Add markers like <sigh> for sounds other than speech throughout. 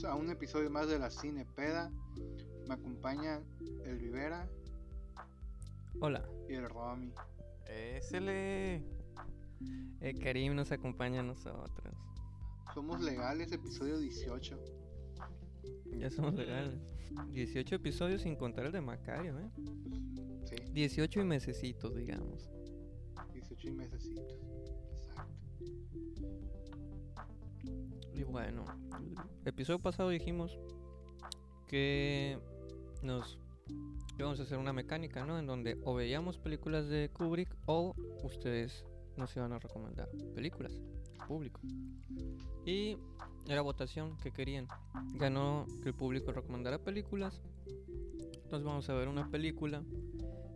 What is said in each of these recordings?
Bienvenidos a un episodio más de la Cinepeda. Me acompaña el Rivera Hola. y el Romy. Ésele. Eh, Karim nos acompaña a nosotros. Somos legales, episodio 18. Ya somos legales. 18 episodios sin contar el de Macario, ¿eh? Sí, 18 y mesecitos, digamos. 18 y mesecitos. Y bueno, el episodio pasado dijimos que nos íbamos a hacer una mecánica, ¿no? En donde o veíamos películas de Kubrick o ustedes nos iban a recomendar películas, público. Y era votación que querían. Ganó que el público recomendara películas. Entonces vamos a ver una película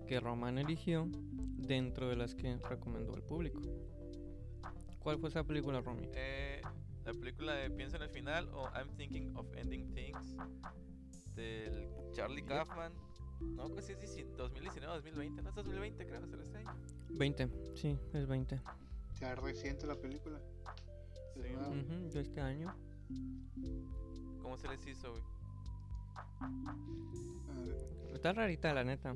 que Román eligió dentro de las que recomendó el público. ¿Cuál fue esa película, Romy? Eh, la película de Piensa en el final o I'm Thinking of Ending Things del Charlie Kaufman. No, pues es 2019 2020, no es 2020 creo, es este año. 20, sí, es 20. Ya reciente la película. Sí, Es nueva. Ujú, de este año. ¿Cómo se les hizo, güey? Está rarita, la neta.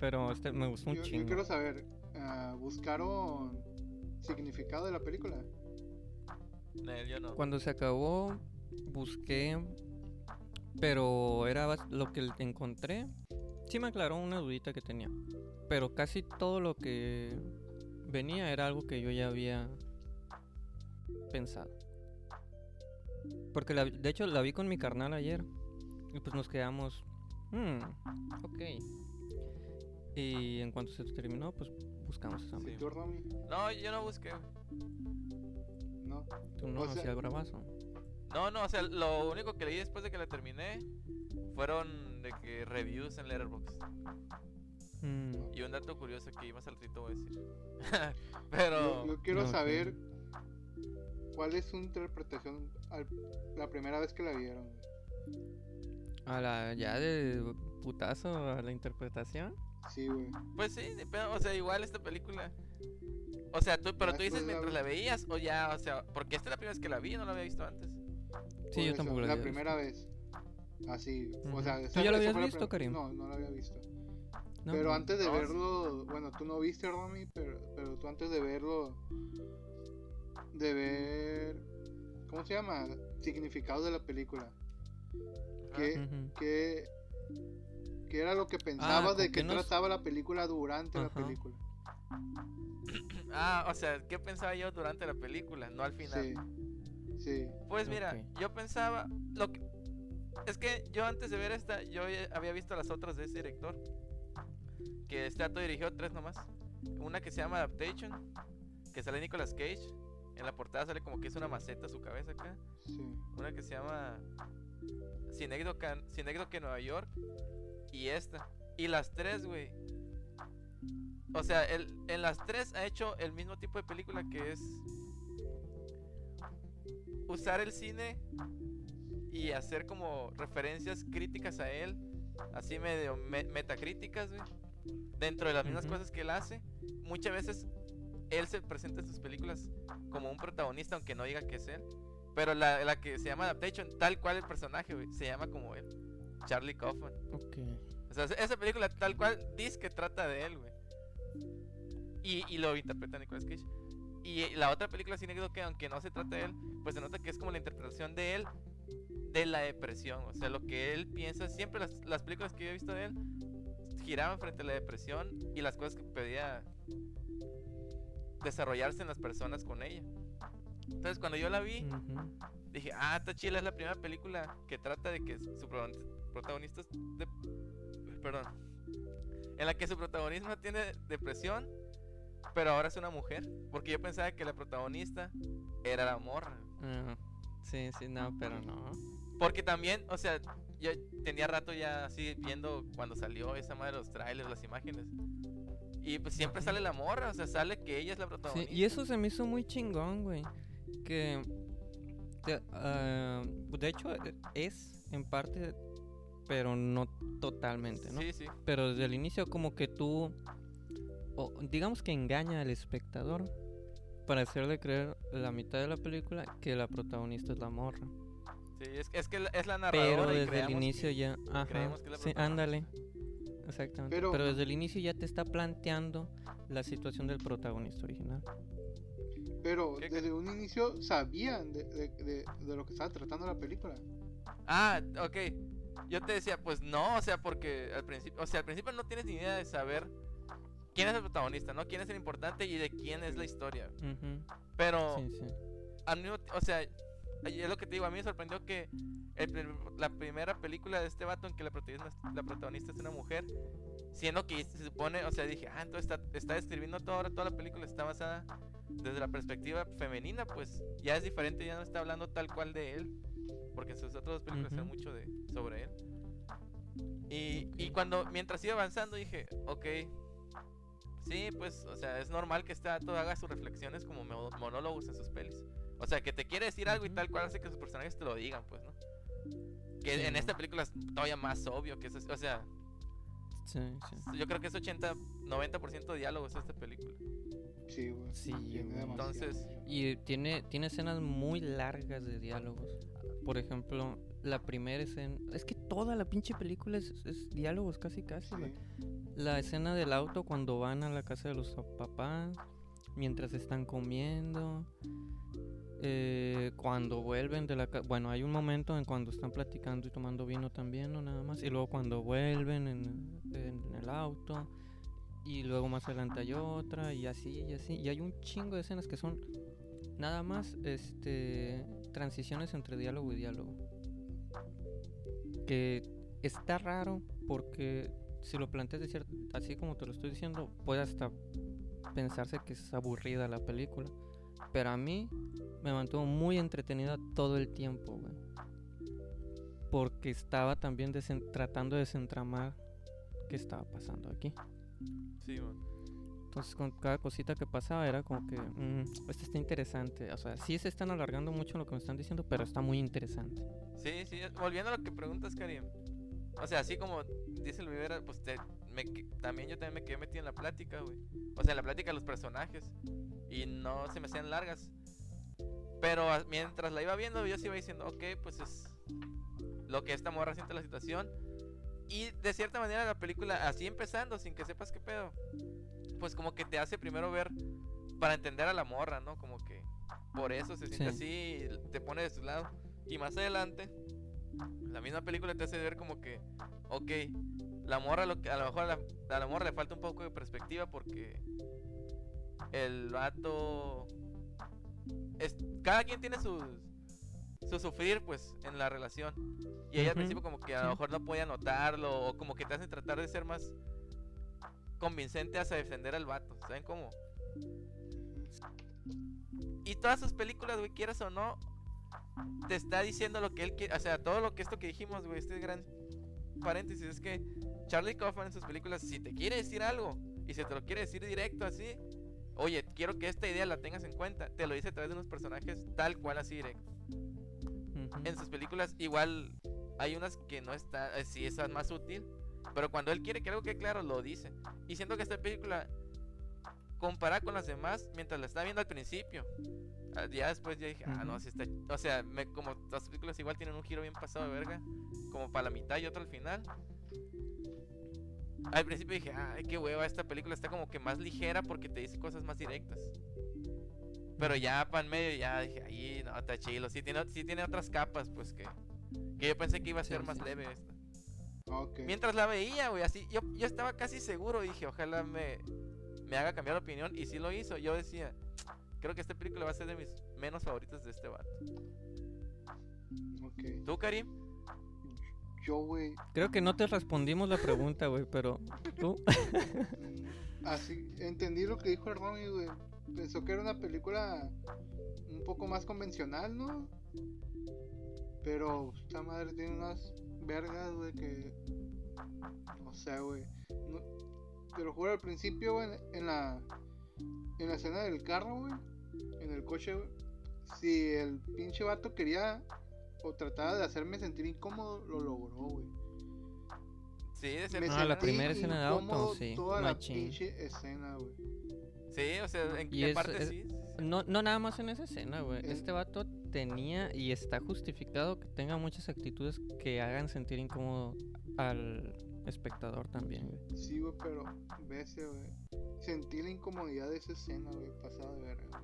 Pero este me gustó un yo, yo chingo. quiero saber, ah, ¿buscaron significado de la película? Nel, yo no. Cuando se acabó, busqué. Pero era lo que encontré. Sí me aclaró una dudita que tenía. Pero casi todo lo que venía era algo que yo ya había pensado. Porque la- de hecho la vi con mi carnal ayer. Y pues nos quedamos. Hmm, ok. Y en cuanto se terminó, pues buscamos esa. Sí. No, yo no busqué. No. Tú no O sea- hacías el bravazo. No, no, o sea, lo único que leí después de que la terminé fueron de que reviews en Letterboxd. Mm, Y un dato curioso que más al ratito voy a decir. <laughs> Pero Yo, yo quiero saber cuál es su interpretación al- la primera vez que la vieron. A la ya de putazo a la interpretación. Sí, güey. Pues sí, depende, o sea, igual esta película. O sea, tú, pero Ya tú dices la mientras la veías o ya, o sea, porque esta es la primera vez que la vi, no la había visto antes. Sí, yo eso, tampoco la La primera vez. Así. O sea, ¿Tú ya lo habías la visto, Karim? No, no lo había visto. ¿no? Pero antes de No, sí. verlo, bueno, tú no viste, Romy, pero, pero tú antes de verlo, de ver, ¿cómo se llama? Significado de la película. ¿Qué, Ujú. qué, qué era lo que pensabas ¿con de nos- trataba la película durante la película? <clears throat> Ah, o sea, ¿qué pensaba yo durante la película? No al final. Sí, sí. Pues mira, yo pensaba lo que es que yo antes de ver esta, yo había visto las otras de ese director. Que este dato dirigió tres nomás. Una que se llama Adaptation, que sale Nicolas Cage. En la portada sale como que es una maceta su cabeza acá. Sí. Una que se llama Cinécdoque Nueva York. Y esta. Y las tres, güey. O sea, el- en las tres ha hecho el mismo tipo de película que es usar el cine y hacer como referencias críticas a él, así medio me- metacríticas, güey. Dentro de las mismas cosas que él hace, muchas veces él se presenta en sus películas como un protagonista, aunque no diga que es él. Pero la, la que se llama Adaptation, tal cual el personaje, güey, se llama como él, Charlie Kaufman. Ok. O sea, esa película tal cual dice que trata de él, güey. Y, y lo interpreta Nicolas Cage. Y la otra película sin que aunque no se trata de él, pues se nota que es como la interpretación de él de la depresión. O sea, lo que él piensa, siempre las, las películas que yo he visto de él giraban frente a la depresión y las cosas que pedía desarrollarse en las personas con ella. Entonces cuando yo la vi, dije, ah, esta chila es la primera película que trata de que su protagon- protagonista es de- perdón, en la que su protagonismo tiene depresión, pero ahora es una mujer, porque yo pensaba que la protagonista era la morra. Ah, sí, sí, no, pero no. Porque también, o sea, yo tenía rato ya así viendo cuando salió esa madre de los trailers, las imágenes. Y pues siempre sale la morra, o sea, sale que ella es la Sí, protagonista. y eso se me hizo muy chingón, güey. Que. de- ah, de hecho, eh, es en parte, pero no totalmente, ¿no? Sí, sí. Pero desde el inicio, como que tú. O digamos que engaña al espectador para hacerle creer la mitad de la película que la protagonista es la morra. Sí, es, es que es la narradora. Pero y desde el inicio que- ya. Ajá. que la Sí, ándale. Exactamente. Pero- Pero... desde el inicio ya te está planteando la situación del protagonista original. Pero ¿Qué- desde un inicio sabían de, de, de, de lo que estaba tratando la película. Ah, ok. Yo te decía, pues no, o sea, porque al principio, o sea, al principio no tienes ni idea de saber quién es el protagonista, ¿no? Quién es el importante y de quién es la historia. Pero, Sí, sí. al mismo o sea, es lo que te digo, a mí me sorprendió que el la primera película de este vato en que la protagonista, la protagonista es una mujer, siendo que se supone, o sea, dije, ah, entonces está, está describiendo toda, ahora toda la película está basada desde la perspectiva femenina, pues ya es diferente, ya no está hablando tal cual de él, porque en sus otras películas Ujú. habla mucho de, sobre él. Y, y cuando, mientras iba avanzando, dije, ok, sí, pues, o sea, es normal que este vato haga sus reflexiones como mo- monólogos en sus pelis. O sea, que te quiere decir algo y tal cual hace que sus personajes te lo digan, pues, ¿no? Que Sí, en esta película es todavía más obvio que eso es- o sea, Sí, sí. yo creo que es 80, 90% de diálogos esta película. Sí, güey. Sí. Entonces- Y tiene, tiene escenas muy largas de diálogos. Por ejemplo, la primera escena. Es que toda la pinche película es, es diálogos casi casi. güey. Sí. La escena del auto cuando van a la casa de los papás. Mientras están comiendo. Eh, cuando vuelven de la casa. Bueno, hay un momento en cuando están platicando y tomando vino también, no nada más. Y luego cuando vuelven en, el auto. Y luego más adelante hay otra. Y así, y así. Y hay un chingo de escenas que son nada más este transiciones entre diálogo y diálogo. Que está raro porque si lo planteas de cier- así como te lo estoy diciendo, puede hasta pensarse que es aburrida la película. Pero a mí me mantuvo muy entretenida todo el tiempo, güey. Porque estaba también tratando de desentramar qué estaba pasando aquí. Sí, man. Entonces con cada cosita que pasaba era como que, mm, esto está interesante. O sea, sí se están alargando mucho lo que me están diciendo, pero está muy interesante. Sí, sí, volviendo a lo que preguntas, Karim. O sea, así como dice el Rivera, pues te- me también yo también me quedé metido en la plática, güey. O sea, en la plática de los personajes. Y no se me hacían largas. Pero a- mientras la iba viendo, yo sí iba diciendo, ok, pues es lo que esta morra siente la situación. Y de cierta manera la película, así empezando, sin que sepas qué pedo, pues como que te hace primero ver para entender a la morra, ¿no? Como que por eso se siente Sí. así, te pone de su lado. Y más adelante, la misma película te hace ver como que, ok, la morra, lo que, a lo mejor a la, a la morra le falta un poco de perspectiva porque el vato... Es, cada quien tiene sus, su sufrir, pues, en la relación. Y ella al principio como que a lo mejor no podía notarlo, o como que te hacen tratar de ser más convincente hasta defender al vato, ¿saben cómo? Y todas sus películas, güey, quieras o no, te está diciendo lo que él quiere, o sea, todo lo que esto que dijimos, güey, este gran paréntesis es que Charlie Kaufman en sus películas, si te quiere decir algo y se te lo quiere decir directo así, oye, quiero que esta idea la tengas en cuenta, te lo dice a través de unos personajes tal cual así directo. Ujú. En sus películas igual hay unas que no está, eh, sí, esa es más útil, pero cuando él quiere que algo quede claro, lo dice. Y siento que esta película, comparada con las demás, mientras la estaba viendo al principio, ah, ya después ya dije, ah, no, sí está, o sea, me, como las películas igual tienen un giro bien pasado de verga, como para la mitad y otro al final. Al principio dije, ay, qué hueva, esta película está como que más ligera porque te dice cosas más directas. Pero ya para en medio ya dije, ahí no, está chilo. Sí tiene, sí tiene otras capas, pues que, que yo pensé que iba a Sí, ser más sí, leve esta. Mientras la veía, güey, así, yo, yo estaba casi seguro, dije, ojalá me, me haga cambiar de opinión. Y sí lo hizo. Yo decía, creo que esta película va a ser de mis menos favoritas de este vato. Ok. ¿Tú, Karim? Yo, güey. Creo que no te respondimos la pregunta, güey, pero tú. <laughs> Así, entendí lo que dijo el Romy, güey. Pensó que era una película un poco más convencional, ¿no? Pero esta madre tiene unas vergas, güey, que. No sé, güey. No- te lo juro al principio, güey, en la. En la escena del carro, güey. En el coche, güey. Si el pinche vato quería o trataba de hacerme sentir incómodo, lo logró, güey. Sí, de Me cierta Ah, la primera escena de auto, sí, Toda la machín. pinche escena, güey. Sí, o sea, en es- parte es- sí, No, no nada más en esa escena, güey. Este vato tenía y está justificado que tenga muchas actitudes que hagan sentir incómodo al espectador también, güey. Sí, güey, pero ves, güey. Sentí la incomodidad de esa escena, güey, pasada de verga.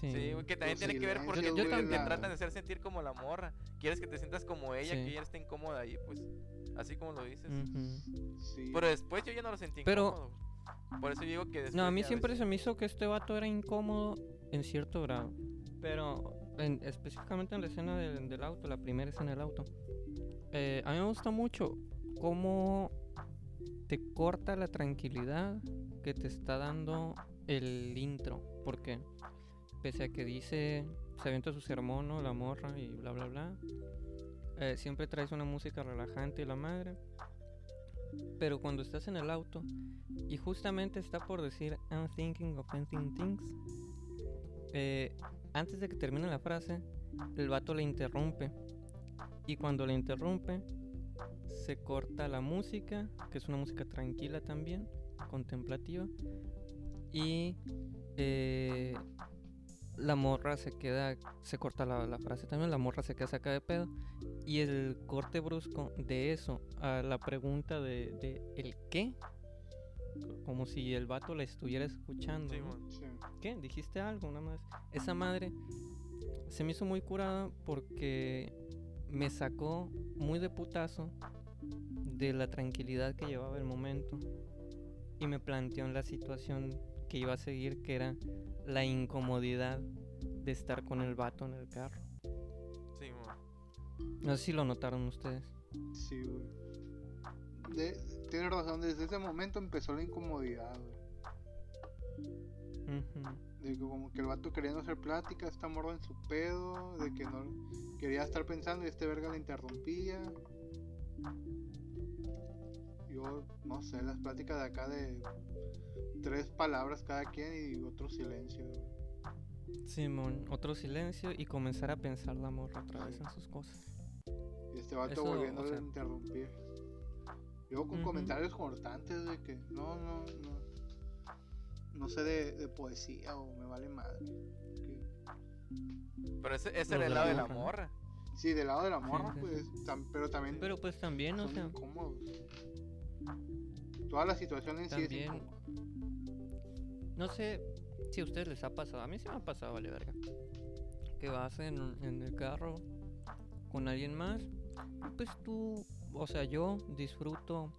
Sí, Sí, que también tiene que ver porque Yo te- también. te tratan de hacer sentir como la morra. Quieres que te sientas como ella, Sí. que ella esté incómoda ahí, pues. Así como lo dices. Ujú. Sí. Pero después yo ya no lo sentí Pero- incómodo. Por eso digo que después No, a mí siempre ves- se me hizo que este vato era incómodo en cierto grado. Pero en- específicamente en la escena del, del auto, la primera escena del auto. eh, a mí me gusta mucho cómo te corta la tranquilidad que te está dando el intro. Porque pese a que dice, se avienta su sermón, ¿no? la morra y bla, bla, bla. eh, siempre traes una música relajante y la madre. Pero cuando estás en el auto y justamente está por decir I'm thinking of ending things. eh, antes de que termine la frase, el vato le interrumpe. Y cuando le interrumpe, se corta la música, que es una música tranquila también, contemplativa. Y eh, la morra se queda, se corta la, la frase también, la morra se queda saca de pedo. Y el corte brusco de eso a la pregunta de, de ¿el qué? Como si el vato la estuviera escuchando. Sí, ¿no? mon. Sí. ¿Qué? ¿Dijiste algo? Nada más. Esa madre se me hizo muy curada porque me sacó muy de putazo de la tranquilidad que llevaba el momento y me planteó en la situación que iba a seguir, que era la incomodidad de estar con el vato en el carro. Sí. No sé si lo notaron ustedes. Sí, güey. De- Tienes razón, desde ese momento empezó la incomodidad, güey. De que como que el vato queriendo hacer plática, está morro en su pedo, de que no quería estar pensando y este verga le interrumpía. Yo, no sé, las pláticas de acá de tres palabras cada quien y otro silencio. Simón, otro silencio y comenzar a pensar la morra otra vez en sus cosas. Y este vato Eso, o volviéndole sea- a interrumpir. Yo con Ujú. comentarios cortantes de que no, no, no. No sé de, de poesía o me vale madre. Que- Pero ese, ese era el la lado de la morra. Sí, del lado de la morra, sí, pues, tam- pero también Pero pues también, o sea, incómodos. Toda la situación en sí es También- incómoda. No sé si a ustedes les ha pasado. A mí sí me ha pasado, vale verga. Que vas en, en el carro con alguien más. Pues tú, o sea, yo disfruto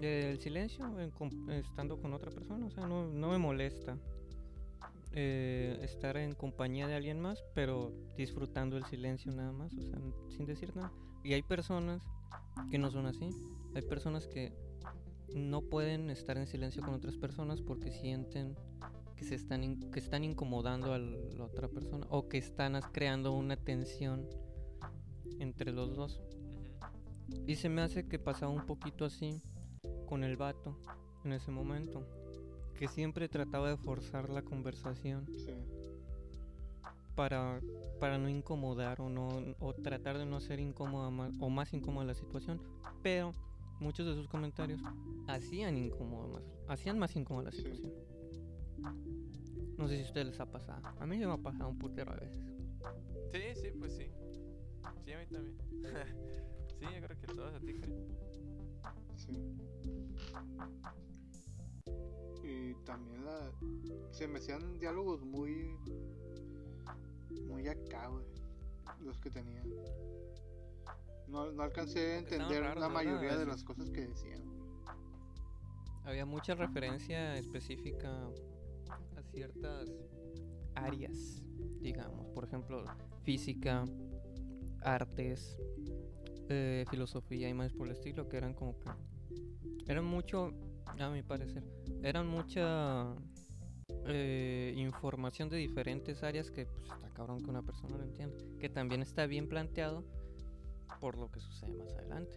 del silencio en estando con otra persona. O sea, no, no me molesta eh, estar en compañía de alguien más, pero disfrutando el silencio nada más. O sea, sin decir nada. Y hay personas que no son así. Hay personas que no pueden estar en silencio con otras personas porque sienten que se están que están incomodando a la otra persona o que están creando una tensión entre los dos. Y se me hace que pasaba un poquito así con el vato en ese momento, que siempre trataba de forzar la conversación Sí. para para no incomodar o no o tratar de no hacer incómoda más, o más incómoda la situación, pero muchos de sus comentarios hacían incómodo más, hacían más incómoda la Sí. situación. No sé si a ustedes les ha pasado. A mí me ha pasado un putero a veces. Sí, sí, pues sí. Sí, a mí también. <laughs> sí, yo creo que todos a ti, creo. Sí. Y también la... se me hacían diálogos muy... Muy acá, güey. Los que tenían. No, no alcancé a entender raros, la mayoría de las cosas que decían. Había mucha referencia específica a ciertas áreas, digamos, por ejemplo, física, artes, eh, filosofía y más por el estilo, que eran como que eran mucho, a mi parecer, eran mucha eh, información de diferentes áreas que pues, está cabrón que una persona lo entienda, que también está bien planteado por lo que sucede más adelante.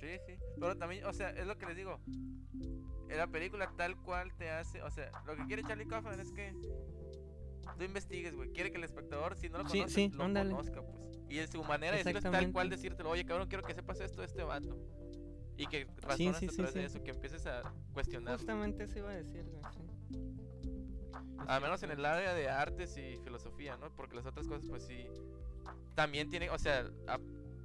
Sí, sí. Pero también, o sea, es lo que les digo. En la película tal cual te hace, o sea, lo que quiere Charlie Kaufman es que tú investigues, güey. Quiere que el espectador, si no lo conoce, sí, lo ándale. conozca, pues. Y en su manera de decirlo es tal cual decírtelo, oye, cabrón, quiero que sepas esto de este vato. Y que razones sí, a sí, través de sí. eso, que empieces a cuestionar. Justamente eso iba a decir, güey, sí. Al menos en el área de artes y filosofía, ¿no? Porque las otras cosas, pues sí. También tiene, o sea, a-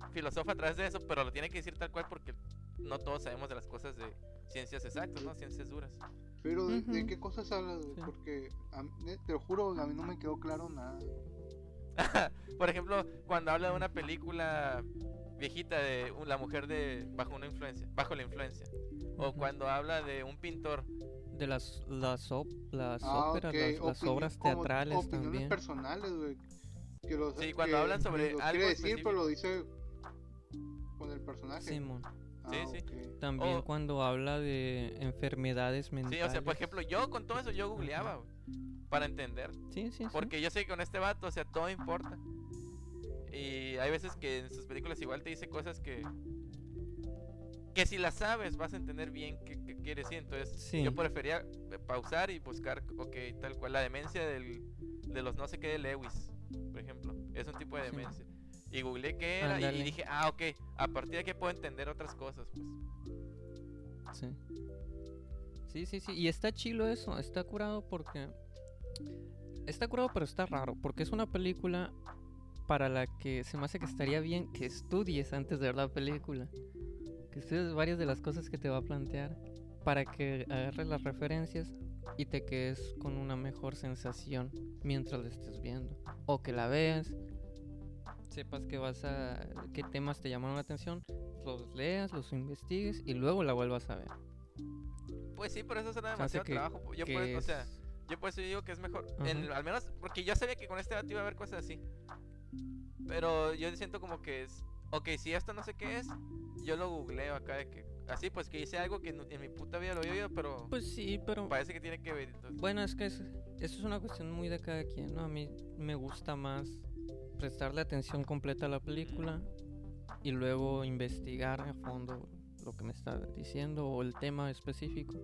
filosofa a través de eso, pero lo tiene que decir tal cual porque no todos sabemos de las cosas de ciencias exactas, ¿no? Ciencias duras. Pero ¿de, qué cosas hablas, güey? Sí. Porque a mí- eh, te lo juro, a mí no me quedó claro nada. <laughs> Por ejemplo, cuando habla de una película viejita de la mujer de bajo una influencia, bajo la influencia. O cuando habla de un pintor. De las, las, op- las Ah, óperas, ok, las, las obras teatrales opiniones también. personales, güey. Sí, cuando que hablan sobre algo quiere decir, pero lo dice con el personaje. Simón. Ah, Sí, sí. También O- cuando habla de enfermedades Sí, mentales. o sea, por ejemplo, yo con todo eso yo googleaba, güey, para entender. Sí, sí, sí. Porque yo sé que con este vato, o sea, todo importa. Y hay veces que en sus películas igual te dice cosas que. Que si las sabes vas a entender bien qué, qué quiere decir. Entonces, Sí. yo prefería pausar y buscar, ok, tal cual. La demencia del, de los no sé qué de Lewis, por ejemplo. Es un tipo de Sí. demencia. Y googleé qué era y- dije, ah, ok, a partir de aquí puedo entender otras cosas, pues. Sí. Sí, sí, sí. Y está chilo eso. Está curado porque. Está curado, pero está raro. Porque es una película para la que se me hace que estaría bien que estudies antes de ver la película. Que estudies varias de las cosas que te va a plantear. Para que agarres las referencias y te quedes con una mejor sensación mientras la estés viendo. O que la veas. Sepas que vas a. qué temas te llamaron la atención. Los leas, los investigues y luego la vuelvas a ver. Pues sí, pero eso será demasiado que- trabajo. Yo por, o sea, es- Yo por eso digo que es mejor. En- al menos, porque yo sabía que con este vato iba a haber cosas así. Pero yo siento como que es. Ok, si esto no sé qué es, yo lo googleo acá de que. Así, pues que hice algo que en, en mi puta vida lo había oído, pero Pues sí, pero parece que tiene que ver. entonces, bueno, es que es- eso es una cuestión muy de cada quien, ¿no? A mí me gusta más prestarle atención completa a la película y luego investigar a fondo lo que me está diciendo o el tema específico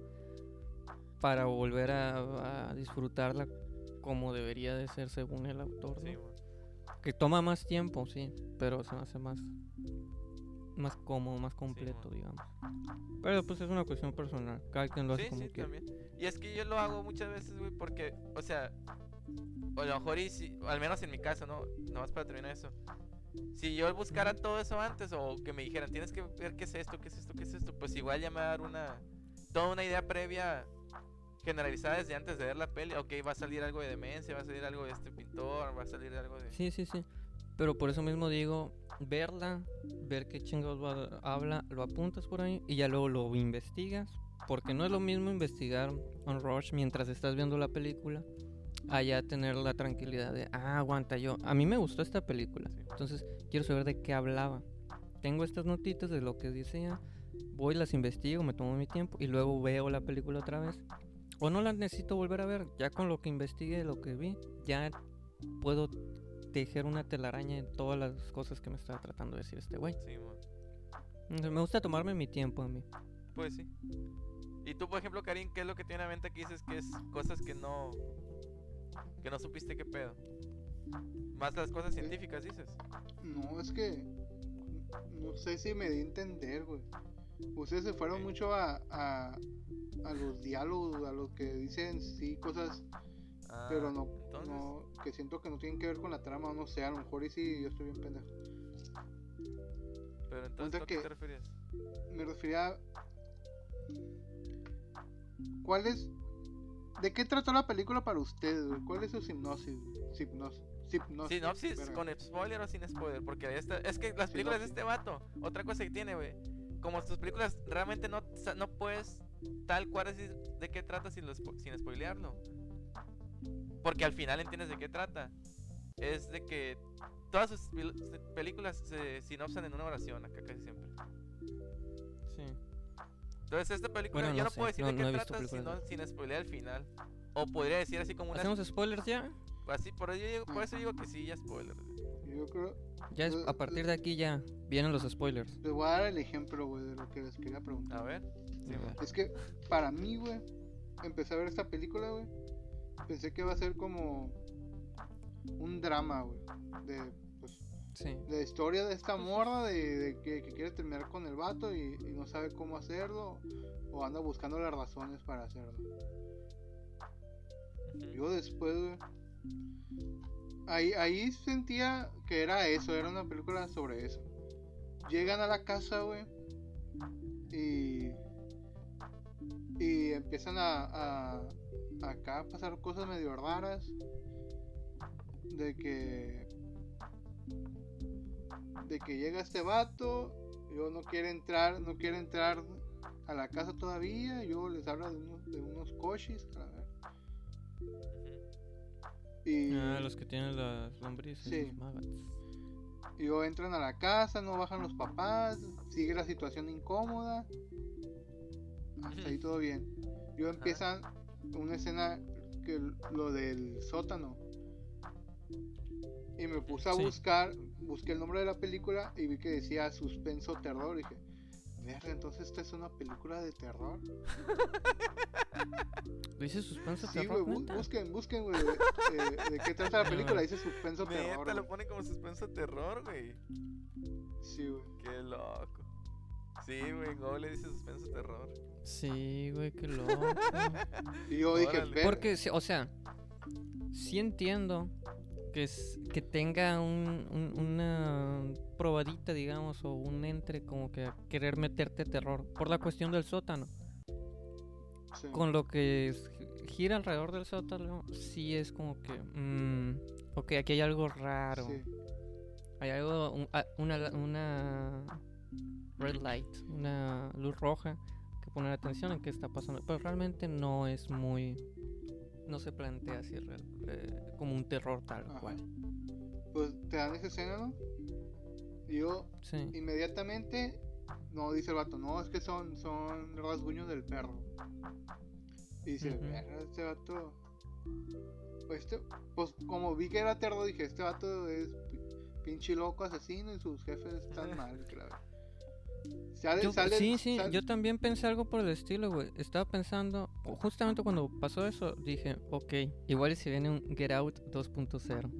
para volver a, a disfrutarla como debería de ser según el autor. Que toma más tiempo, sí, pero se me hace más más cómodo, más completo, mo. digamos. Pero pues es una cuestión personal, cada quien lo hace Sí, como sí, quiere. también. Y es que yo lo hago muchas veces, güey, porque, o sea, o a lo mejor, y si, al menos en mi caso, ¿no? Nomás para terminar eso. Si yo buscara todo eso antes, o que me dijeran, tienes que ver qué es esto, qué es esto, qué es esto, pues igual ya me va a dar una, toda una idea previa generalizada desde antes de ver la peli. Ok, va a salir algo de demencia, va a salir algo de este pintor, va a salir algo de... Sí, sí, sí. Pero por eso mismo digo, verla, ver qué chingados va- habla, lo apuntas por ahí y ya luego lo investigas. Porque no es lo mismo investigar on Rush mientras estás viendo la película, allá tener la tranquilidad de, ah, aguanta yo. A mí me gustó esta película, Sí. entonces quiero saber de qué hablaba. Tengo estas notitas de lo que decía, voy, las investigo, me tomo mi tiempo y luego veo la película otra vez. O no la necesito volver a ver, ya con lo que investigué, lo que vi, ya puedo tejer una telaraña en todas las cosas que me estaba tratando de decir este güey. Sí, Me gusta tomarme mi tiempo a mí. Pues sí. Y tú, por ejemplo, Karim, ¿qué es lo que tiene en mente que dices que es cosas que no... que no supiste qué pedo? Más las cosas científicas, dices. No, es que. No sé si me di a entender, güey. Ustedes se fueron mucho a, a, a los diálogos, a lo que dicen, sí, cosas, Ah, pero no, entonces- no, que siento que no tienen que ver con la trama, no sé, a lo mejor y sí, yo estoy bien pendejo. Pero entonces, Ponte ¿tú ¿a qué te referías? Me refería a... ¿Cuál es... ¿De qué trató la película para ustedes, güey? ¿Cuál es su hipnosis? Hipnosis. Hipnosis. Sinopsis verga. con spoiler o sin spoiler, porque esta, es que las películas de este vato, otra cosa que tiene, güey, como tus películas realmente no, no puedes tal cual decir de qué trata sin, lo sin spoilearlo. Porque al final entiendes de qué trata. Es de que todas sus películas se sinopsan en una oración, acá casi siempre. Sí. Entonces esta película Bueno, yo no no, puedo decir no- de qué no trata sino, de- sin spoilear el final. O podría decir así como una... ¿Hacemos spoilers ya? Así, por, ello digo- por eso digo que sí, ya spoiler. Yo creo... Ya es- a partir de aquí ya vienen los spoilers. Les voy a dar el ejemplo, güey, de lo que les quería preguntar. A ver. Sí. Es que para mí, güey, empecé a ver esta película, güey. Pensé que iba a ser como un drama, güey. De, pues, Sí. la historia de esta morra, de, de que, que quiere terminar con el vato y, y no sabe cómo hacerlo. O anda buscando las razones para hacerlo. Yo después, güey. Ahí, ahí sentía que era eso, era una película sobre eso. Llegan a la casa, güey. Y. Y empiezan a, a. Acá a pasar cosas medio raras. De que. De que llega este vato. Yo no quiere entrar, no quiere entrar a la casa todavía. Yo les hablo de unos, de unos coches. a ver. Y Ah, los que tienen las lombrices. Sí. los maggots. y luego entran a la casa, no bajan los papás, sigue la situación incómoda. Hasta ahí todo bien. Yo empiezan una escena que lo del sótano. Y me puse a Sí. buscar, busqué el nombre de la película y vi que decía suspenso terror. Y dije, verga, entonces esta es una película de terror. ¿Dice suspenso Sí, terror, güey, bu- neta? busquen, busquen, güey, de, de- de qué trata la <laughs> película. Dice suspenso terror. Neta, lo güey. pone como suspenso terror, güey. Sí, güey. Qué loco. Sí, güey, Go le dice suspenso terror. Sí, güey, qué loco. Y yo dije. Porque, sí, o sea, sí entiendo que, es, que tenga un, un- una probadita, digamos, o un entre como que a querer meterte terror por la cuestión del sótano. Sí. Con lo que gira alrededor del sótano, sí es como que, mm, ok, aquí hay algo raro. Sí. Hay algo, un- una, una red light, una luz roja que poner atención en qué está pasando. Pero realmente no es muy, no se plantea así real- eh, como un terror tal Ajá. cual. Pues te dan esa escena, ¿no? Y yo Sí. inmediatamente, no dice el vato, no, es que son, son rasguños del perro. Y dice, Ujú. "Verga, este vato. Pues, este, pues como vi que era terror, dije, este vato es pi- pinche loco asesino y sus jefes están <laughs> mal, verdad. Sale, Yo- sale- sí, sí, sal- yo también pensé algo por el estilo, güey. Estaba pensando, justamente cuando pasó eso, dije, ok, igual si viene un Get Out 2.0.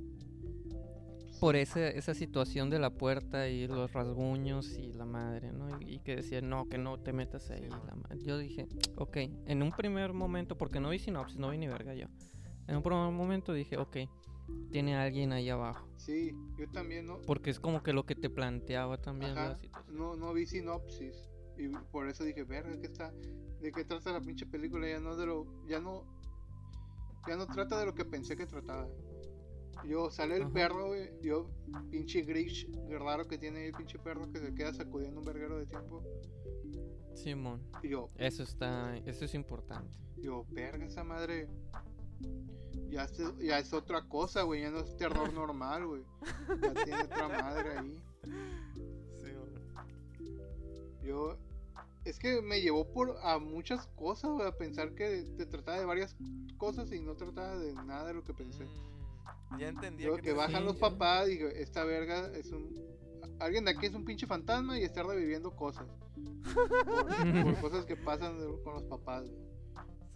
Por ese, esa situación de la puerta y los rasguños y la madre, ¿no? Y, y que decía, no, que no te metas ahí. la ma-". Yo dije, ok, en un primer momento, porque no vi sinopsis, no vi ni verga yo. En un primer momento dije, ok, tiene alguien ahí abajo. Sí, yo también no. Porque es como que lo que te planteaba también Ajá, situación. no, no vi sinopsis. Y por eso dije, verga, ¿qué está? ¿De qué trata la pinche película? Ya no de lo. Ya no. Ya no trata de lo que pensé que trataba. Yo sale el Ajá. perro, güey. Yo, pinche Grish, raro que tiene el pinche perro que se queda sacudiendo un verguero de tiempo. Simón, Y yo, eso está, eso es importante. yo, verga, esa madre. Ya es, ya es otra cosa, güey. Ya no es terror normal, güey. Ya tiene otra madre ahí. Sí, güey. Yo. Es que me llevó por a muchas cosas, güey, a pensar que te trataba de varias cosas y no trataba de nada de lo que pensé. Mm, ya entendí. Yo que bajan Sí, los papás y digo, esta verga es un. Alguien de aquí es un pinche fantasma y está reviviendo cosas. Por, por <laughs> cosas que pasan con los papás. güey.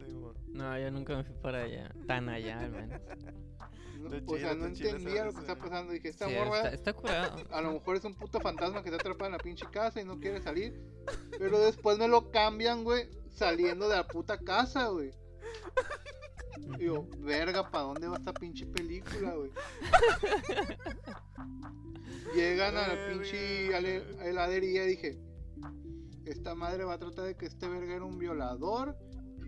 Sí, güey. No, yo nunca me fui para allá, tan allá al menos. O sea, no entendía lo que está pasando. Dije, esta Sí, morra está, está curado. <laughs> a lo mejor es un puto fantasma que está atrapado en la pinche casa y no quiere salir. Pero después me lo cambian, güey, saliendo de la puta casa, güey. Y yo, verga, ¿para dónde va esta pinche película, güey? Llegan a la pinche heladería y dije, esta madre va a tratar de que este verga era un violador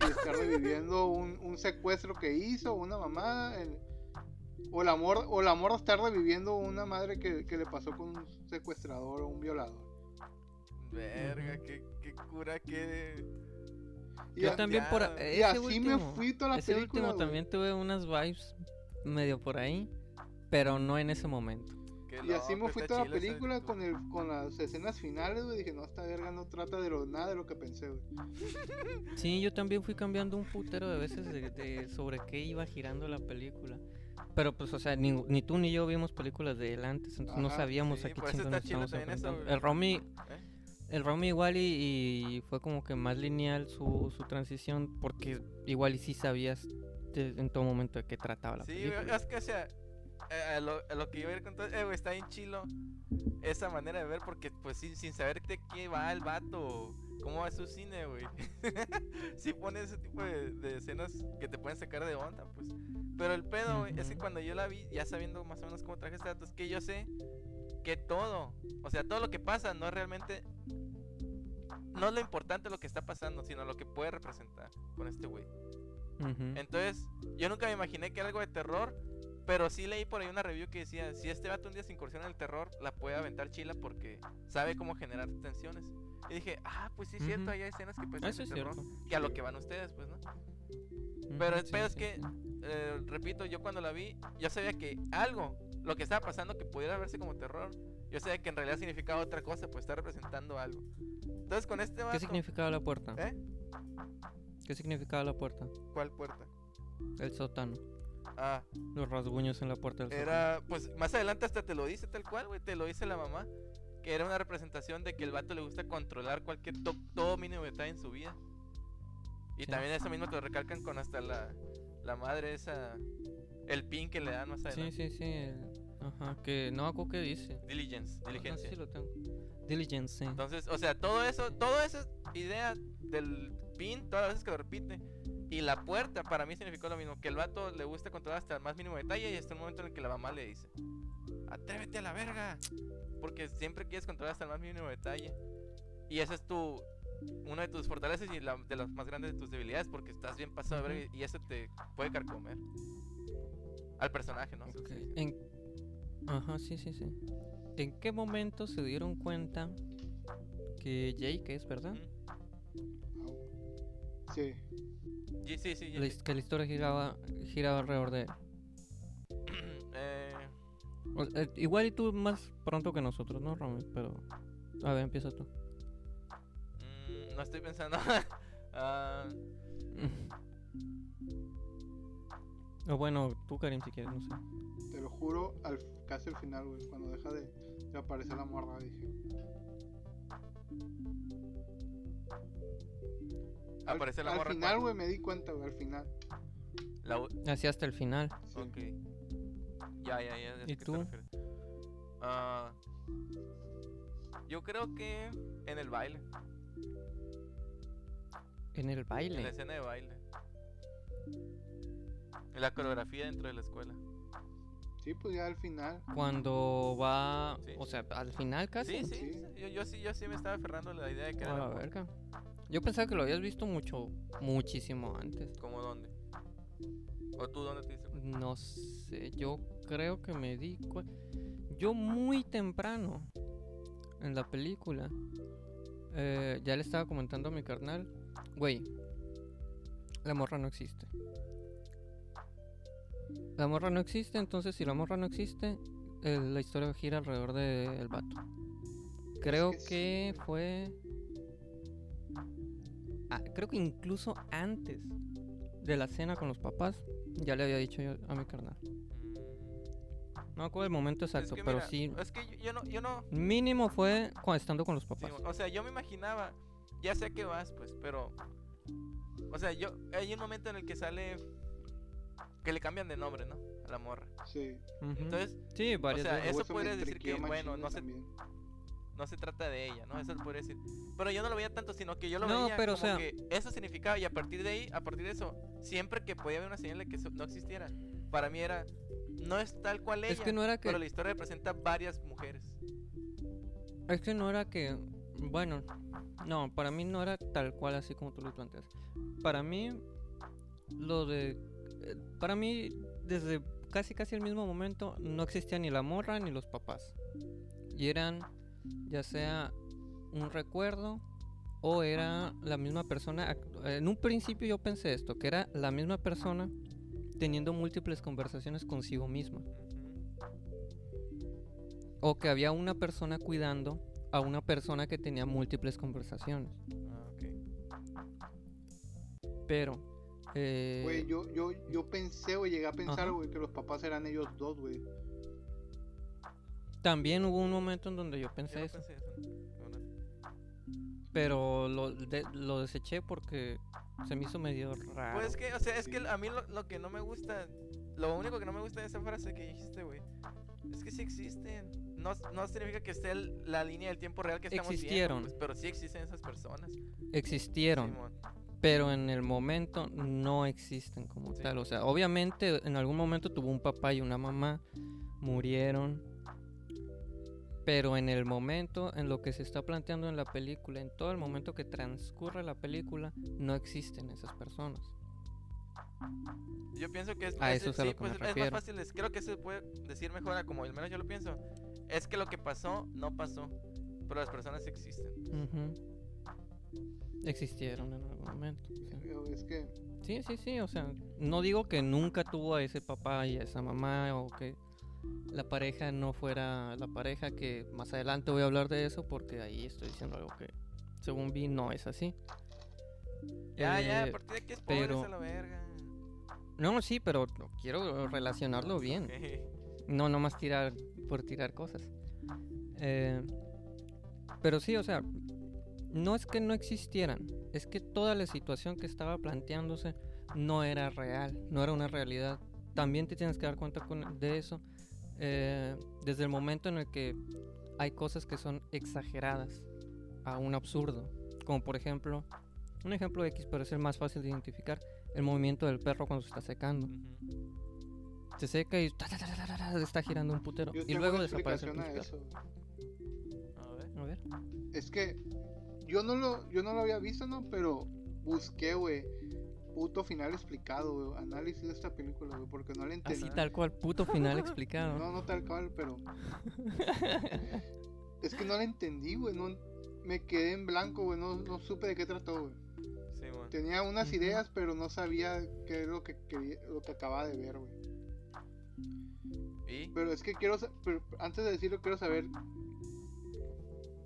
y está reviviendo un, un secuestro que hizo, una mamada. el- o la morra, o la morra está reviviendo una madre que, que le pasó con un secuestrador o un violador. Verga, qué, qué cura, qué. Y, Yo a- también por ya. a- y ese así me último, fui toda la ese película. último güey. también tuve unas vibes medio por ahí, pero no en ese momento. Y así me fui toda la película con el con las escenas finales, güey. Dije, no, esta verga no trata de lo, nada de lo que pensé, güey. <laughs> Sí, yo también fui cambiando un putero de veces de, de sobre qué iba girando la película. Pero pues, o sea, ni, ni tú ni yo vimos películas de él antes, entonces no sabíamos sí, a qué güey. El Romy, ¿Eh? el Romy igual y, y fue como que más lineal su, su transición, porque igual y sí sabías de- en todo momento de qué trataba la Sí, película. güey, es que, o sea, a lo, a lo que iba a ir con todo, eh, güey, está bien chilo esa manera de ver porque pues sin, sin saber de qué va el vato, cómo va su cine, güey. <laughs> sí pone ese tipo de, de escenas que te pueden sacar de onda, pues. Pero el pedo, güey, es que cuando yo la vi, ya sabiendo más o menos cómo traje este dato, es que yo sé que todo, o sea, todo lo que pasa no es realmente, no es lo importante lo que está pasando, sino lo que puede representar con este güey. Entonces, yo nunca me imaginé que algo de terror, pero sí leí por ahí una review que decía, si este vato un día se incursiona en el terror, la puede aventar chila porque sabe cómo generar tensiones. Y dije, ah, pues sí es cierto, Ujú. hay escenas que pueden ser terror, cierto. que a lo que van ustedes, pues, ¿no? Pero el sí, pedo es que, eh, repito, yo cuando la vi, yo sabía que algo, lo que estaba pasando que pudiera verse como terror, yo sabía que en realidad significaba otra cosa, pues está representando algo. Entonces con este vato... ¿Qué significaba la puerta? ¿Eh? ¿Qué significaba la puerta? ¿Cuál puerta? El sótano. Ah, Los rasguños en la puerta del. Era, pues más adelante hasta te lo dice tal cual, güey, te lo dice la mamá, que era una representación de que el vato le gusta controlar cualquier, to- todo mínimo detalle en su vida. Y Sí. también eso mismo te lo recalcan con hasta la, la madre esa, el pin que le dan más Sí, adelante. sí, sí. el- Ajá, que no acuerdo qué dice. Diligence, Ah, diligencia. sí lo tengo. Diligence, sí. Entonces, o sea, todo eso, toda esa idea del pin, todas las veces que lo repite, y la puerta para mí significó lo mismo, que el vato le gusta controlar hasta el más mínimo detalle y hasta el momento en el que la mamá le dice, atrévete a la verga, porque siempre quieres controlar hasta el más mínimo detalle. Y esa es tu, una de tus fortalezas y la, de las más grandes de tus debilidades, porque estás bien pasado de verga y, eso te puede carcomer. Al personaje, ¿no? En- Ajá, sí, sí, sí. ¿En qué momento se dieron cuenta que Jake es, verdad? Ujú. Sí. Sí, sí, La que la historia giraba, giraba alrededor de él. <clears throat> Eh, O- eh, igual y tú más pronto que nosotros, ¿no, Romy? Pero... A ver, empieza tú. mm, no estoy pensando. <laughs> <laughs> O bueno, tú, Karim, si quieres, no sé. Te lo juro, al, casi al final, güey, cuando deja de, de aparecer la morra, dije. Al- aparece la al morra. final, cuando- güey, me di cuenta, güey, al final. la u- Así hasta el final. Sí. Ok. Ya, ya, ya. ¿Y tú? Ah, yo creo que en el baile. En el En la baile. escena de baile. En la coreografía dentro de la escuela. Sí, pues ya al final. Cuando va... Sí. O sea, al final casi. Sí, sí. Sí. sí, Yo, yo sí, yo sí me estaba aferrando a la idea de que A era la la morra. Yo pensaba que lo habías visto mucho, muchísimo antes. ¿Cómo dónde? ¿O tú dónde te diste cuenta? No sé, yo creo que me di cuenta. Yo muy temprano en la película, eh, ya le estaba comentando a mi carnal, güey, la morra no existe. La morra no existe, entonces si la morra no existe, eh, la historia gira alrededor del vato. Creo que fue... Creo que incluso antes de la cena con los papás, ya le había dicho yo a mi carnal. No me acuerdo el momento es exacto, que pero mira, sí. Es que yo, yo no, yo no, Mínimo fue cuando estando con los Sí, papás. o sea, yo me imaginaba, ya sé que vas, pues, pero. O sea, yo. Hay un momento en el que sale. Que le cambian de nombre, ¿no? A la morra. Sí. Entonces, sí, varias sea, veces. eso podrías decir que, bueno, no se- también. No se trata de ella, ¿no? Eso lo podría decir. Pero yo no lo veía tanto, sino que yo lo No, veía pero, o como sea- que eso significaba, y a partir de ahí, a partir de eso, siempre que podía haber una señal de que eso no existiera, para mí era. No es tal cual ella, Es que no era que. pero la historia representa varias mujeres. Es que no era que. Bueno, no, para mí no era tal cual así como tú lo planteas. Para mí, lo de. eh, Para mí, desde casi casi el mismo momento, no existía ni la morra ni los papás. Y eran, ya sea un recuerdo o era la misma persona. En un principio yo pensé esto, que era la misma persona teniendo múltiples conversaciones consigo misma. O que había una persona cuidando a una persona que tenía múltiples conversaciones. Ah, ok. Pero. eh, Güey, yo, yo, yo pensé, güey, llegué a pensar, güey, que los papás eran ellos dos, güey. También hubo un momento en donde yo Yo pensé eso. pensé. Pero lo, de- lo deseché porque se me hizo medio raro. Pues es que, o sea, es que a mí lo, lo que no me gusta lo único que no me gusta de esa frase que dijiste, güey, es que sí existen. No, no significa que esté el- la línea del tiempo real que estamos Existieron. viendo, pues, pero sí existen esas personas. Existieron, Simón. pero en el momento no existen como Sí. tal. O sea, obviamente en algún momento tuvo un papá y una mamá, murieron. Pero en el momento, en lo que se está planteando en la película, en todo el momento que transcurre la película, no existen esas personas. Yo pienso que es, A es- eso es a sí, lo que me pues, es más fácil, es- creo que se puede decir mejor a como al menos yo lo pienso. Es que lo que pasó no pasó, pero las personas existen. Existieron en algún momento. sí. Pero Es que Sí, sí, sí, o sea, no digo que nunca tuvo a ese papá y a esa mamá o que la pareja no fuera la pareja que más adelante voy a hablar de eso porque ahí estoy diciendo algo que según vi no es así. Ya, ya, Eh, a partir de aquí spoilers pero- a la verga. No, sí, pero quiero relacionarlo bien. Ok. No, no más tirar por tirar cosas. Eh, pero sí, o sea, no es que no existieran, es que toda la situación que estaba planteándose no era real, no era una realidad. También te tienes que dar cuenta con- de eso eh, desde el momento en el que hay cosas que son exageradas a un absurdo. Como por ejemplo, un ejemplo X, pero es el más fácil de identificar, el movimiento del perro cuando se está secando se seca y ta, ta, ta, está girando un putero. yo Y luego desaparece. el a eso. A ver. perro. A ver. Es que yo no lo, yo no lo había visto, ¿no? Pero busqué, güey, puto final explicado, güey, análisis de esta película, güey, porque no le entendí. Así tal cual, puto final <laughs> explicado. No, no tal cual, pero <laughs> es que no la entendí, güey, no me quedé en blanco, güey, no, no supe de qué trató, güey. Simón. Tenía unas ideas, pero no sabía qué es lo que quería, lo que acababa de ver, güey. ¿Y? Pero es que quiero, pero antes de decirlo, quiero saber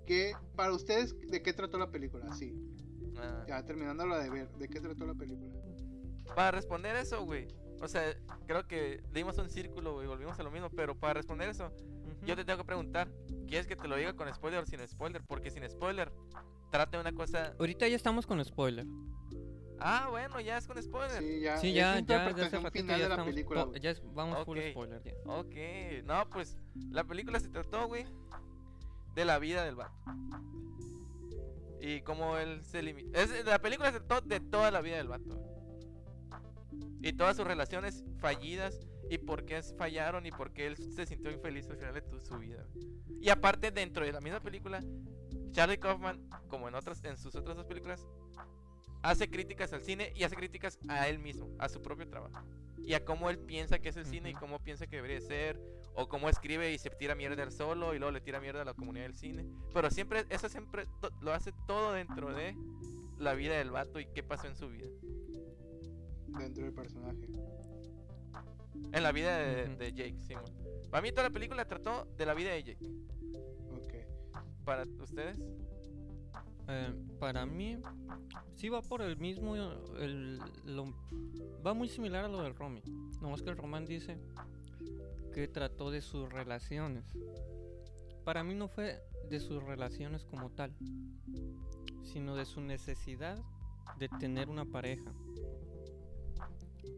qué, para ustedes, de qué trató la película, sí. Ah. Ya terminando la de ver, ¿de qué trató la película? Para responder eso, güey. O sea, creo que dimos un círculo, güey, volvimos a lo mismo, pero para responder eso, yo te tengo que preguntar, ¿quieres que te lo diga con spoiler o sin spoiler? Porque sin spoiler, trata de una cosa... Ahorita ya estamos con spoiler. Ah, bueno, ya es con spoiler. Sí, ya, Sí, es ya, ya, interpretación hace ratito final ya de la estamos, película, güey. ya es- vamos full Ok. spoiler ya. Ok, no, pues la película se trató, güey, de la vida del vato. Y cómo él se limita. La película se trató de toda la vida del vato. Y todas sus relaciones fallidas. Y por qué fallaron y por qué él se sintió infeliz al final de su vida. Y aparte, dentro de la misma película, Charlie Kaufman, como en, otras, en sus otras dos películas, hace críticas al cine y hace críticas a él mismo, a su propio trabajo. Y a cómo él piensa que es el cine y cómo piensa que debería ser. O cómo escribe y se tira mierda él solo y luego le tira mierda a la comunidad del cine. Pero siempre, eso siempre lo hace todo dentro de la vida del vato y qué pasó en su vida. Dentro del personaje. En la vida de, Jake, Simon. Para mí toda la película trató de la vida de Jake. Ok. Para ustedes. Eh, para mí, sí va por el mismo. El, lo- va muy similar a lo del Romy. Nomás que el Román dice que trató de sus relaciones. Para mí no fue de sus relaciones como tal, sino de su necesidad de tener una pareja.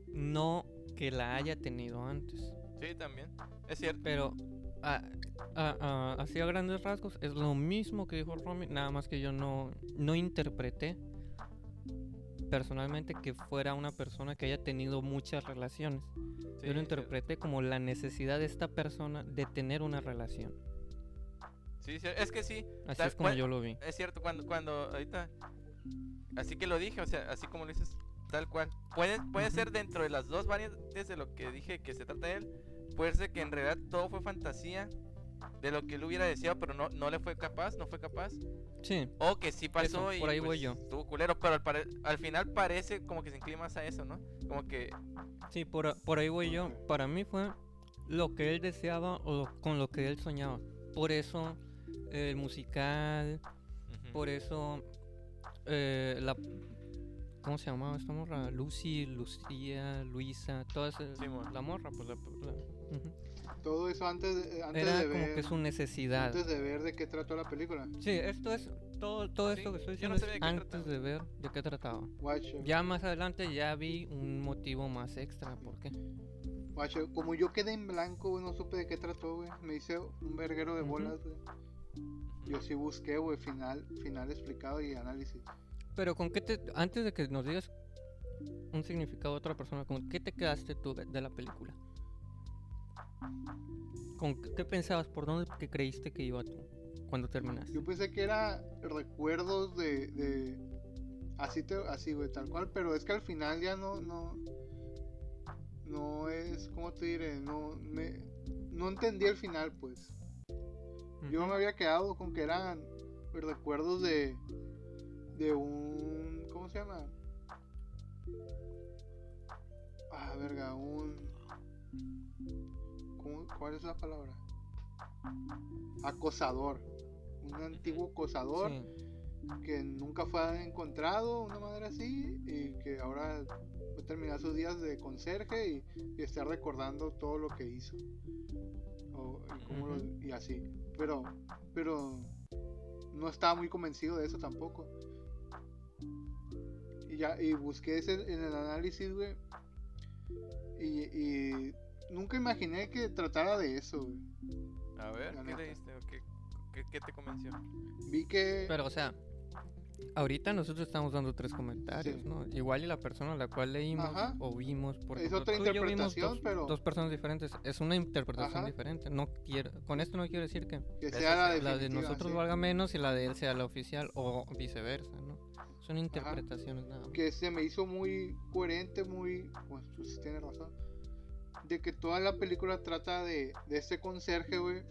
No que la haya tenido antes. Sí, también. Es cierto. Pero a, a- a- así a grandes rasgos es lo mismo que dijo Romy, nada más que yo no, no interpreté personalmente que fuera una persona que haya tenido muchas relaciones. Sí, yo lo interpreté como la necesidad de esta persona de tener una relación. Sí, es que sí. Así Tal es como cual- yo lo vi. Es cierto, cuando, cuando ahorita. Así que lo dije, o sea, así como lo dices, tal cual. Puede, puede ser dentro de las dos variantes de lo que dije que se trata de él. Puede ser que en realidad todo fue fantasía de lo que él hubiera deseado, pero no, no le fue capaz, no fue capaz. Sí, O que sí pasó Eso, y por ahí voy pues, yo. estuvo culero, pero al, al final parece como que se inclina más a eso, ¿no? Como que sí, por, por ahí voy yo. Para mí fue lo que él deseaba o lo- con lo que él soñaba. Por eso el musical, Por eso, eh, la. ¿Cómo se llamaba esta morra? Lucy, Lucía, Luisa, todas. eh, Simón. la morra, pues la. la-. Todo eso antes, de- antes Era de como ver. que su necesidad. Antes de ver de qué trató la película. Sí, esto es. Todo, todo Sí, esto que estoy no diciendo es antes trataba. de ver de qué trataba. Ya más adelante ya vi un motivo más extra. ¿Por qué? Como yo quedé en blanco, güey, no supe de qué trató, güey. Me hice un verguero de bolas, güey. Yo sí busqué, güey, final, final explicado y análisis. Pero con qué te, antes de que nos digas un significado de otra persona, ¿con qué te quedaste tú de, de la película? ¿Con qué, pensabas? ¿Por dónde que creíste que iba tú cuando terminaste? Yo pensé que era recuerdos de, de así te, así, güey, tal cual, pero es que al final ya no, no, no es, ¿cómo te diré? No, me, no entendí el final, pues. Yo me Ujú. había quedado con que eran recuerdos de, de un, ¿cómo se llama? Ah, verga, un, ¿cómo- ¿cuál es la palabra? Acosador, un antiguo acosador Sí. que nunca fue encontrado, una madre así, y que ahora va a terminar sus días de conserje y, y está recordando todo lo que hizo. O- y, cómo lo- Ujú. y así. Pero, pero no estaba muy convencido de eso tampoco. Y ya, y busqué ese en el análisis, güey. Y, y nunca imaginé que tratara de eso, güey. A ver, La ¿qué neta. leíste? ¿O qué, qué, qué te convenció? Vi que Pero, o sea, ahorita nosotros estamos dando tres comentarios, Sí. ¿no? Igual y la persona a la cual leímos Ajá. o vimos, por Es otra tú y yo vimos interpretación, dos, pero- dos personas diferentes. Es una interpretación Ajá. diferente. No quiero, con esto no quiero decir que que sea la, la de nosotros sí. valga menos y la de él sea la oficial o viceversa, ¿no? Son interpretaciones nada más. que se me hizo muy coherente, muy, pues, pues tiene razón, de que toda la película trata de, de este conserje, güey,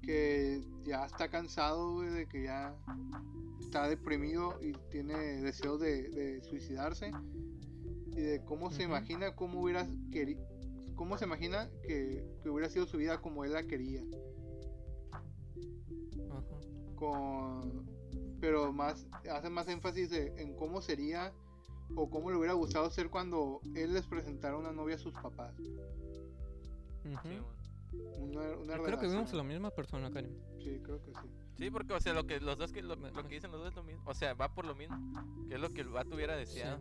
que ya está cansado, güey, de que ya está deprimido y tiene deseos de, de suicidarse y de cómo se imagina cómo hubiera querido, cómo se imagina que, que hubiera sido su vida como él la quería, con pero más hace más énfasis en cómo sería o cómo le hubiera gustado ser cuando él les presentara una novia a sus papás. Sí. Una, una creo que vimos a la misma persona, Karim. Sí, creo que sí. Sí, porque, o sea, lo que los dos que lo, que dicen los dos es lo mismo. O sea, va por lo mismo. Que es lo que el vato hubiera deseado.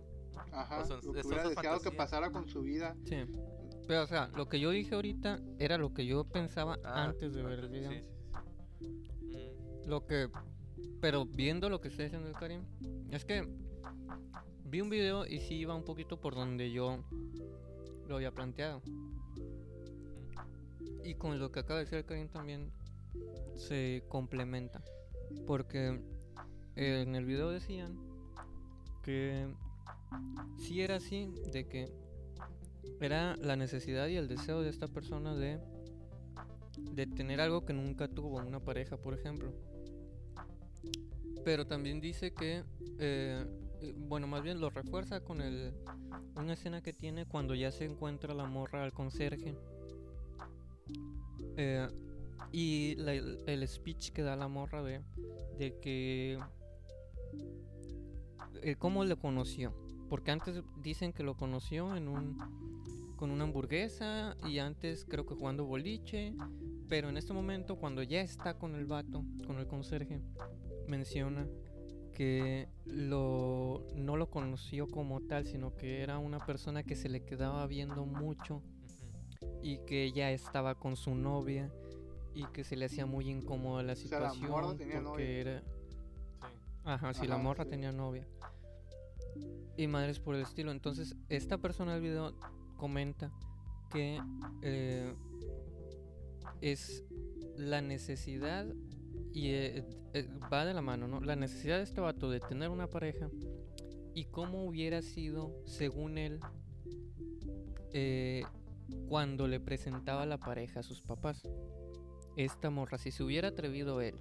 Ajá, O son- lo que hubiera deseado que pasara con su vida. Sí. Pero, o sea, lo que yo dije ahorita era lo que yo pensaba Ah, antes de ver el video. Sí, sí, sí. Lo que. Pero viendo lo que está diciendo el Karim, es que vi un video y sí iba un poquito por donde yo lo había planteado. Y con lo que acaba de decir Karim también se complementa. Porque en el video decían que sí era así, de que era la necesidad y el deseo de esta persona de, de tener algo que nunca tuvo, una pareja, por ejemplo. Pero también dice que, eh, eh, bueno, más bien lo refuerza con el, una escena que tiene cuando ya se encuentra la morra al conserje. Eh, y el, speech que da la morra de, de que... eh, ¿Cómo lo conoció? Porque antes dicen que lo conoció en un con una hamburguesa y antes creo que jugando boliche, pero en este momento cuando ya está con el vato, con el conserje, menciona que lo no lo conoció como tal, sino que era una persona que se le quedaba viendo mucho y que ya estaba con su novia y que se le hacía muy incómoda la sea, la situación morra tenía porque novia. era Sí. Ajá, si la Ajá, morra sí. tenía novia. Y madres por el estilo. Entonces, esta persona del video comenta que eh, es la necesidad y eh, eh, va de la mano, ¿no? La necesidad de este vato de tener una pareja y cómo hubiera sido, según él, eh, cuando le presentaba la pareja a sus papás. Esta morra, si se hubiera atrevido él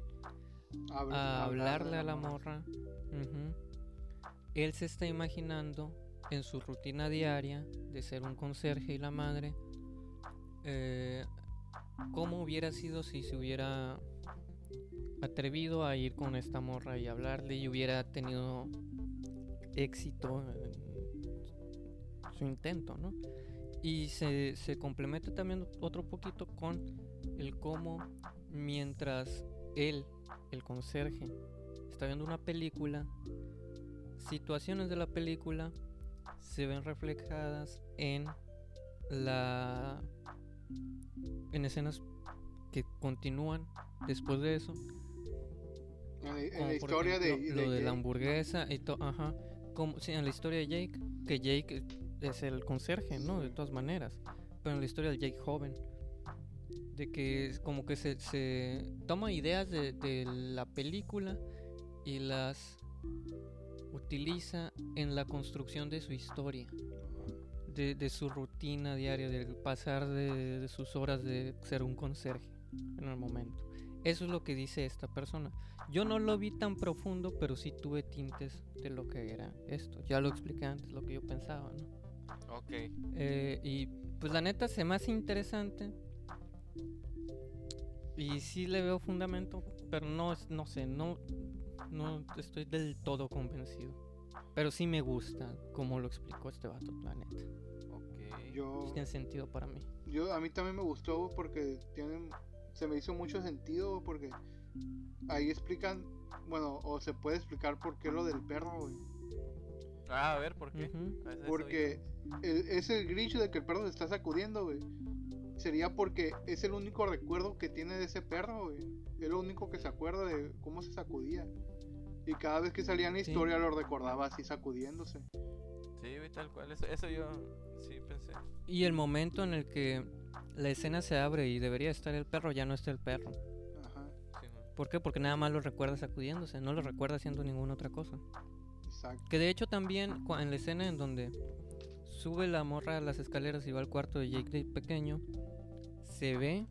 a hablarle a la morra. Él se está imaginando en su rutina diaria de ser un conserje y la madre eh, cómo hubiera sido si se hubiera atrevido a ir con esta morra y hablarle y hubiera tenido éxito en su intento, ¿no? Y se, se complementa también otro poquito con el cómo mientras él, el conserje, está viendo una película, situaciones de la película se ven reflejadas en la en escenas que continúan después de eso. En la, en historia de, lo de, la hamburguesa y todo ajá como sí, en la historia de Jake que Jake es el conserje no de todas maneras. Pero en la historia del Jake joven de que es como que se, se toma ideas de, de la película y las utiliza en la construcción de su historia de, de su rutina diaria, del pasar de, de sus horas de ser un conserje en el momento. Eso es lo que dice esta persona. Yo no lo vi tan profundo, pero sí tuve tintes de lo que era esto. Ya lo expliqué antes, lo que yo pensaba, ¿no? Ok. Eh, y pues la neta se me hace interesante. Y sí le veo fundamento, pero no, es- no sé, no, no estoy del todo convencido. Pero sí me gusta como lo explicó este vato, la neta. Ok. Yo, Tiene sentido para mí. yo, a mí también me gustó porque tienen, se me hizo mucho sentido porque ahí explican, bueno, o se puede explicar por qué lo del perro, güey. Ah, a ver, ¿por qué? Porque el- ese glitch de que el perro se está sacudiendo, güey. Sería porque es el único recuerdo que tiene de ese perro, güey. Es lo único que se acuerda de cómo se sacudía. Y cada vez que salía en la Sí. historia lo recordaba así sacudiéndose. Sí, güey, tal cual. Eso, eso yo sí pensé. Y el momento en el que la escena se abre y debería estar el perro, ya no está el perro. Ajá, Sí, no. ¿Por qué? Porque nada más lo recuerda sacudiéndose, no lo recuerda haciendo ninguna otra cosa. exacto. Que de hecho también en la escena en donde sube la morra a las escaleras y va al cuarto de Jake de pequeño, se ve,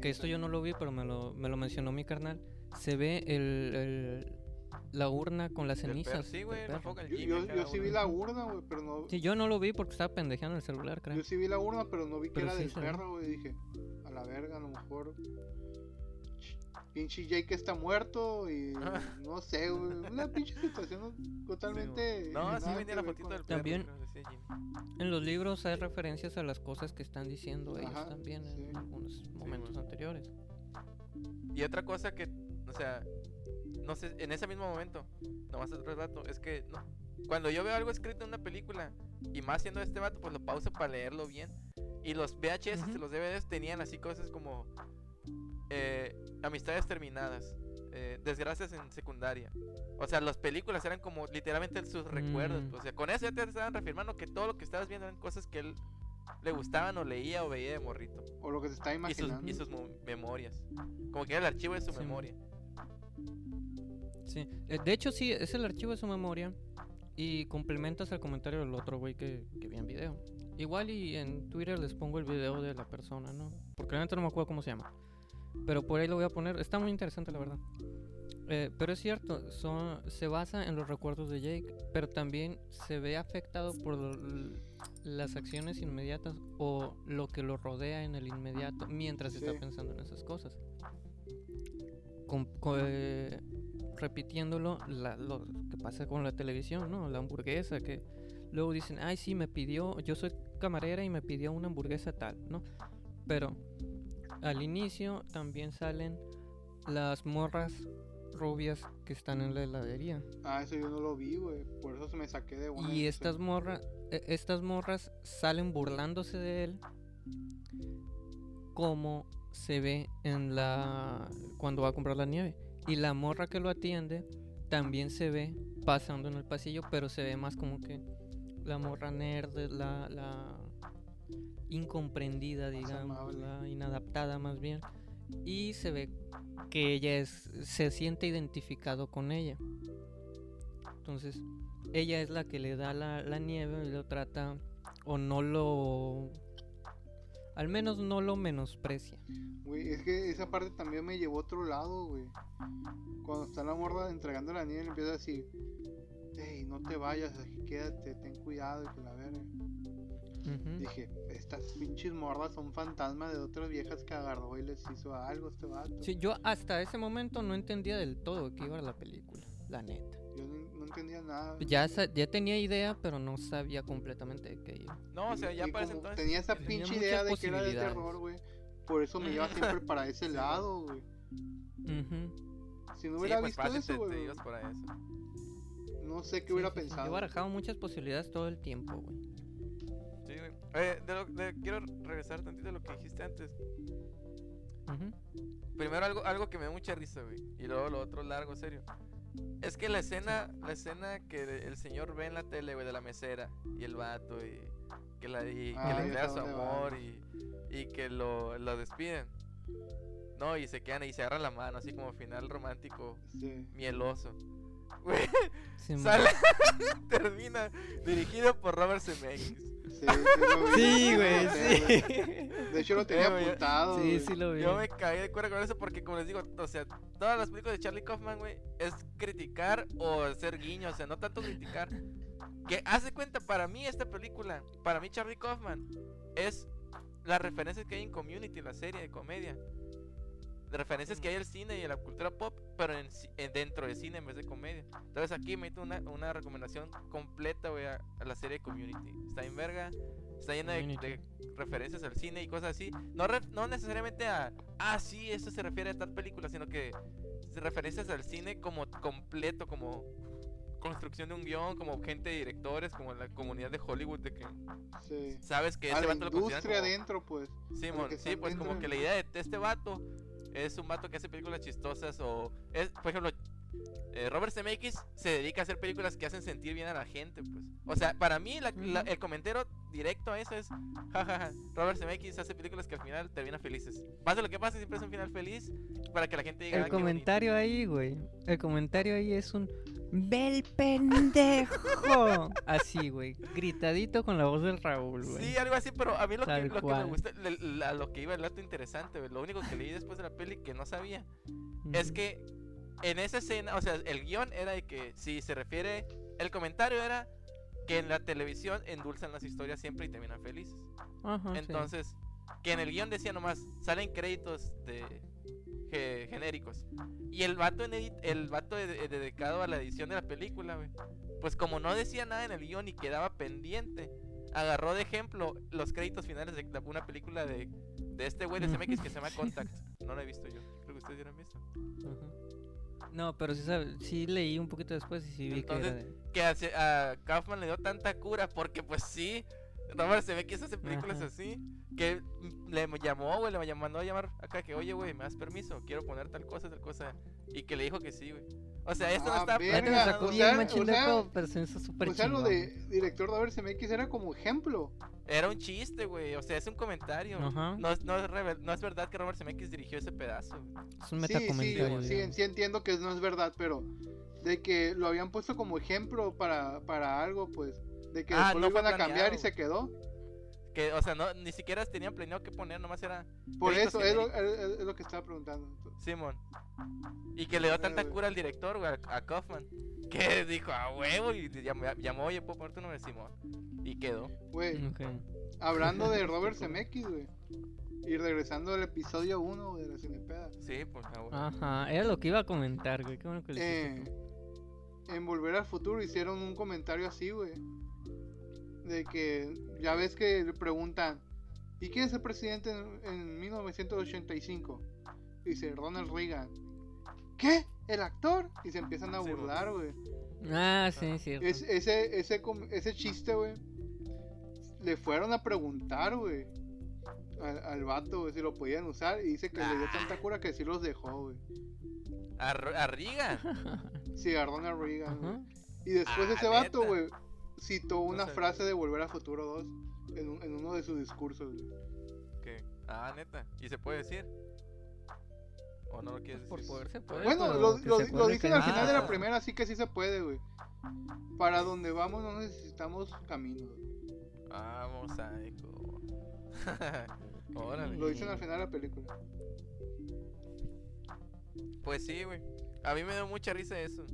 que esto yo no lo vi, pero me lo, me lo mencionó mi carnal, se ve el, el- la urna con las cenizas. Sí, güey, Yo, Jimmy yo- yo sí vi la urna, güey, pero no. Sí, yo no lo vi porque estaba pendejeando el celular, creo. Yo sí vi la urna, pero no vi que Pero era sí del perro, güey. Dije, a la verga, a lo mejor. Pinche Jake está muerto y <laughs> no sé, güey. Una pinche situación totalmente. No, sí venía la fotito del perro. También-. En los libros hay referencias a las cosas que están diciendo ellos Ajá, también sí. en algunos momentos anteriores. Y otra cosa que, o sea, no sé, en ese mismo momento, nomás otro rato, es que no, cuando yo veo algo escrito en una película, y más siendo este vato, pues lo pauso para leerlo bien. Y los VHS los DVDs tenían así cosas como eh, amistades terminadas, eh, desgracias en secundaria. O sea, las películas eran como literalmente sus recuerdos. Mm. O sea, con eso ya te estaban reafirmando que todo lo que estabas viendo eran cosas que él le gustaban o leía o veía de morrito. O lo que se está Y sus, imaginando. y sus mo- memorias. Como que era el archivo de su Sí. memoria. Sí, eh, de hecho sí, es el archivo de su memoria y complementas el comentario del otro güey que, que vi en video. Igual y en Twitter les pongo el video de la persona, ¿no? Porque realmente no me acuerdo cómo se llama. Pero por ahí lo voy a poner. Está muy interesante, la verdad. Eh, pero es cierto, son, se basa en los recuerdos de Jake, pero también se ve afectado por las acciones inmediatas o lo que lo rodea en el inmediato mientras Sí. está pensando en esas cosas. Eh, repitiéndolo, la- lo que pasa con la televisión, ¿no? La hamburguesa, que luego dicen, ay, sí, me pidió, yo soy camarera y me pidió una hamburguesa tal, ¿no? Pero al inicio también salen las morras rubias que están en la heladería. Ah, eso yo no lo vi, güey. Por eso se me saqué de una. Y estas morras, e- estas morras salen burlándose de él como se ve en la cuando va a comprar la nieve. Y la morra que lo atiende también se ve pasando en el pasillo, pero se ve más como que la morra nerd, la, la incomprendida, digamos, la inadaptada más bien. Y se ve que ella es, se siente identificado con ella. Entonces, ella es la que le da la, la nieve y lo trata o no lo... Al menos no lo menosprecia. Güey, es que esa parte también me llevó a otro lado, güey. Cuando está la morra entregando la nieve, empieza a decir: Hey, no te vayas, quédate, ten cuidado y que la verga. Dije: Estas pinches morras son fantasmas de otras viejas que agarró y les hizo algo a este vato. Sí, yo hasta ese momento no entendía del todo de qué iba la película, la neta. Yo no, no entendía nada. Ya, sa- ya tenía idea, pero no sabía completamente de qué iba. No, o sea, ya como entonces. Tenía esa Tenía pinche muchas idea de que era de posibilidades. terror, güey. Por eso me iba siempre para <laughs> ese Sí, lado, güey. Si no Sí, hubiera pues visto eso, güey, no sé qué Sí, hubiera sí, sí, pensado. Yo barajaba muchas posibilidades todo el tiempo, güey. Eh, de lo- de- quiero regresar tantito a lo que dijiste antes. Primero algo, algo que me da mucha risa, güey. Y luego lo otro largo, serio. Es que la escena, la escena que el señor ve en la tele, güey, de la mesera y el vato y que, la, y que Ah, le sé su amor y, y que lo, lo despiden. No, y se quedan y se agarran la mano, así como final romántico, Sí. mieloso. <laughs> Güey, Sí, sale, <laughs> termina dirigido por Robert Zemeckis. Sí, güey, <laughs> sí. De hecho lo tenía apuntado. Sí, sí lo vi. Yo me caí de cuerda con eso porque, como les digo, o sea, todas las películas de Charlie Kaufman, güey, es criticar o hacer guiño, o sea, no tanto criticar. Que hace cuenta, para mí esta película, para mí Charlie Kaufman, es las referencias que hay en Community, la serie de comedia. De referencias que hay al cine y a la cultura pop, pero en, en- dentro del cine en vez de comedia. Entonces aquí meto una, una recomendación completa, güey, a, a la serie de Community. Está en verga, está llena de, de referencias al cine y cosas así. No, ref- no necesariamente a, ah, sí, esto se refiere a tal película, sino que se- referencias al cine como completo, como construcción de un guion, como gente de directores, como la comunidad de Hollywood, de que Sí. sabes que A ese la vato lo industria como- adentro, pues. Simón, que sí, pues como dentro que la idea de, de este vato es un vato que hace películas chistosas o es, por ejemplo, eh, Robert Zemeckis se dedica a hacer películas que hacen sentir bien a la gente, pues. O sea, para mí la- la- el comentario directo a eso es, jajaja, Robert Zemeckis hace películas que al final terminan felices. Pase lo que pase, siempre es un final feliz para que la gente diga, "Ah, El bonito". comentario ahí, güey. El comentario ahí es un ¡Bel pendejo! <laughs> Así, güey. Gritadito con la voz del Raúl, güey. Sí, algo así, pero a mí lo, que, Tal lo que me gusta, le- la- lo que iba el dato interesante, güey, lo único que leí después de la peli que no sabía, es que en esa escena, o sea, el guion era de que si se refiere, el comentario era que en la televisión endulzan las historias siempre y terminan felices. Ajá, sí. Entonces, que en el guion decía nomás, salen créditos de ge- genéricos. Y el vato, en edit- el vato de- de- dedicado a la edición de la película, güey, pues como no decía nada en el guion y quedaba pendiente, agarró de ejemplo los créditos finales de una película de, de este güey de CMX que se llama <laughs> Contact. No lo he visto yo. Creo que ustedes ya lo han visto. Ajá. No, pero sí, sabe- sí leí un poquito después y sí vi que era de... Que a, se- a Kaufman le dio tanta cura porque pues sí, Robert CMX hace películas Ajá. así. Que le llamó, güey, le mandó a llamar acá que, oye, güey, ¿me das permiso? Quiero poner tal cosa, tal cosa. Y que le dijo que sí, güey. O sea, esto no Ah, está planeado, sacó o bien sea, machín o de sea, juego, pero se me hizo súper O sea, lo de director de Robert Zemeckis era como ejemplo. Era un chiste, güey. O sea, es un comentario. Ajá. No, es- no, es revel- no es verdad que Robert Zemeckis dirigió ese pedazo. Es un Sí, sí, metacomentario. sí, digamos. sí entiendo que no es verdad, pero de que lo habían puesto como ejemplo para, para algo, pues. De que Ah, después no lo iban a cambiar y se quedó. Que, o sea, no, ni siquiera tenían planeado que poner, nomás era Por eso es lo, genéricos. es- es lo que estaba preguntando. Simon. Y que le dio tanta güey. cura al director, güey, a, a Kaufman. Que <laughs> dijo, a huevo, y llamó, llamó, oye, ¿puedo poner tu nombre? Simón. Y quedó. Güey, Ok. hablando de <laughs> Robert Zemeckis, güey. Y regresando al episodio 1 de la Cinepeda. Sí, a huevo. Ajá, era lo que iba a comentar, güey. Qué bueno que Eh, en Volver al Futuro hicieron un comentario así, güey. De que ya ves que le preguntan, ¿y quién es el presidente en, en 1985? Dice Ronald Reagan. ¿Qué? ¿El actor? Y se empiezan a Sí, burlar, güey. Ah, sí, cierto. Es- ese, ese, ese chiste, güey. Le fueron a preguntar, güey. Al, al vato, güey, si lo podían usar. Y dice que le dio tanta cura que sí los dejó, güey. A, a Reagan. Sí, a Ronald Reagan, güey. Y después Ah, ese vato, güey, citó una frase de Volver a Futuro 2 en, un- en uno de sus discursos, güey. ¿Qué? Ah, neta. ¿Y se puede decir? ¿O no lo quieres Por decir? poder se puede. Bueno, lo, que lo- se lo puede dicen al final de la Ah. primera, así que sí se puede, güey. Para donde vamos no necesitamos caminos. güey. Vamos, psycho. <laughs> Órale. Lo dicen al final de la película. Pues sí, güey. A mí me dio mucha risa eso.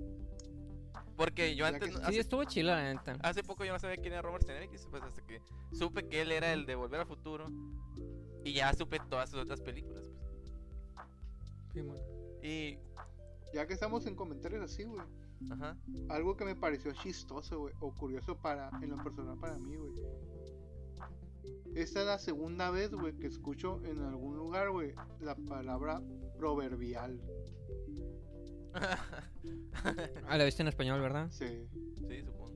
Porque yo antes, que no- sí hace, estuvo chila, la neta. hace poco yo no sabía quién era Robert Zemeckis, pues hasta que supe que él era el de Volver al Futuro. Y ya supe todas sus otras películas, pues. Sí, man. Y, Ya que estamos en comentarios así, güey. ajá. Algo que me pareció chistoso, güey. O curioso para, en lo personal para mí, güey. Esta es la segunda vez, güey, que escucho en algún lugar, güey, la palabra proverbial. <laughs> Ah, la viste en español, ¿verdad? Sí. sí, supongo.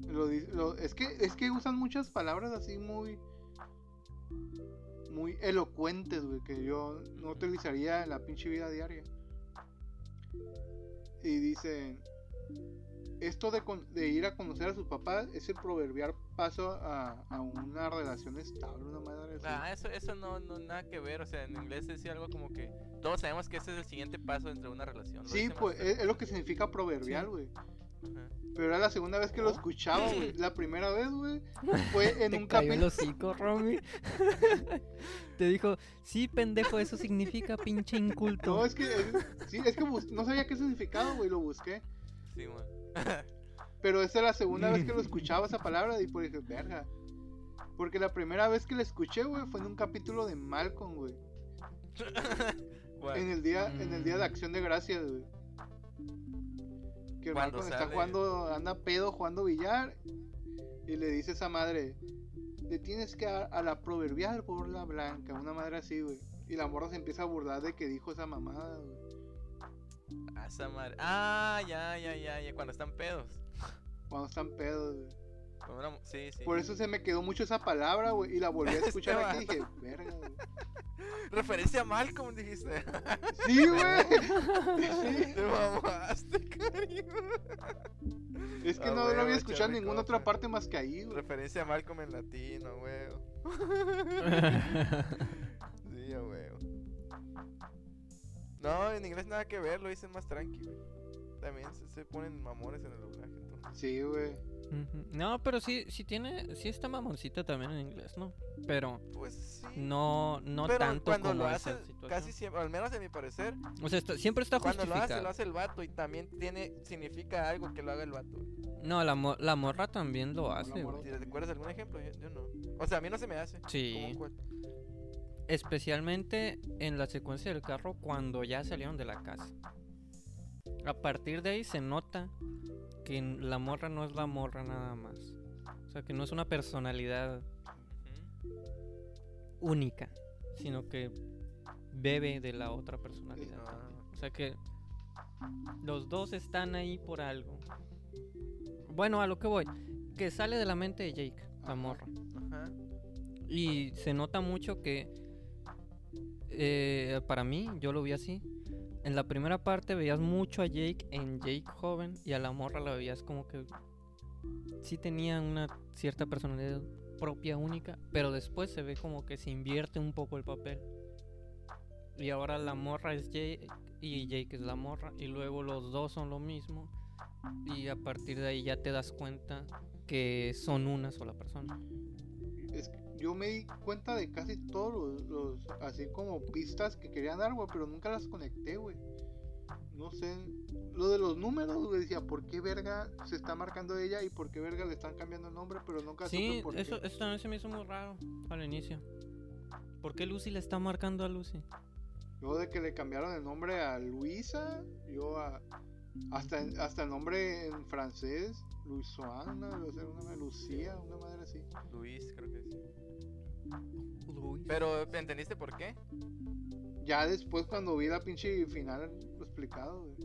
lo lo- es que es que usan muchas palabras así muy muy elocuentes, güey, que yo no utilizaría en la pinche vida diaria. Y dicen, esto de, con- de ir a conocer a sus papás es el proverbial paso a, a una relación estable, una madre así. Ah, eso, eso no, no nada que ver, o sea, en inglés decía algo como que todos sabemos que ese es el siguiente paso entre una relación. sí, pues es, es lo que significa proverbial, Sí. güey. Ajá. Pero era la segunda vez que lo escuchaba, güey. La primera vez, güey, <laughs> fue en Te un cayó el capítulo. hocico, Romy. <laughs> Te dijo, sí, pendejo, eso significa pinche inculto. No, es que, es- sí, es que bus- no sabía qué significaba, güey, lo busqué. Sí, man. <laughs> Pero esa era la segunda vez que lo <laughs> escuchaba esa palabra y pues dije, verga. Porque la primera vez que la escuché, güey, fue en un capítulo de Malcolm, güey. <laughs> En el día, en el día de Mm. acción de gracias, güey. Que Malcolm está sale- jugando, anda pedo jugando billar. Y le dice a esa madre, le tienes que dar a la proverbial burla blanca, una madre así, güey. Y la morra se empieza a burlar de que dijo esa mamada, güey. A esa madre. Ah, ya, ya, ya, ya, cuando están pedos. Cuando están pedos, güey. Una Sí, sí. Por eso se me quedó mucho esa palabra, güey. Y la volví a <laughs> escuchar Este aquí y dije, verga, güey. Referencia a Malcolm, dijiste. Sí, güey. <laughs> Sí. Te mamaste, cariño. Es que Ah, no güey, lo había güey, escuchado en ninguna otra parte más que ahí, güey. Referencia a Malcolm en latino, huevo. <laughs> No, en inglés nada que ver, lo dicen más tranqui, güey. También se, se ponen mamones en el doblaje, entonces. Sí, güey. No, pero sí, sí tiene, sí está mamoncita también en inglés, ¿no? Pero Pues sí. no, no pero tanto cuando como lo hace, casi siempre, al menos a mi parecer, O sea, está- siempre está cuando lo hace, justificado. lo hace el vato y también tiene, significa algo que lo haga el vato. No, la, mo- la morra también lo hace. ¿Te recuerdas algún ejemplo? Yo, yo no. O sea, a mí no se me hace. Sí. ¿Cómo cuál? Especialmente en la secuencia del carro cuando ya salieron de la casa. A partir de ahí se nota que la morra no es la morra nada más. O sea, que no es una personalidad única, sino que bebe de la otra personalidad. Ah. también. O sea que los dos están ahí por algo. Bueno, a lo que voy, que sale de la mente de Jake, la morra. Ajá. Y se nota mucho que, eh, para mí, yo lo vi así. En la primera parte veías mucho a Jake en Jake joven y a la morra la veías como que sí tenía una cierta personalidad propia única, pero después se ve como que se invierte un poco el papel. Y ahora la morra es Jake y Jake es la morra y luego los dos son lo mismo y a partir de ahí ya te das cuenta que son una sola persona. Es que yo me di cuenta de casi todos los, los- así como pistas que querían dar, güey, pero nunca las conecté, güey. No sé. Lo de los números, güey, decía, ¿por qué verga se está marcando ella y por qué verga le están cambiando el nombre? Pero nunca Sí, supe por qué. eso, eso también se me hizo muy raro al inicio. ¿Por qué Lucy le está marcando a Lucy? Yo de que le cambiaron el nombre a Luisa, yo a, hasta, hasta el nombre en francés, una Lucía, una madre así. Luis, creo que sí. Luis. Pero, ¿entendiste por qué? Ya después cuando vi la pinche final lo explicado, güey.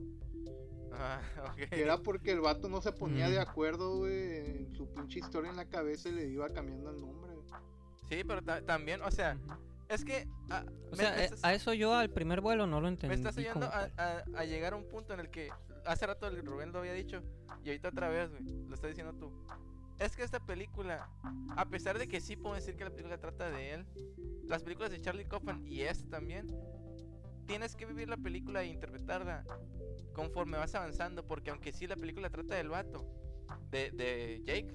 Ah, <laughs> ok. Que era porque el vato no se ponía Mm. de acuerdo, güey, en su pinche historia en la cabeza y le iba cambiando el nombre. Sí, pero ta- también, o sea, es que. ah, O me- sea, me eh, estás- a eso yo al primer vuelo no lo entendí. Me estás ayudando a, a- a llegar a un punto en el que hace rato el Rubén lo había dicho y ahorita otra vez, güey, lo estás diciendo tú. Es que esta película, a pesar de que sí puedo decir que la película trata de él, las películas de Charlie Kaufman y esta también, tienes que vivir la película e interpretarla conforme vas avanzando, porque aunque sí la película trata del vato, de, de Jake,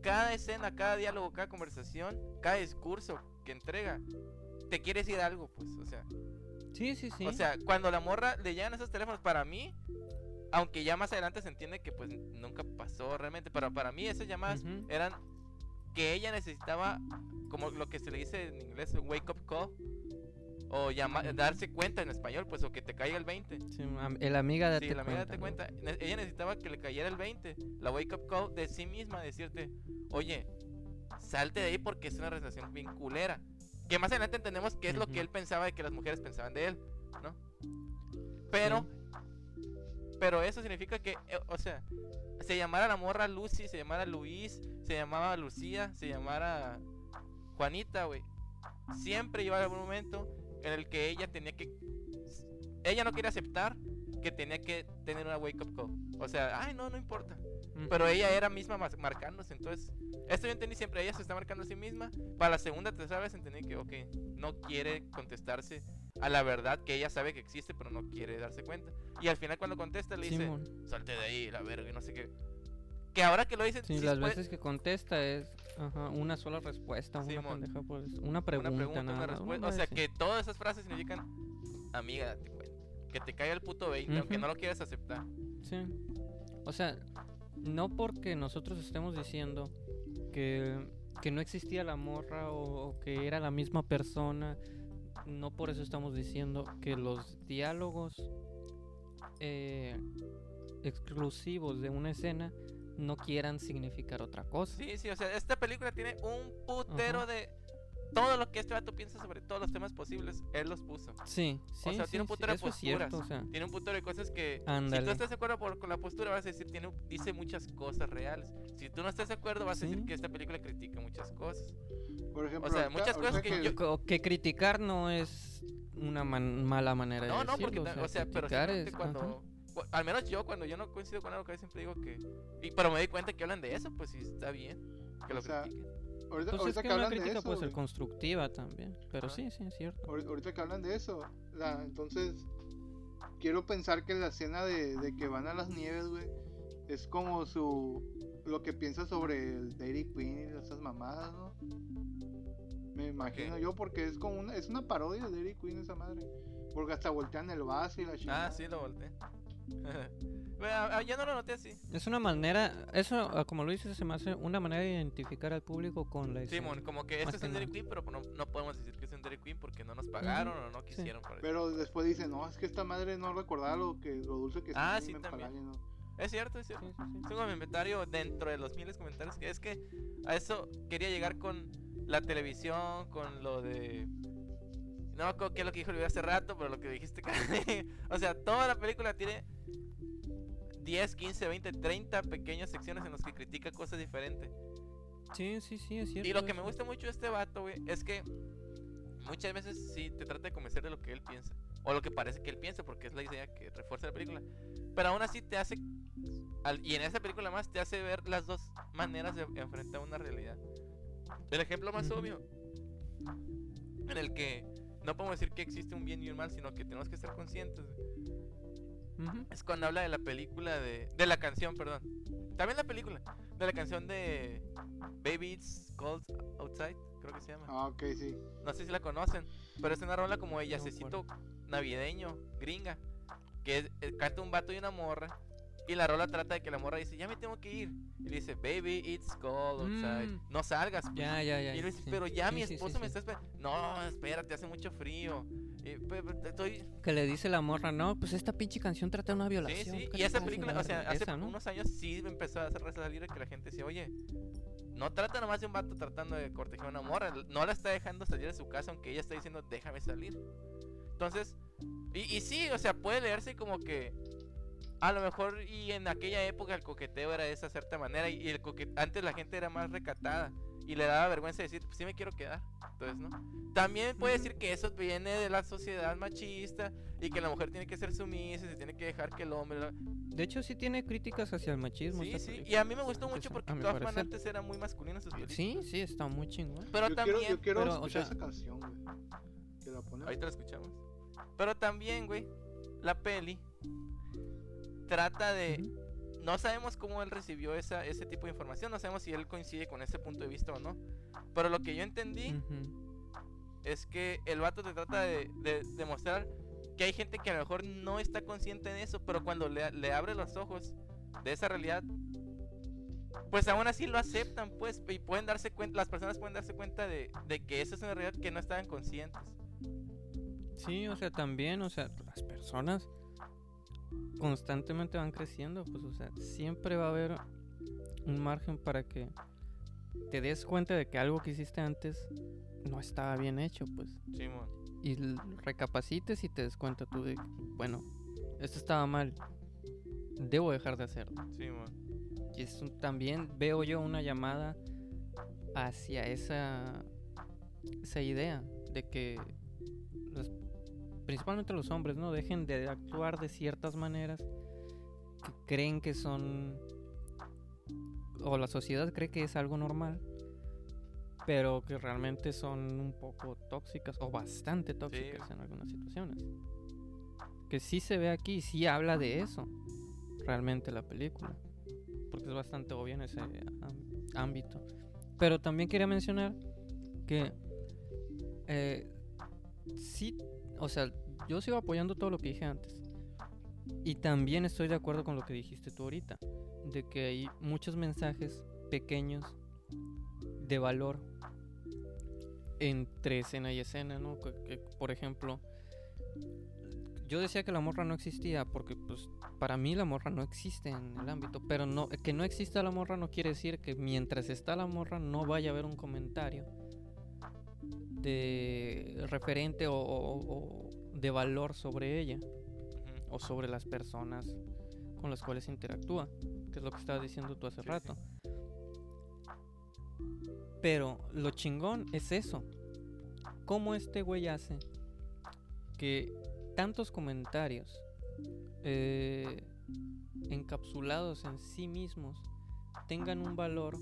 cada escena, cada diálogo, cada conversación, cada discurso que entrega, te quiere decir algo, pues, o sea. Sí, sí, sí. O sea, cuando la morra le llegan esos teléfonos, para mí, aunque ya más adelante se entiende que pues nunca pasó realmente, pero para mí esas llamadas eran que ella necesitaba, como lo que se le dice en inglés, wake up call, o llama- darse cuenta en español, pues, o que te caiga el 20. Sí, el amiga date Sí, la amiga cuenta. date cuenta. Ella necesitaba que le cayera el 20, la wake up call de sí misma, decirte, oye, salte de ahí porque es una relación bien culera. Que más adelante entendemos que es lo que él pensaba de que las mujeres pensaban de él, ¿no? Pero pero eso significa que, eh, o sea, se llamara la morra Lucy, se llamara Luis, se llamaba Lucía, se llamara Juanita, güey. Siempre iba a haber un momento en el que ella tenía que. Ella no quiere aceptar que tenía que tener una wake up call. O sea, ay, no, no importa. Pero ella era misma marcándose. Entonces, esto yo entendí siempre. Ella se está marcando a sí misma. Para la segunda, tercera vez entendí que, ok, no quiere contestarse a la verdad que ella sabe que existe, pero no quiere darse cuenta. Y al final, cuando contesta, le dice, Simón. salte de ahí, la verga, y no sé qué. Que ahora que lo dicen, Sí, sí las puede- veces que contesta es ajá, una sola respuesta, una pendeja una pregunta, una pregunta, nada una respuesta. O sea, que todas esas frases significan, amiga, date cuenta. Que te caiga el puto 20, aunque Ujú. no lo quieras aceptar. Sí. O sea, no porque nosotros estemos diciendo que, que no existía la morra o, o que era la misma persona, no por eso estamos diciendo que los diálogos eh, exclusivos de una escena no quieran significar otra cosa. Sí, sí, o sea, esta película tiene un putero Ajá. de todo lo que este vato piensa sobre todos los temas posibles, él los puso. Sí, sí, o sea, sí, tiene un sí, putero de posturas. cierto, o sea, Tiene un putero de cosas que si tú estás de acuerdo por- con la postura vas a decir tiene dice muchas cosas reales. Si tú no estás de acuerdo vas a decir Sí. que esta película critica muchas cosas. Por ejemplo, sea, ahorita- muchas cosas que yo- que criticar no es una man- mala manera No, de no, porque decirlo, ta- o sea, pero es- cuando ajá. al menos yo cuando yo no coincido con algo que siempre digo que y pero me di cuenta que hablan de eso, pues sí está bien que lo O sea, critiquen. Ahorita, Pues es ahorita que que una hablan de crítica eso, puede ser constructiva también, pero Ajá. sí, sí, es cierto. ahori- ahorita que hablan de eso, la, entonces quiero pensar que la escena de, de que van a las nieves, güey, es como su lo que piensa sobre el Dairy Queen y esas mamadas, ¿no? Me imagino Ok. yo porque es como una es una parodia de Dairy Queen esa madre, porque hasta voltean el vaso y la chingada. Ah, sí lo volteé. <laughs> Bueno, ah, yo no lo noté así. Es una manera, eso ah, como lo dices, se me hace una manera de identificar al público con la escena. Simón, como que este Más es un Dairy. Queen, pero no, no podemos decir que es un Dairy Queen porque no nos pagaron o no sí. quisieron por eso. Pero después dicen, no, es que esta madre no recordaba lo que lo dulce que Ah, sí, también. empalaga", ¿no? Es cierto, es cierto. Sí, sí, sí. Es un comentario dentro de los miles de comentarios que es que a eso quería llegar con la televisión, con lo de no me acuerdo qué es lo que dijo Olivia hace rato, pero lo que dijiste <laughs> <laughs> o sea, toda la película tiene 10, 15, 20, 30 pequeñas secciones en las que critica cosas diferentes. Sí, sí, sí, es cierto. Y lo que me gusta mucho de este vato, güey, es que muchas veces sí te trata de convencer de lo que él piensa. O lo que parece que él piensa, porque es la idea que refuerza la película. Pero aún así te hace. y en esa película más te hace ver las dos maneras de enfrentar una realidad. El ejemplo más obvio. En el que no podemos decir que existe un bien y un mal, sino que tenemos que estar conscientes. güey. Ujú. Es cuando habla de la película de. De la canción, perdón. También la película. De la canción de. Baby It's Cold Outside, creo que se llama. Ah, ok, sí. No sé si la conocen, pero es una rola como de yacecito navideño, gringa. Que es- eh, canta un vato y una morra. Y la rola trata de que la morra dice, ya me tengo que ir. Y le dice, baby, it's cold outside. Mm. No salgas. pues". Ya, ya, ya. Y le dice, sí. pero ya Sí, mi sí, sí, esposo sí. me está esperando. No, espérate, hace mucho frío. Y, "Pe- pe- estoy... Que le dice la morra, no, pues esta pinche canción trata de una Sí, violación. sí. ¿qué Y esa pasa?" película, La o sea, hace esa, ¿no? unos años sí empezó a hacer resalir que la gente decía, oye, no trata nomás de un vato tratando de cortejar a una morra. No la está dejando salir de su casa, aunque ella está diciendo, déjame salir. Entonces, y, y sí, o sea, puede leerse como que a lo mejor y en aquella época el coqueteo era de esa cierta manera y el coque- antes la gente era más recatada y le daba vergüenza decir, pues sí me quiero quedar. Entonces, ¿no? También puede decir que eso viene de la sociedad machista y que la mujer tiene que ser sumisa y se tiene que dejar que el hombre... la- De hecho, sí tiene críticas hacia el machismo. Sí, sí, y a mí me gustó mucho porque Kaufman parecer. antes era muy masculino en sus películas. Sí, sí, está muy chingón. Pero yo, también... quiero, yo quiero pero, o escuchar sea- esa canción, güey. Que la. Ahorita la escuchamos. Pero también, güey, la peli trata de... No sabemos cómo él recibió esa, ese tipo de información, no sabemos si él coincide con ese punto de vista o no. Pero lo que yo entendí Ujú. es que el vato te trata de, de demostrar que hay gente que a lo mejor no está consciente de eso, pero cuando le, le abre los ojos de esa realidad, pues aún así lo aceptan, pues, y pueden darse cuenta, las personas pueden darse cuenta de, de que esa es una realidad que no estaban conscientes. Sí, o sea, también, o sea, las personas constantemente van creciendo, pues, o sea, siempre va a haber un margen para que te des cuenta de que algo que hiciste antes no estaba bien hecho, pues, y recapacites y te des cuenta tú de que, bueno, esto estaba mal. debo dejar de hacerlo. Sí, mon. Y es un- también veo yo una llamada hacia esa, esa idea de que los- principalmente los hombres no dejen de actuar de ciertas maneras que creen que son o la sociedad cree que es algo normal pero que realmente son un poco tóxicas o bastante tóxicas en algunas situaciones. Que sí se ve aquí sí habla de eso realmente la película porque es bastante obvio en ese ámbito. Pero también quería mencionar que eh, sí, o sea, yo sigo apoyando todo lo que dije antes. Y también estoy de acuerdo con lo que dijiste tú ahorita, de que hay muchos mensajes pequeños de valor entre escena y escena, ¿no? Por ejemplo, yo decía que la morra no existía porque pues para mí la morra no existe en el ámbito, pero no que no exista la morra no quiere decir que mientras está la morra no vaya a haber un comentario de referente o, o- o de valor sobre ella o sobre las personas con las cuales interactúa, que es lo que estabas diciendo tú hace Sí, rato. Pero lo chingón es eso. ¿Cómo este güey hace que tantos comentarios eh, encapsulados en sí mismos tengan un valor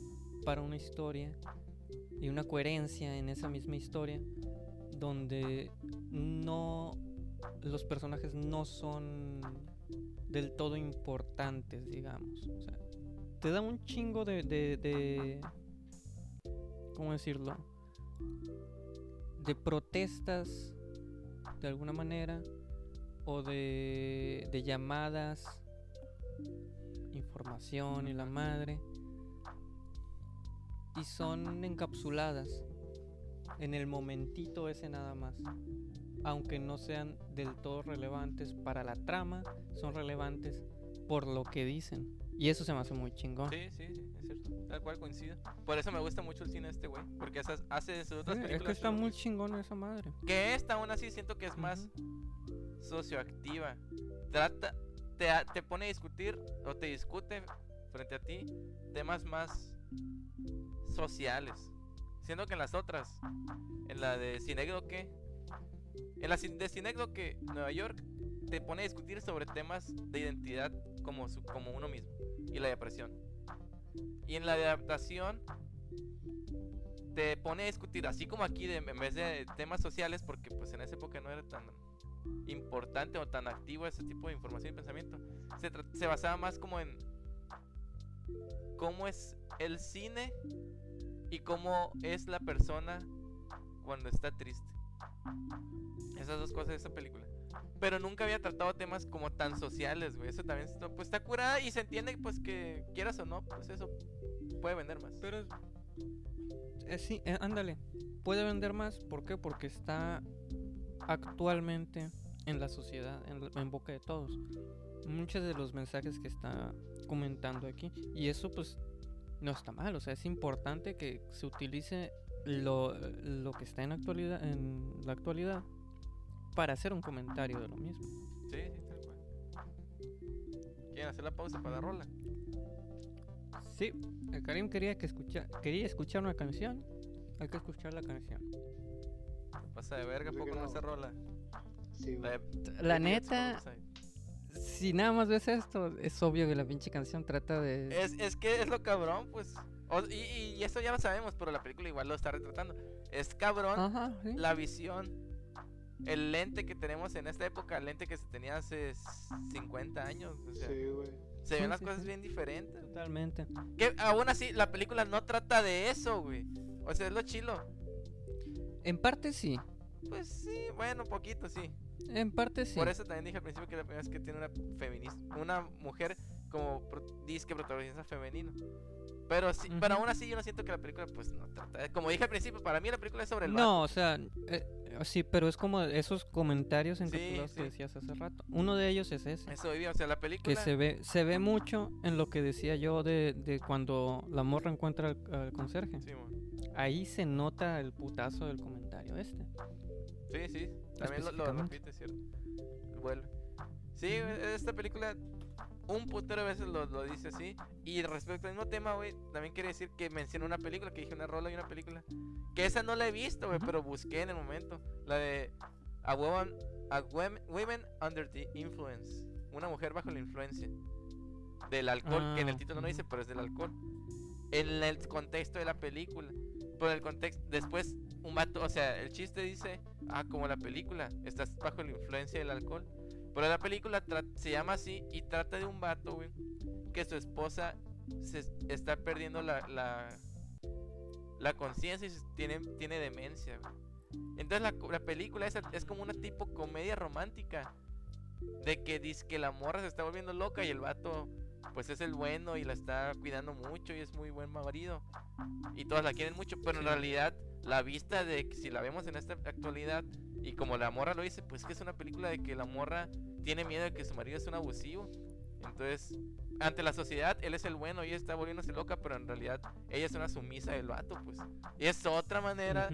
para una historia y una coherencia en esa misma historia donde no los personajes no son del todo importantes, digamos. O sea, te da un chingo de, de, ¿cómo decirlo? De protestas de alguna manera o de, de llamadas, información y la madre. Y son encapsuladas en el momentito ese nada más. Aunque no sean del todo relevantes para la trama, son relevantes por lo que dicen. Y eso se me hace muy chingón. Sí, sí, es cierto. Tal cual coincido. Por eso me gusta mucho el cine de este güey. Porque esas- hace sus otras Sí, películas. es que está muy chingón esa madre. Que esta aún así siento que es más socioactiva. Trata, te, te pone a discutir o te discute frente a ti temas más sociales. Siendo que en las otras, en la de Cinécdoque, en la de Cinécdoque Nueva York, te pone a discutir sobre temas de identidad como, su- como uno mismo y la depresión. Y en la de adaptación, te pone a discutir, así como aquí, de, en vez de temas sociales, porque pues en esa época no era tan importante o tan activo ese tipo de información y pensamiento. Se, se basaba más como en cómo es el cine y cómo es la persona cuando está triste. Esas dos cosas de esa película. Pero nunca había tratado temas como tan sociales, güey. Eso también está- pues, está curada y se entiende pues que quieras o no, pues eso puede vender más. Pero eh, sí, eh, ándale. Puede vender más. ¿Por qué? Porque está actualmente en la sociedad, en, en boca de todos. Muchos de los mensajes que está comentando aquí. Y eso pues no está mal. O sea, es importante que se utilice lo, lo que está en, actualidad, en la actualidad para hacer un comentario de lo mismo. Sí, sí, tal cual. ¿Quieren hacer la pausa para la rola? Sí, el Karim quería que escucha, quería escuchar una canción. Hay que escuchar la canción. Pasa de verga, poco no esa rola. Sí, La de- La neta. Si nada más ves esto, es obvio que la pinche canción trata de... Es, es que es lo cabrón, pues. O- y, y eso ya lo sabemos, pero la película igual lo está retratando. Es cabrón Ajá, sí. la visión, el lente que tenemos en esta época, el lente que se tenía hace 50 años. O sea, Sí, güey. se Sí, ven las sí, cosas sí. bien diferentes. Totalmente. Que aún así, la película no trata de eso, güey. O sea, es lo chilo. En parte sí, Pues sí, bueno, poquito sí. En parte sí. Por eso también dije al principio que la primera vez que tiene una feminista, una mujer como pro, disque protagonista femenino. Pero sí, pero Ujú. aún así yo no siento que la película pues no trata. de- Como dije al principio, para mí la película es sobre el No, o sea, eh, eh, sí, pero es como esos comentarios encapsulados sí. que decías hace rato. Uno de ellos es ese. Eso o sea, la Que película se ve, se ve mucho en lo que decía yo de, de cuando la morra encuentra al, al conserje. Sí. Ahí se nota el putazo del comentario este. sí, sí, también lo, repite, cierto. Vuelve. Sí, esta película un putero de veces lo, lo dice así. Y respecto al mismo tema, güey, también quiere decir que mencionó una película, que dije una rola y una película. Que esa no la he visto, güey, pero busqué en el momento. La de A Woman, a Wom- Women Under the Influence. Una mujer bajo la influencia del alcohol, que en el Ah, título no dice, pero es del alcohol. En el contexto de la película. Por el contexto, después un vato, o sea, el chiste dice, ah, como la película, estás bajo la influencia del alcohol. Pero la película se llama así y trata de un vato, güey, que su esposa se es- está perdiendo la, la, la conciencia y tiene, tiene demencia, güey. Entonces la, película esa es como una tipo comedia romántica. De que dice que la morra se está volviendo loca y el vato pues es el bueno y la está cuidando mucho y es muy buen marido. Y todas la quieren mucho, pero en realidad la vista de que si la vemos en esta actualidad y como la morra lo dice, pues que es una película de que la morra tiene miedo de que su marido es un abusivo. Entonces, ante la sociedad, él es el bueno y está volviéndose loca, pero en realidad ella es una sumisa del vato, pues. Y es otra manera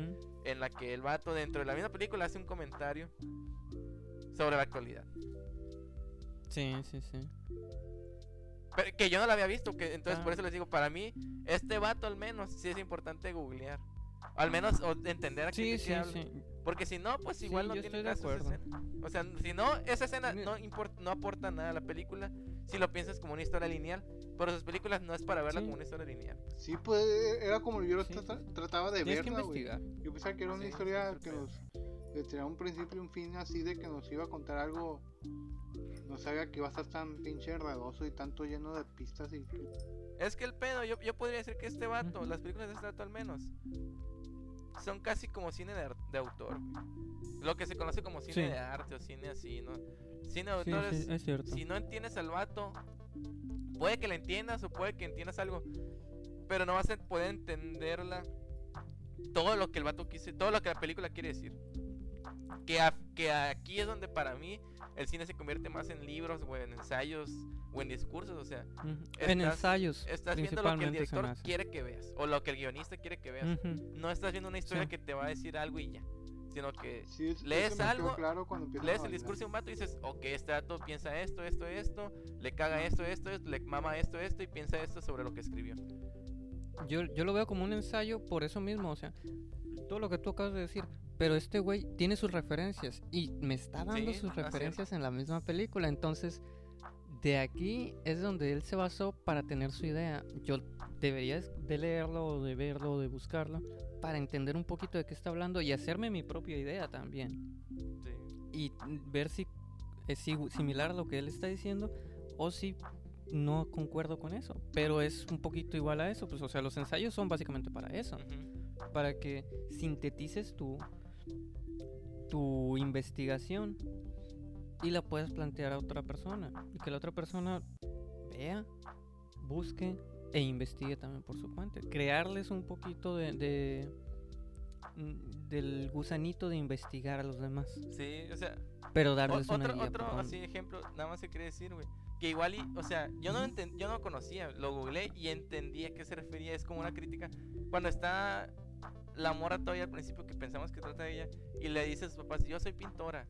en la que el vato dentro de la misma película hace un comentario sobre la actualidad. Sí, sí, sí. Pero que yo no la había visto, que entonces por Ah. eso les digo, para mí, este vato al menos sí es importante googlear. Al menos o entender a qué Sí, sí, sí. Porque si no, pues Sí, igual no tiene de caso esa acuerdo. escena. O sea, si no, esa escena no, import- no aporta nada a la película. Si lo piensas como una historia lineal. Pero sus películas no es para verla Sí. como una historia lineal. Sí, pues era como yo lo trataba de Tienes verla. Yo pensaba que era una Sí, historia sí, que nos que tenía un principio y un fin así de que nos iba a contar algo. No sabía que iba a estar tan pinche enredoso y tanto lleno de pistas y Es que el pedo, yo, yo podría decir que este vato, las películas de este vato al menos, son casi como cine de, de autor. güey. Lo que se conoce como cine Sí. de arte o cine así, ¿no? Cine de autor sí, es si no entiendes al vato, puede que la entiendas o puede que entiendas algo, pero no vas a poder entenderla todo lo que el vato quise, todo lo que la película quiere decir. Que, a- que aquí es donde para mí el cine se convierte más en libros o en ensayos o en discursos, o sea, Ujú. En estás- ensayos, estás viendo lo que el director quiere que veas o lo que el guionista quiere que veas. Ujú. No estás viendo una historia Sí. que te va a decir algo y ya, sino que sí, es- ¿Lees algo? claro lees el discurso de un vato y dices, ok, este vato piensa esto, esto, esto, le caga esto, esto, esto, le mama esto, esto y piensa esto sobre lo que escribió. Yo, yo lo veo como un ensayo por eso mismo, o sea, todo lo que tú acabas de decir. Pero este güey tiene sus referencias y me está dando Sí, sus referencias en la misma película. Entonces, de aquí es donde él se basó para tener su idea. Yo debería de leerlo, de verlo, de buscarlo, para entender un poquito de qué está hablando y hacerme mi propia idea también. Sí. Y ver si es similar a lo que él está diciendo o si no concuerdo con eso. Pero es un poquito igual a eso. Pues, o sea, los ensayos son básicamente para eso para que sintetices tu, tu investigación y la puedas plantear a otra persona. Y que la otra persona vea, busque e investigue también por su cuenta. Crearles un poquito de, de- mm, del gusanito de investigar a los demás. Sí, o sea, Pero o- darles una otro, guía otro por así ejemplo, nada más se quería decir, güey. Que igual y, o sea, yo no enten- yo no conocía, lo googleé y entendí a qué se refería, es como una crítica. Cuando está la mora todavía al principio que pensamos que trata de ella y le dice a sus papás, yo soy pintora.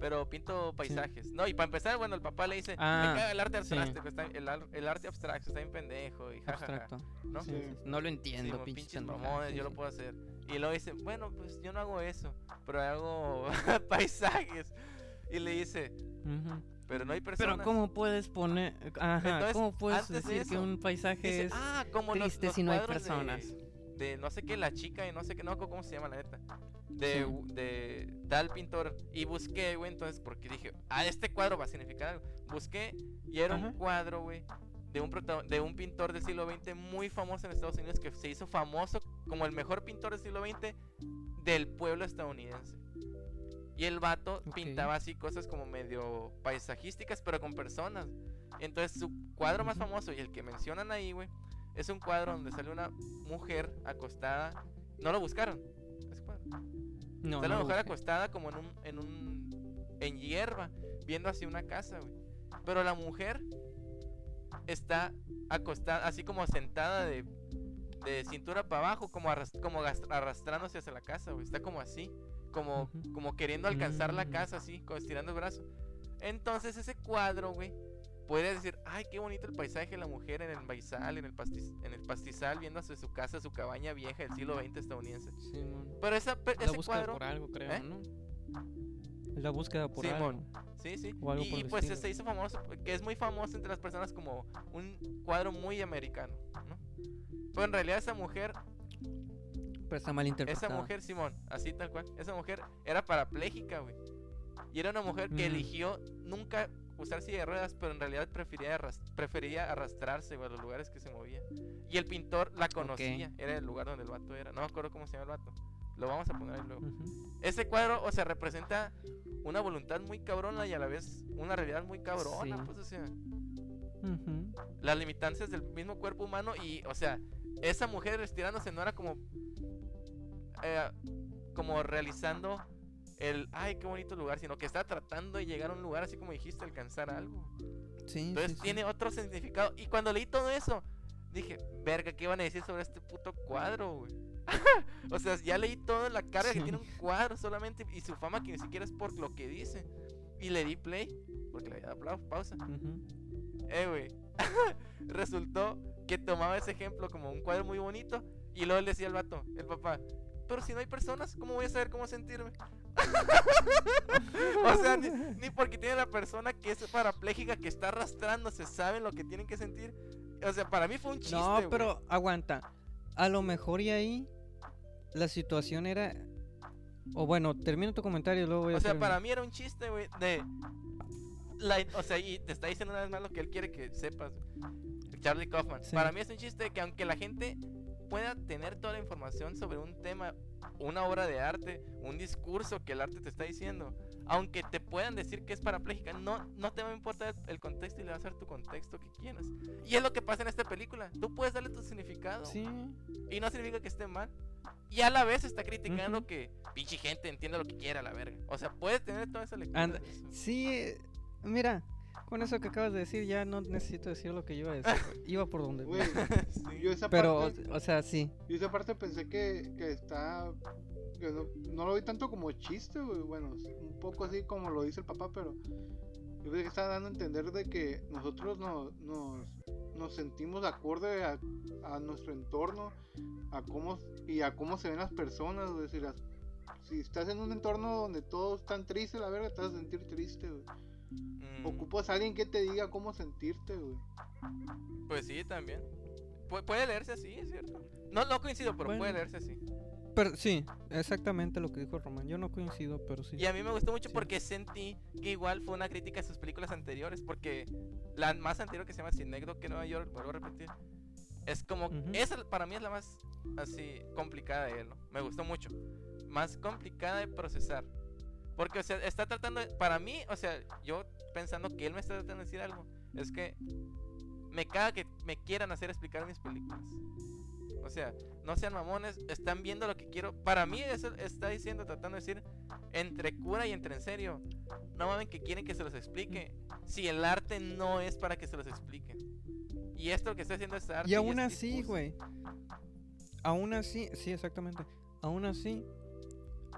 Pero pinto paisajes. No, y para empezar, bueno, el papá le dice, Ah, me caga el arte sí. abstracto, está, el, el arte abstracto está bien pendejo y jajaja. ¿no? Sí, Sí. sí, sí. No lo Sí, entiendo, pinches pinches mamones, sí, yo lo sí. puedo hacer. Y luego dice, bueno, pues yo no hago eso, pero hago <laughs> paisajes. Y le dice, Ujú. Pero no hay personas. Pero ¿cómo puedes poner... Ajá, Entonces, ¿cómo puedes de decir que un paisaje Dice, es... ah, como triste los si no hay de- personas. De, no sé qué, la chica y no sé qué, no cómo se llama la neta. De, Sí. de tal pintor. Y busqué, güey, entonces, porque dije, ah, este cuadro va a significar algo. Busqué y era Ajá. un cuadro, güey, de un, de un pintor del siglo XX muy famoso en Estados Unidos que se hizo famoso como el mejor pintor del siglo XX del pueblo estadounidense. Y el vato pintaba así cosas como medio paisajísticas, pero con personas. Entonces su cuadro más famoso y el que mencionan ahí, güey, es un cuadro donde sale una mujer acostada. No lo buscaron. ese cuadro. No, sale no una mujer busqué. acostada como en un, en un, en hierba, viendo hacia una casa, güey. Pero la mujer está acostada, así como sentada de, de cintura para abajo, como, como arrastrándose hacia la casa, güey. Está como así, como, como queriendo alcanzar la Mm. casa, así, como estirando el brazo. Entonces ese cuadro, güey, Podrías decir, ay, qué bonito el paisaje, la mujer en el maizal, en el, pastiz- en el pastizal, viendo hacia su casa, su cabaña vieja del siglo XX estadounidense. Simón. Pero esa, pe- La ese cuadro, por algo, creo, ¿eh? ¿no? La búsqueda por Simón. algo. sí, sí. o algo Y, por y el pues estilo. se hizo famoso, que es muy famoso entre las personas como un cuadro muy americano, ¿no? Pero en realidad esa mujer Pero está mal interpretada. Esa mujer, Simón, así tal cual, esa mujer era parapléjica, güey. Y era una mujer que Mm. eligió nunca usar silla de ruedas, pero en realidad prefería, arras- prefería arrastrarse, güey, a los lugares que se movía. Y el pintor la conocía, era el lugar donde el vato era. No me acuerdo cómo se llama el vato. Lo vamos a poner ahí luego. Ujú. Ese cuadro, o sea, representa una voluntad muy cabrona y a la vez una realidad muy cabrona, Sí. pues, o sea, Las limitancias del mismo cuerpo humano y, o sea, esa mujer estirándose no era como, eh, como realizando el, ay, qué bonito lugar, sino que está tratando de llegar a un lugar así como dijiste, alcanzar algo. Sí, Entonces sí, sí. tiene otro significado. Y cuando leí todo eso, dije, verga, ¿qué van a decir sobre este puto cuadro, güey? <laughs> o sea, ya leí toda la carga que tiene un cuadro solamente y su fama que ni siquiera es por lo que dice. Y le di play, porque le había dado pausa. Eh, güey. <laughs> Resultó que tomaba ese ejemplo como un cuadro muy bonito. Y luego le decía al vato, el papá, pero si no hay personas, ¿cómo voy a saber cómo sentirme? <laughs> o sea, ni, ni porque tiene la persona que es parapléjica, que está arrastrándose, saben lo que tienen que sentir. O sea, para mí fue un chiste. No, pero aguanta. A lo mejor y ahí la situación era. O bueno, termino tu comentario y luego voy a O sea, para mí era un chiste, güey, de... la- o sea, y te está diciendo una vez más lo que él quiere que sepas. Charlie Kaufman. Sí. Para mí es un chiste que aunque la gente pueda tener toda la información sobre un tema, una obra de arte, un discurso que el arte te está diciendo, aunque te puedan decir que es parapléjica, no, no te va a importar el contexto y le vas a dar tu contexto que quieras. Y es lo que pasa en esta película. Tú puedes darle tu significado. Sí. Y no significa que esté mal. Y a la vez está criticando que pinche gente entienda lo que quiera, la verga. O sea, puede tener toda esa lectura. Eso. Sí, mira, con eso que acabas de decir ya no necesito decir lo que yo iba a decir. Iba por donde. Güey, Sí. yo esa Pero, parte, o, o sea, sí. yo esa parte pensé que, que está, que no, no lo vi tanto como chiste, güey, bueno, un poco así como lo dice el papá, pero yo creo que está dando a entender de que nosotros no- nos, nos sentimos de acorde a, a nuestro entorno, a cómo y a cómo se ven las personas, güey, si, estás en un entorno donde todos están tristes, la verga, te vas a sentir triste, güey. Mm, Ocupas a alguien que te diga cómo sentirte, güey. Pues sí, también. Pu- puede leerse así, es cierto. No, no coincido, pero puede leerse así. Pero sí, exactamente lo que dijo Román. Yo no coincido, pero sí. Y a mí me gustó mucho Sí. porque sentí que igual fue una crítica a sus películas anteriores. Porque la más anterior que se llama Cinécdoque Nueva York, vuelvo a repetir. Es como. Esa para mí es la más así complicada de él, ¿no? Me gustó mucho. Más complicada de procesar. Porque, o sea, está tratando. de- para mí, o sea, yo pensando que él me está tratando de decir algo. Es que me caga que me quieran hacer explicar mis películas. O sea, no sean mamones, están viendo lo que quiero. Para mí eso está diciendo, tratando de decir, entre cura y entre en serio. No mames que quieren que se los explique. Si el arte no es para que se los explique. Y esto lo que está haciendo es arte. Y aún así, güey. Aún así, sí, exactamente. Aún así,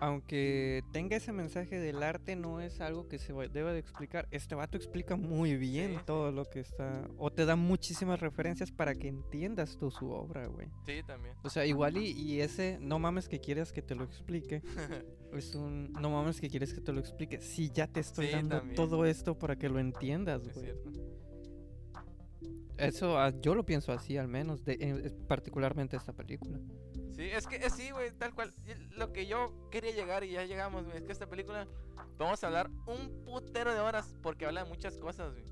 aunque tenga ese mensaje del arte, no es algo que se deba de explicar. Este vato explica muy bien Sí, sí. todo lo que está. O te da muchísimas referencias para que entiendas tú su obra, güey. Sí, también. O sea, igual y, y ese no mames que quieres que te lo explique. <laughs> Es un no mames que quieres que te lo explique. Si ya te estoy Sí, dando también. todo esto para que lo entiendas, es güey. cierto. Eso ah, yo lo pienso así, al menos, de, particularmente esta película. Sí, es que es sí, güey, tal cual. Lo que yo quería llegar y ya llegamos, güey, es que esta película vamos a hablar un putero de horas porque habla de muchas cosas, güey.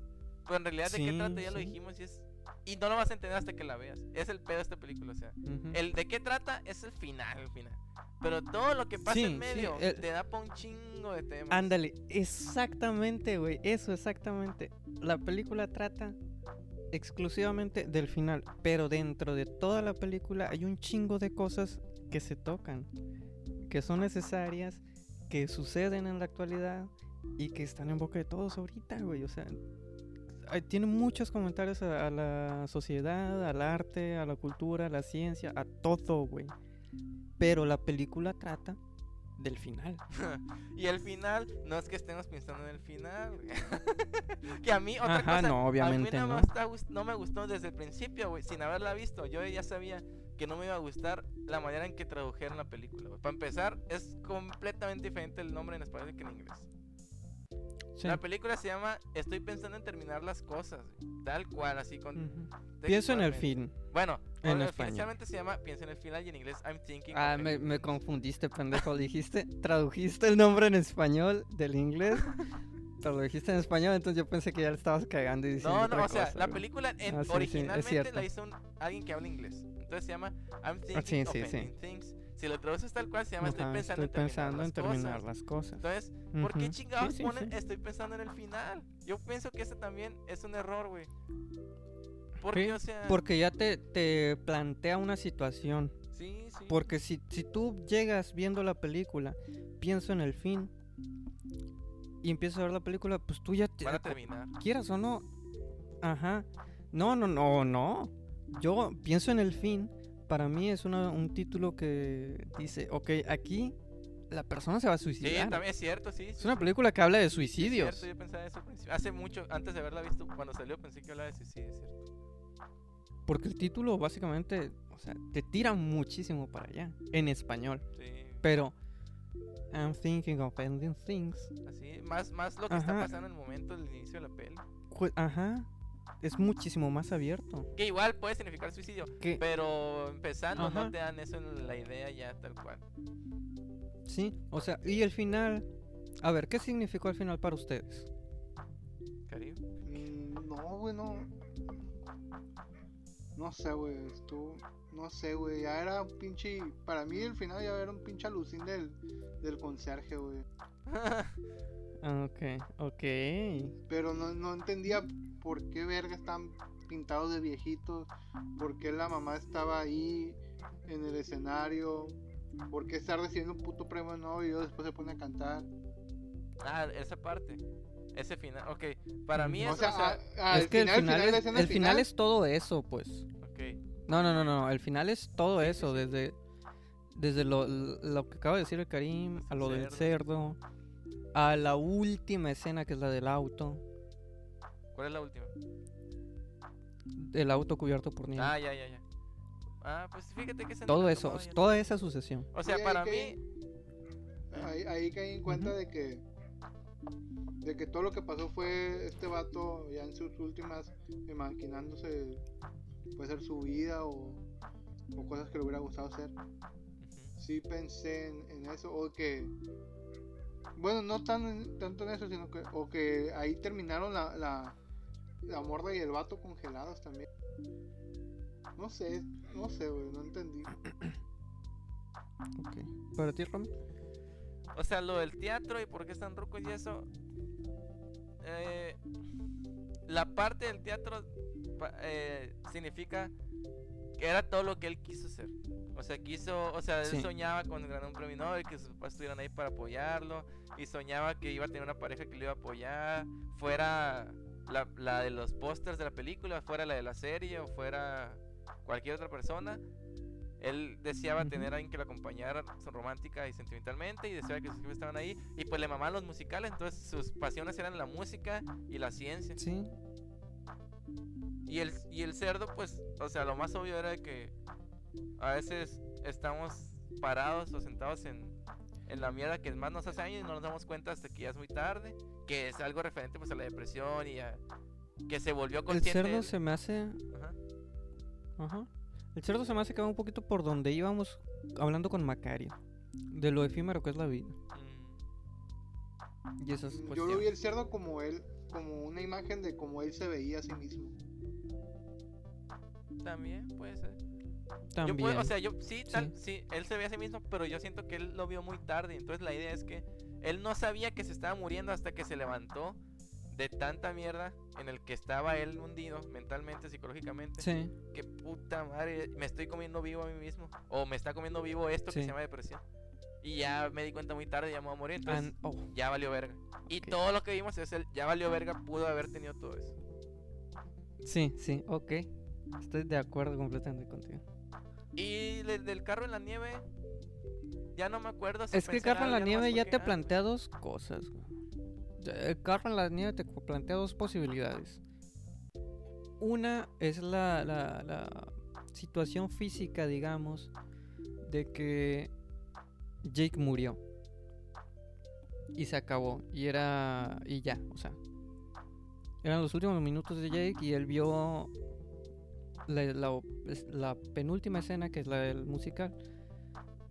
Pero en realidad de qué Sí, trata ya lo sí. dijimos y es y no lo vas a entender hasta que la veas. Es el pedo de esta película, o sea, Ujú. el de qué trata es el final, el final. Pero todo lo que pasa Sí, en medio el- te da pa un chingo de temas. Ándale, exactamente, güey, eso exactamente. La película trata exclusivamente del final, pero dentro de toda la película hay un chingo de cosas que se tocan, que son necesarias, que suceden en la actualidad y que están en boca de todos ahorita, güey. O sea, hay- tiene muchos comentarios a, a la sociedad, al arte, a la cultura, a la ciencia, a todo, güey. Pero la película trata del final. <laughs> y el final, no es que estemos pensando en el final. <laughs> que a mí, otra Ajá, cosa, no, obviamente a mí no, no. Me está gust- no me gustó desde el principio, güey, sin haberla visto. Yo ya sabía que no me iba a gustar la manera en que tradujeron la película, güey. Para empezar, es completamente diferente el nombre en español que en inglés. Sí. La película se llama Estoy pensando en terminar las cosas, tal cual, así con... Ujú. Pienso en el fin. Bueno, En oficialmente se llama Pienso en el final y en inglés I'm thinking. Ah, me, me confundiste, pendejo. Dijiste, tradujiste el nombre en español del inglés. Pero lo dijiste en español, entonces yo pensé que ya le estabas cagando y diciendo No, no, otra o sea, cosa, la güey. película en- Ah, sí, sí, originalmente cierto. la hizo un- alguien que habla inglés. Entonces se llama I'm thinking Ah, sí, of sí, sí. ending things. Si lo traduces tal cual, se llama Estoy pensando, estoy pensando en terminar, las cosas. las cosas. Entonces, ¿por qué chingados Sí, sí, ponen sí. Estoy pensando en el final? Yo pienso que ese también es un error, güey. Porque, o sea... Porque ya te, te plantea una situación. Sí, sí. Porque si, si tú llegas viendo la película, pienso en el fin, y empiezas a ver la película, pues tú ya te... Van a terminar. quieras o no. Ajá. No, no, no, no. Yo pienso en el fin. Para mí es una- un título que dice, ok, aquí la persona se va a Sí, suicidar. también es cierto, sí. es sí, una sí. película que habla de Sí, es suicidios. cierto, yo pensaba eso. Hace mucho, antes de haberla visto, cuando salió, pensé que hablaba de suicidio, es cierto. Porque el título básicamente, o sea, te tira muchísimo para allá. En español. Sí. Pero, I'm thinking of ending things. Así, más, más lo que está Ajá. pasando en el momento del inicio de la peli. Ajá. Es muchísimo más abierto. Que igual puede significar suicidio, Que, pero empezando Ajá. no te dan eso en la idea ya tal cual. sí, o sea, y el final. A ver, ¿qué significó el final para ustedes? Caribe. Mm, No, güey, no. No sé, güey. Estuvo. No sé, güey. Ya era un pinche. Para mí, el final ya era un pinche alucín del, del conserje, güey. <laughs> Ah, Ok, ok. Pero no, no entendía por qué verga están pintados de viejitos. Por qué la mamá estaba ahí en el escenario. Por qué está recibiendo un puto premio no y luego después se pone a cantar. ah, esa parte. Ese final. Ok, para mí Ujú. eso, O sea, o sea, a- a- es que el final, la es, el final es todo eso, pues. ok. No, no, no, no. El final es todo eso, sí. desde desde lo, lo que acaba de decir el Karim, a lo del cerdo, a la última escena que es la del auto, ¿Cuál es la última? el auto cubierto por nieve. Ah, ya, ya, ya. Ah, pues fíjate que todo eso, toda esa sucesión. O sea, Oye, para ¿y mí. qué? Ahí, ahí caí en cuenta de que de que todo lo que pasó fue este vato ya en sus últimas imaginándose puede ser su vida o, o cosas que le hubiera gustado hacer. Ujú. Sí pensé en, en eso o que bueno no tan tanto en eso sino que o que ahí terminaron la la, la morra y el vato congelados también. No sé, no sé, güey, no entendí. Ok. ¿Para ti, Ram? O sea, lo del teatro y por qué están rucos y eso. eh, la parte del teatro eh, significa era todo lo que él quiso ser. O sea, quiso, o sea, él Sí. soñaba con ganar un premio Nobel, que sus papás estuvieran ahí para apoyarlo, y soñaba que iba a tener una pareja que le iba a apoyar, fuera la, la de los pósters de la película, fuera la de la serie o fuera cualquier otra persona. Él deseaba tener a alguien que lo acompañara romántica y sentimentalmente y deseaba que sus jefes estaban ahí y pues le mamaban los musicales, entonces sus pasiones eran la música y la ciencia. Sí. Y el, y el cerdo, pues, o sea, lo más obvio era que a veces estamos parados o sentados en, en la mierda que más nos hace daño y no nos damos cuenta hasta que ya es muy tarde, que es algo referente pues a la depresión y a que se volvió El consciente. cerdo él. se me hace. Ajá. Ajá. El cerdo se me hace que va un poquito por donde íbamos hablando con Macario. De lo efímero que es la vida. Mm, Y esas Yo lo vi el cerdo como él, como una imagen de cómo él se veía a sí mismo. También puede ser. Yo También. puedo- o sea, yo sí, tal, sí, él se ve a sí mismo, pero yo siento que él lo vio muy tarde. Entonces la idea es que él no sabía que se estaba muriendo hasta que se levantó de tanta mierda en el que estaba él hundido mentalmente, psicológicamente. Sí. Que puta madre, me estoy comiendo vivo a mí mismo. O me está comiendo vivo esto que se llama depresión. Y ya me di cuenta muy tarde, ya me voy a morir. Entonces oh, ya valió verga. Y todo lo que vimos es el ya valió verga, pudo haber tenido todo eso. Sí, sí, ok. Estoy de acuerdo completamente contigo. Y el del carro en la nieve, ya no me acuerdo si Es que pensé Carro en la Nieve ya porque- te ah, plantea dos cosas. El Carro en la Nieve te plantea dos posibilidades. Una es la, la- la situación física, digamos, de que Jake murió. Y se acabó. Y era. Y ya, o sea. Eran los últimos minutos de Jake y él vio la, la- es- la penúltima escena, que es la del musical.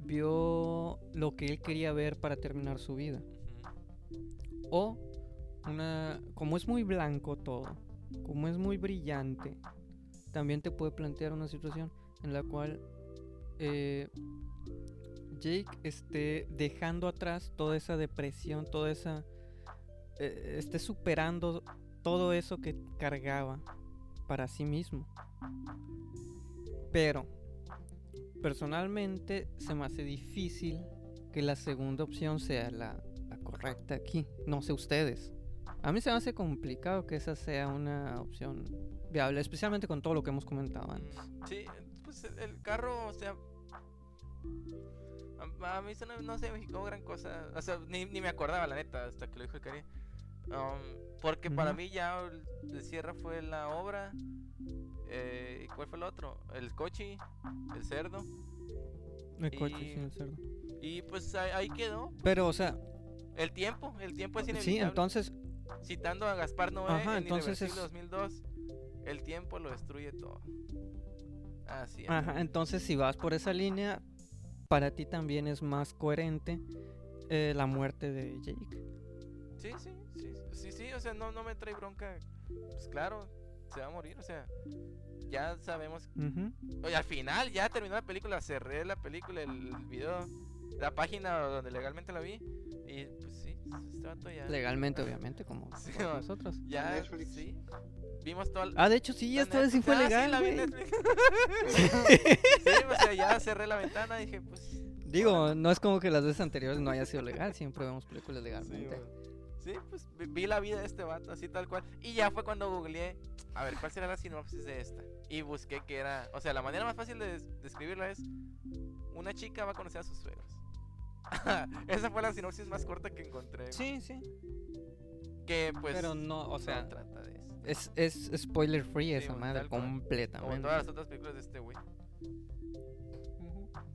Vio lo que él quería ver para terminar su vida. O una. Como es muy blanco todo, como es muy brillante, también te puede plantear una situación en la cual eh, Jake esté dejando atrás toda esa depresión, toda esa. eh, esté superando todo eso que cargaba para sí mismo. Pero, personalmente, se me hace difícil que la segunda opción sea la, correcta aquí. No sé ustedes. A mí se me hace complicado que esa sea una opción viable, especialmente con todo lo que hemos comentado antes. Sí, pues el, carro, o sea. A, mí eso no, no se me gran cosa. O sea, ni, ni me acordaba, la neta, hasta que lo dijo el Cari. Um, porque para mí ya el, el cierre fue la obra. Eh, ¿y ¿Cuál fue el otro? El coche, el cerdo. El coche y- sin el cerdo. Y pues ahí, ahí quedó. Pero, o sea, El tiempo, el tiempo es sí, inevitable. entonces, Citando a Gaspar Noé Ajá, en entonces es- 2002, el tiempo lo destruye todo. Así es. ajá, entonces si vas por esa línea, para ti también es más coherente eh, la muerte de Jake. Sí, sí, sí, sí, sí, o sea, no, no me trae bronca. Pues claro, se va a morir, o sea, ya sabemos. Ujú. Oye, al final ya terminó la película, cerré la película, el, el video, la página donde legalmente la vi. Y pues sí, este vato ya. Legalmente, obviamente, como <laughs> Sí, nosotros. Ya, Netflix. sí. Vimos toda Ah, de hecho, sí, esta vez sí Netflix. fue Ah, legal, la vi. Netflix. <laughs> sí, o sea, ya cerré la ventana y dije, pues. Digo, no es como que las veces anteriores no haya sido legal, siempre vemos películas Sí, legalmente. Sí, pues vi, la vida de este vato, así tal cual. Y ya fue cuando googleé, a ver, ¿cuál será la sinopsis de esta? Y busqué que era, o sea, la manera más fácil de des- describirla es, una chica va a conocer a sus suegros. <laughs> Esa fue la sinopsis más corta que encontré. Sí, sí. Que pues Pero no, o no sea, trata de eso. es, es spoiler free Sí, esa madre, cual. Como en completamente. todas las otras películas de este güey.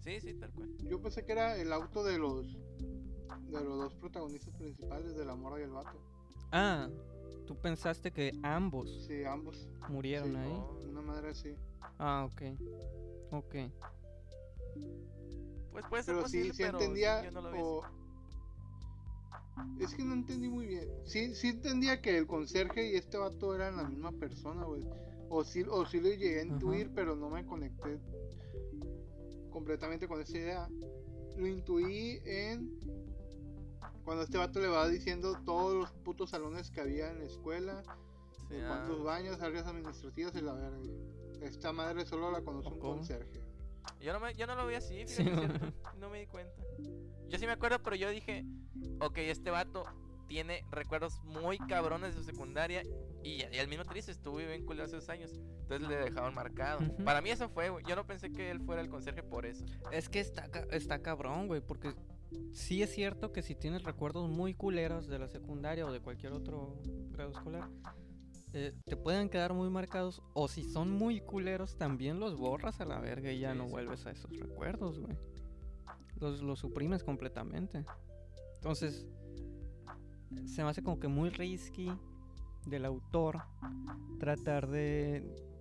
Sí, sí, tal cual. Yo pensé que era el auto de los de los dos protagonistas principales, de la morra y el vato. Ah, tú pensaste que ambos Sí, ambos. murieron Sí. ahí. No, Una madre así. Ah, ok. Ok. pues puede ser Pero sí, posible, sí pero entendía. yo no lo o... Es que no entendí muy bien. Sí, sí entendía que el conserje y este vato eran la misma persona, güey. O sí, o sí lo llegué a Ajá. intuir, pero no me conecté completamente con esa idea. Lo intuí en cuando este vato le va diciendo todos los putos salones que había en la escuela, Sí, de ah, cuántos baños, áreas administrativas y la verga. Esta madre solo la conoce un ¿Cómo? conserje. Yo no, me, yo no lo vi así, fíjate, Sí, no me di cuenta. Yo sí me acuerdo, pero yo dije, ok, este vato tiene recuerdos muy cabrones de su secundaria y, y al mismo triste estuvo bien culero hace dos años. Entonces le dejaron marcado. Para mí eso fue, güey. Yo no pensé que él fuera el conserje por eso. Es que está, está cabrón, güey, porque sí es cierto que si tienes recuerdos muy culeros de la secundaria o de cualquier otro grado escolar, eh, te pueden quedar muy marcados, o si son muy culeros, también los borras a la verga y ya no vuelves a esos recuerdos, güey. Los, los suprimes completamente. Entonces, se me hace como que muy risky del autor tratar de,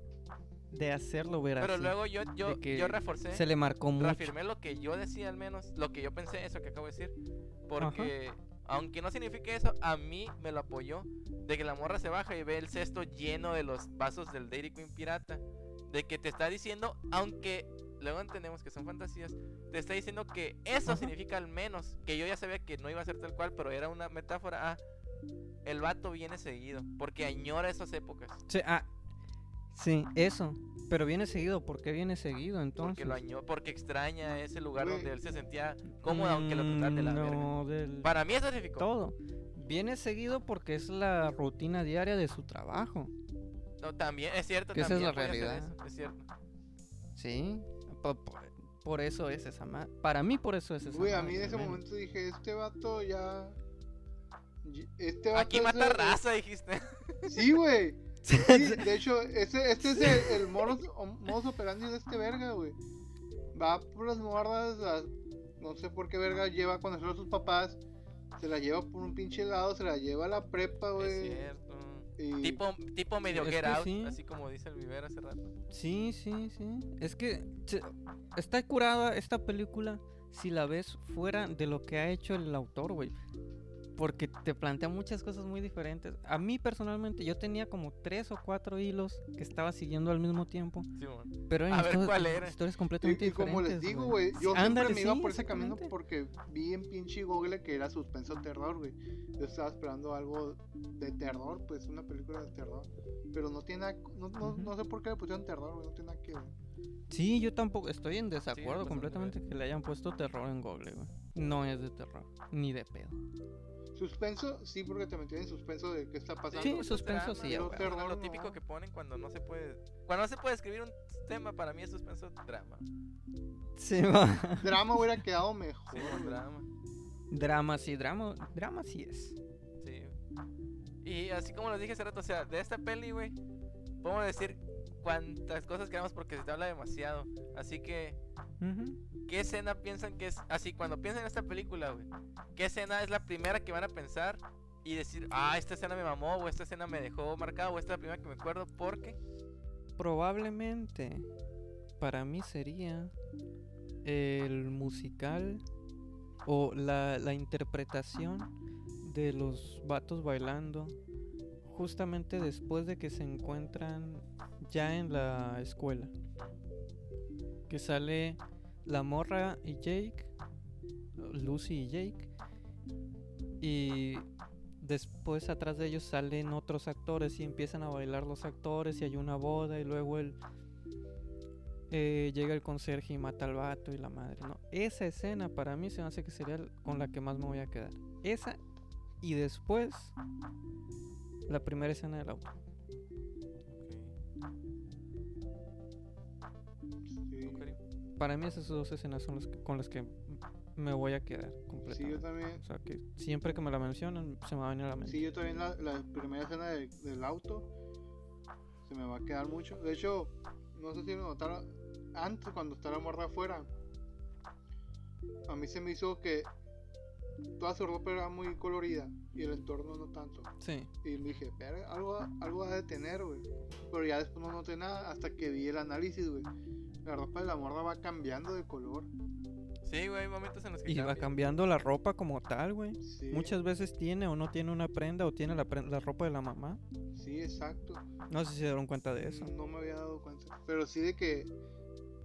de hacerlo ver Pero así. luego yo, yo, yo reforcé, Se le marcó mucho. reafirmé lo que yo decía al menos, lo que yo pensé, eso que acabo de decir. Porque, aunque no signifique eso, a mí me lo apoyó. De que la morra se baja y ve el cesto lleno de los vasos del Dairy Queen pirata. De que te está diciendo, aunque luego entendemos que son fantasías, te está diciendo que eso Ajá. significa al menos. Que yo ya sabía que no iba a ser tal cual, pero era una metáfora. Ah, el vato viene seguido, porque añora esas épocas. Sí, ah, sí, eso. Pero viene seguido. ¿Por qué viene seguido entonces? Porque lo porque extraña ese lugar donde él se sentía cómodo, aunque lo trataran de la verga. no, del Para mí eso significó. todo. Viene seguido porque es la rutina diaria de su trabajo. No, también, es cierto, Que esa es también la realidad. eso, es cierto. Sí. po- po- Por eso es esa madre. Para mí, por eso es esa Güey, a mí en ese momento dije, este vato ya... Este vato Aquí es mata raza, dijiste. Sí, güey. Sí, <laughs> de hecho, ese, este es el, el modus, operandi de este verga, güey. Va por las morras, las- no sé por qué verga lleva a conocer a sus papás, se la lleva por un pinche lado, se la lleva a la prepa, Es güey. cierto. y- Tipo, tipo medio get que out, sí. así como dice el Viver hace rato. Sí, sí, sí. Es que está curada esta película si la ves fuera de lo que ha hecho el autor, güey. Porque te plantea muchas cosas muy diferentes. A mí personalmente yo tenía como tres o cuatro hilos que estaba siguiendo al mismo tiempo. Sí. Pero en A ver, ¿cuál era? historias Y, completamente y como les digo, güey, yo Sí, siempre me iba sí, por ese camino porque vi en pinche Google que era suspenso terror, güey. Yo estaba esperando algo de terror, pues una película de terror. Pero no tiene no, no, no sé por qué le pusieron terror, güey, no tiene nada que ver. Sí, yo tampoco estoy en desacuerdo bastante completamente que le hayan puesto terror en Google, güey. No es de terror, ni de pedo. Suspenso, sí, porque te mantiene en suspenso de qué está pasando. Sí, suspenso drama, sí, lo No. típico que ponen cuando no se puede. Cuando no se puede escribir un tema, para mí es suspenso drama. Sí, va. Drama hubiera <laughs> quedado mejor. Sí, drama. Drama, sí, drama, drama sí es. Sí. Y así como les dije hace rato, o sea, de esta peli, güey, podemos decir cuantas cosas queramos porque se te habla demasiado. Así que, ¿qué escena piensan que es? Así, cuando piensan en esta película, güey, ¿qué escena es la primera que van a pensar? Y decir, ah, esta escena me mamó, o esta escena me dejó marcado, o esta es la primera que me acuerdo, porque. Probablemente para mí sería el musical o la, la interpretación de los vatos bailando justamente después de que se encuentran ya en la escuela. Que sale la morra y Jake, Lucy y Jake, y después atrás de ellos salen otros actores y empiezan a bailar los actores y hay una boda y luego el eh, llega el conserje y mata al vato y la madre, ¿no? Esa escena para mí se me hace que sería con la que más me voy a quedar. Esa y después la primera escena del auto. Para mí esas dos escenas son las que- con las que me voy a quedar sí, yo completamente. también. O sea que siempre que me la mencionan se me va a venir a la mente. Sí, yo también la, la primera escena de- del auto se me va a quedar mucho. De hecho, no sé si lo notaron antes cuando estaba la morra afuera. A mí se me hizo que toda su ropa era muy colorida y el entorno no tanto. Sí. Y me dije, "Verga, algo, algo ha de tener, güey. Pero ya después no noté nada hasta que vi el análisis, güey. La ropa de la morra va cambiando de color. Sí, güey, hay momentos en los que Y va cambia. cambiando la ropa como tal, güey. Sí, Muchas veces tiene o no tiene una prenda o tiene la, pren- la ropa de la mamá. sí, exacto. No sé si se dieron cuenta de eso. No me había dado cuenta. Pero sí de que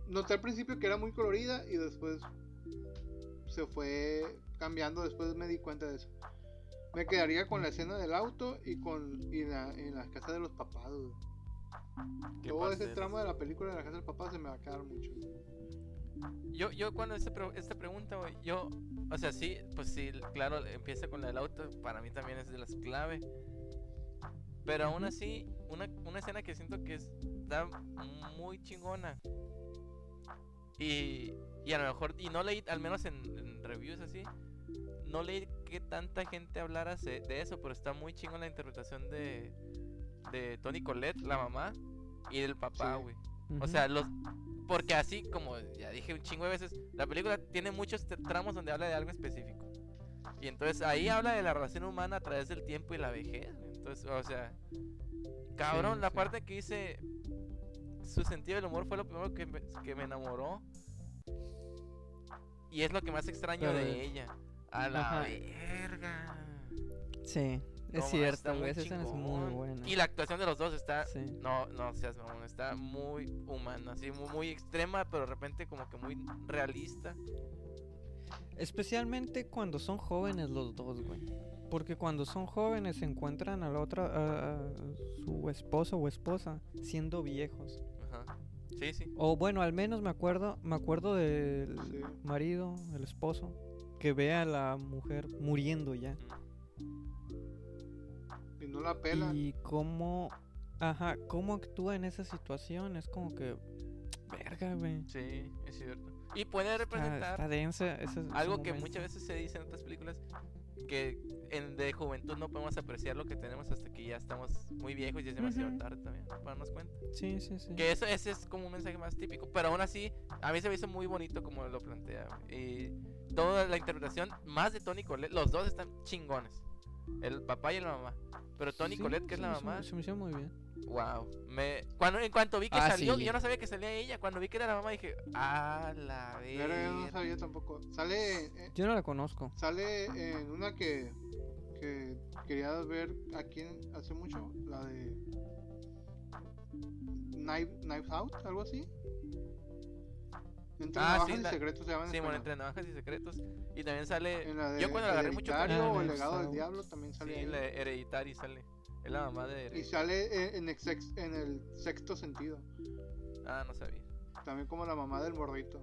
noté al principio que era muy colorida y después se fue cambiando. Después me di cuenta de eso. Me quedaría con la escena del auto y con y la, en la casa de los papás. güey. ¿Qué Todo ese tramo de la película de la casa del papá se me va a quedar mucho. Yo, yo cuando esta, pre- esta pregunta, yo, o sea, sí, pues sí, claro, empieza con la del auto, para mí también es de las clave. Pero aún así, una, una escena que siento que está muy chingona. Y, y a lo mejor, y no leí, al menos en, en reviews así, no leí que tanta gente hablara de eso, pero está muy chingona la interpretación de, de Tony Colette, la mamá, y del papá, Sí. güey. O sea, los porque así como ya dije un chingo de veces, la película tiene muchos tramos donde habla de algo específico. Y entonces ahí habla de la relación humana a través del tiempo y la vejez. Entonces, o sea, cabrón, Sí, la sí. parte que dice su sentido del humor fue lo primero que me, que me enamoró. Y es lo que más extraño Pero de ella. A la Ajá. verga. Sí, es está cierto, güey. Esa escena es muy buena. Y la actuación de los dos está Sí. no, no seas mamón, está muy humana, así muy, muy extrema, pero de repente como que muy realista. Especialmente cuando son jóvenes los dos, güey. Porque cuando son jóvenes se encuentran a la otra, a, a su esposo o esposa, siendo viejos. Ajá. Sí, sí. O bueno, al menos me acuerdo, me acuerdo del Sí. marido, el esposo, que ve a la mujer muriendo ya. Y no la pela. Y cómo, ajá, cómo actúa en esa situación, es como que, verga, güey. Sí, es cierto. Y puede representar está densa. ese- ese algo que muchas veces se dice en otras películas, que en, de juventud no podemos apreciar lo que tenemos hasta que ya estamos muy viejos y es demasiado Ujú. tarde también para darnos cuenta. Sí, sí, sí. Que eso ese es como un mensaje más típico, pero aún así a mí se me hizo muy bonito como lo plantea. Y toda la interpretación, más de Tony Colette, los dos están chingones. El papá y la mamá. Pero Tony Sí, Colette, que es la hizo- mamá, Se me hizo muy bien. wow. Me, cuando, en cuanto vi que Ah, salió, sí. yo no sabía que salía ella. Cuando vi que era la mamá dije, ah, la Pero yo no verga". sabía tampoco. Sale, eh, Yo no la conozco. sale en una que, que quería ver aquí en- hace mucho, la de Knife, Knives Out, algo así. Entre Ah, navajas sí, y la- secretos se llama en Sí, bueno, entre navajas y secretos. Y también sale. En la de yo cuando agarré mucho cariño, o el legado del diablo también sale Sí, ahí. la de Hereditary sale. Es la mamá de Y Hereditary. sale en, en, exex- en el sexto sentido. Ah, no sabía. También como la mamá del mordito.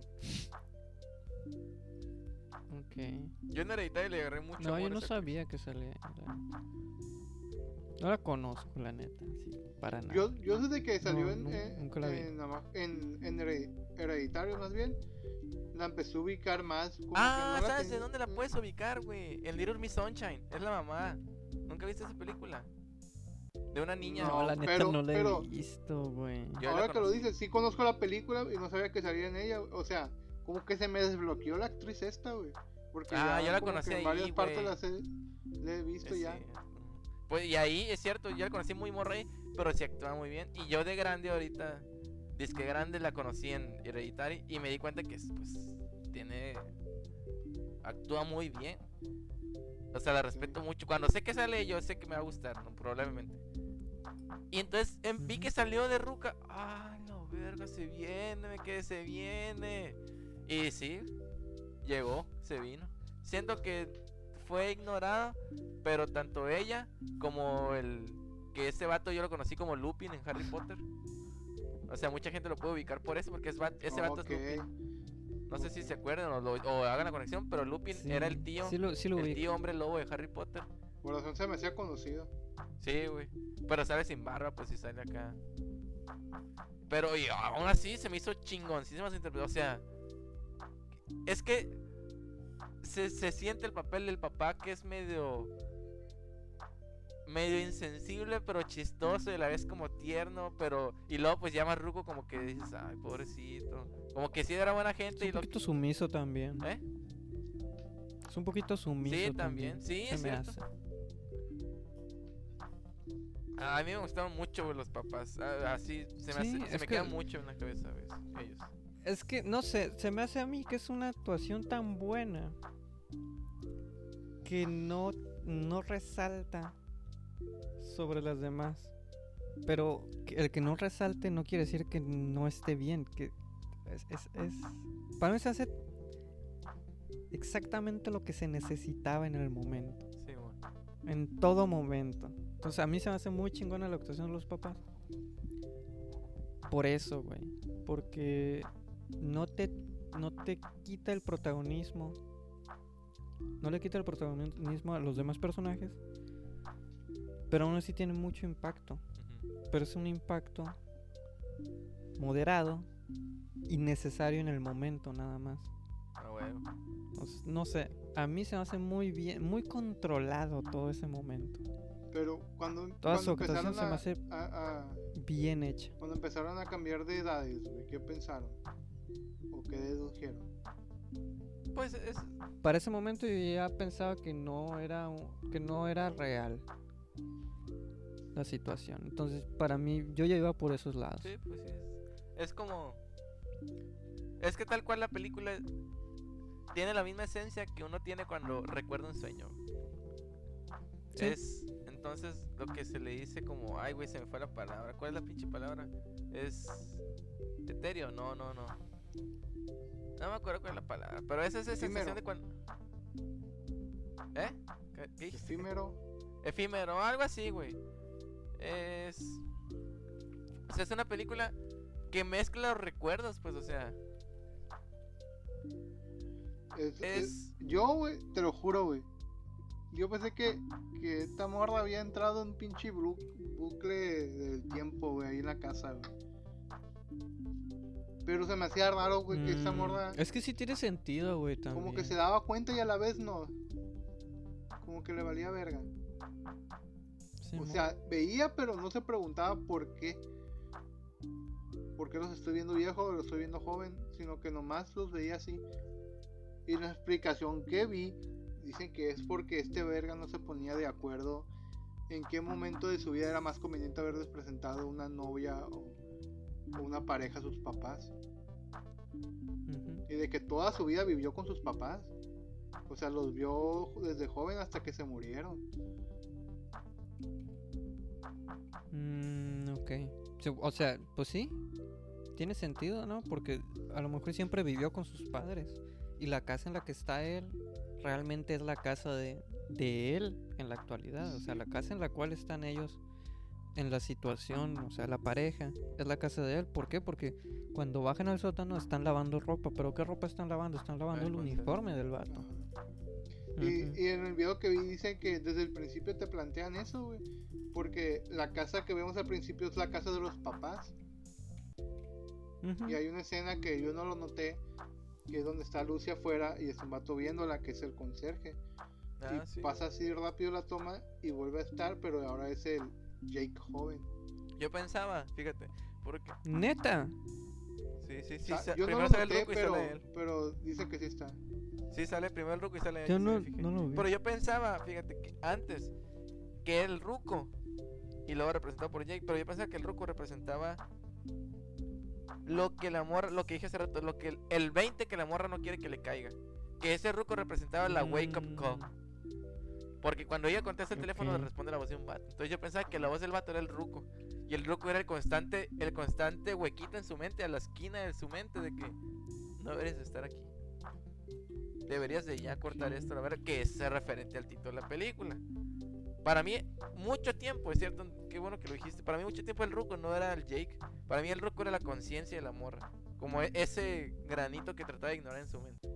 Ok. Yo en Hereditary le agarré mucho No, yo no sabía que salía. la- No la conozco, la neta. Sí, para nada. Yo, yo desde que salió No, en, nu- eh, nunca la vi. en, en, en Hereditario más bien, la empecé a ubicar más. como que Ah, no la ¿sabes de tenía- dónde la puedes ubicar, güey? En Little Miss Sunshine. Es la mamá. ¿Nunca viste esa película? De una niña. No, la neta pero- no la he pero- visto, güey. Yo la Ahora que lo dices, sí conozco la película y no sabía que salía en ella. O sea, como que se me desbloqueó la actriz esta, güey. Porque Ah, yo la conocí en varias partes las he, la he visto Sí, ya. sí. Pues y ahí es cierto, yo la conocí muy morra ahí, pero sí actúa muy bien. Y yo de grande ahorita, disque grande la conocí en Hereditary y me di cuenta que pues tiene actúa muy bien. O sea, la respeto mucho. Cuando sé que sale, yo sé que me va a gustar, ¿no? probablemente. Y entonces em, vi que salió de Ruca. Ah, no, verga, se viene, me quedé, se viene. Y sí, llegó, se vino. Siento que fue ignorada, pero tanto ella como el que ese vato yo lo conocí como Lupin en Harry Potter. O sea, mucha gente lo puede ubicar por eso, porque es va- ese vato es Lupin. No sé si se acuerdan o, lo- o hagan la conexión, pero Lupin Sí, era el tío, Sí lo, sí lo el tío hombre lobo de Harry Potter. Por razón se me hacía conocido. Sí, güey. Pero sale sin barba, pues si sale acá. Pero y aún así se me hizo chingoncísima su interpretación. O sea, es que se, se siente el papel del papá que es medio. Medio insensible, pero chistoso y a la vez como tierno. Pero. Y luego, pues ya más ruco, como que dices, ay, pobrecito. Como que sí era buena Es gente un y lo. poquito sumiso también. ¿Eh? Es un poquito sumiso Sí, también. también. Sí, se es me cierto. hace. A mí me gustaban mucho los papás. Ah, Así se me, Sí, hace- se es me que- queda mucho en la cabeza, ¿ves? Ellos. Es que, no sé, se me hace a mí que es una actuación tan buena que no, no resalta sobre las demás. Pero el que no resalte no quiere decir que no esté bien. Que es, es, es- para mí se hace exactamente lo que se necesitaba en el momento. Sí, bueno. En todo momento. Entonces a mí se me hace muy chingona la actuación de los papás. Por eso, güey. Porque no te, no te quita el protagonismo. No le quita el protagonismo a los demás personajes. Pero aún así tiene mucho impacto. Pero es un impacto moderado y necesario en el momento nada más. Ah, huevo. O s- no sé, a mí se me hace muy bien, muy controlado todo ese momento. Pero cuando, Toda cuando su actuación empezaron se me a, hace a- a- bien hecha. cuando empezaron a cambiar de edades, güey, ¿qué pensaron? ¿O qué dedujeron? Pues es. Para ese momento yo ya pensaba que no era que no era real la situación. Entonces, para mí yo ya iba por esos lados. Sí, pues sí. Es, es como. Es que tal cual la película tiene la misma esencia que uno tiene cuando recuerda un sueño. Sí. Es. Entonces, lo que se le dice como. Ay, güey, se me fue la palabra. ¿Cuál es la pinche palabra? Es. Etéreo. No, no, no. No me acuerdo cuál es la palabra. Pero es esa sensación de cuando. ¿Eh? ¿Qué, qué dijiste? Efímero. Efímero, algo así, güey. Es. O sea, es una película que mezcla los recuerdos, pues, o sea. Es, es- Es. yo, güey, te lo juro, güey. Yo pensé que, que esta morra había entrado en pinche blu- bucle del tiempo, güey, ahí en la casa, güey. Pero se me hacía raro, güey, que esa Mm, morra Es que sí tiene sentido, güey, también. como que se daba cuenta y a la vez no. Como que le valía verga. Sí, O sea, veía, pero no se preguntaba por qué. ¿Por qué los estoy viendo viejos o los estoy viendo joven? Sino que nomás los veía así. Y la explicación que vi, dicen que es porque este verga no se ponía de acuerdo en qué momento de su vida era más conveniente haberles presentado una novia o, una pareja a sus papás. Y de que toda su vida vivió con sus papás. O sea, los vio desde joven hasta que se murieron. Mm, ok. O sea, pues sí. Tiene sentido, ¿no? Porque a lo mejor siempre vivió con sus padres. Y la casa en la que está él realmente es la casa de, de él en la actualidad. O sea, la casa en la cual están ellos en la situación, o sea, la pareja, es la casa de él. ¿Por qué? Porque cuando bajan al sótano están lavando ropa. ¿Pero qué ropa están lavando? Están lavando el uniforme del vato. Y, y en el video que vi dicen que desde el principio te plantean eso, güey. Porque la casa que vemos al principio es la casa de los papás. Y hay una escena que yo no lo noté, que es donde está Lucy afuera y está un vato viéndola, que es el conserje. Ah, y sí. pasa así rápido la toma y vuelve a estar, pero ahora es el Jake joven. Yo pensaba, fíjate, porque Neta. sí, sí, O sí, sea, sa- yo no primero lo sale el noté, pero, sale él. pero dice que sí está. Sí, sale primero el ruco y sale. Yo sí me no, fijé. no lo vi. Pero yo pensaba, fíjate, que antes que el ruco y luego representado por Jake, pero yo pensaba que el ruco representaba lo que la morra, lo que dije hace rato, lo que el, el 20 que la morra no quiere que le caiga. Que ese ruco representaba la wake up call. Porque cuando ella contesta el teléfono le responde la voz de un vato. Entonces yo pensaba que la voz del vato era el ruco. Y el ruco era el constante, el constante huequito en su mente, a la esquina de su mente de que no deberías de estar aquí. Deberías de ya cortar esto, la verdad, que es referente al título de la película. Para mí, mucho tiempo, es cierto, qué bueno que lo dijiste. Para mí, mucho tiempo el ruco no era el Jake. Para mí, el ruco era la conciencia de la morra. Como e- ese granito que trataba de ignorar en su mente.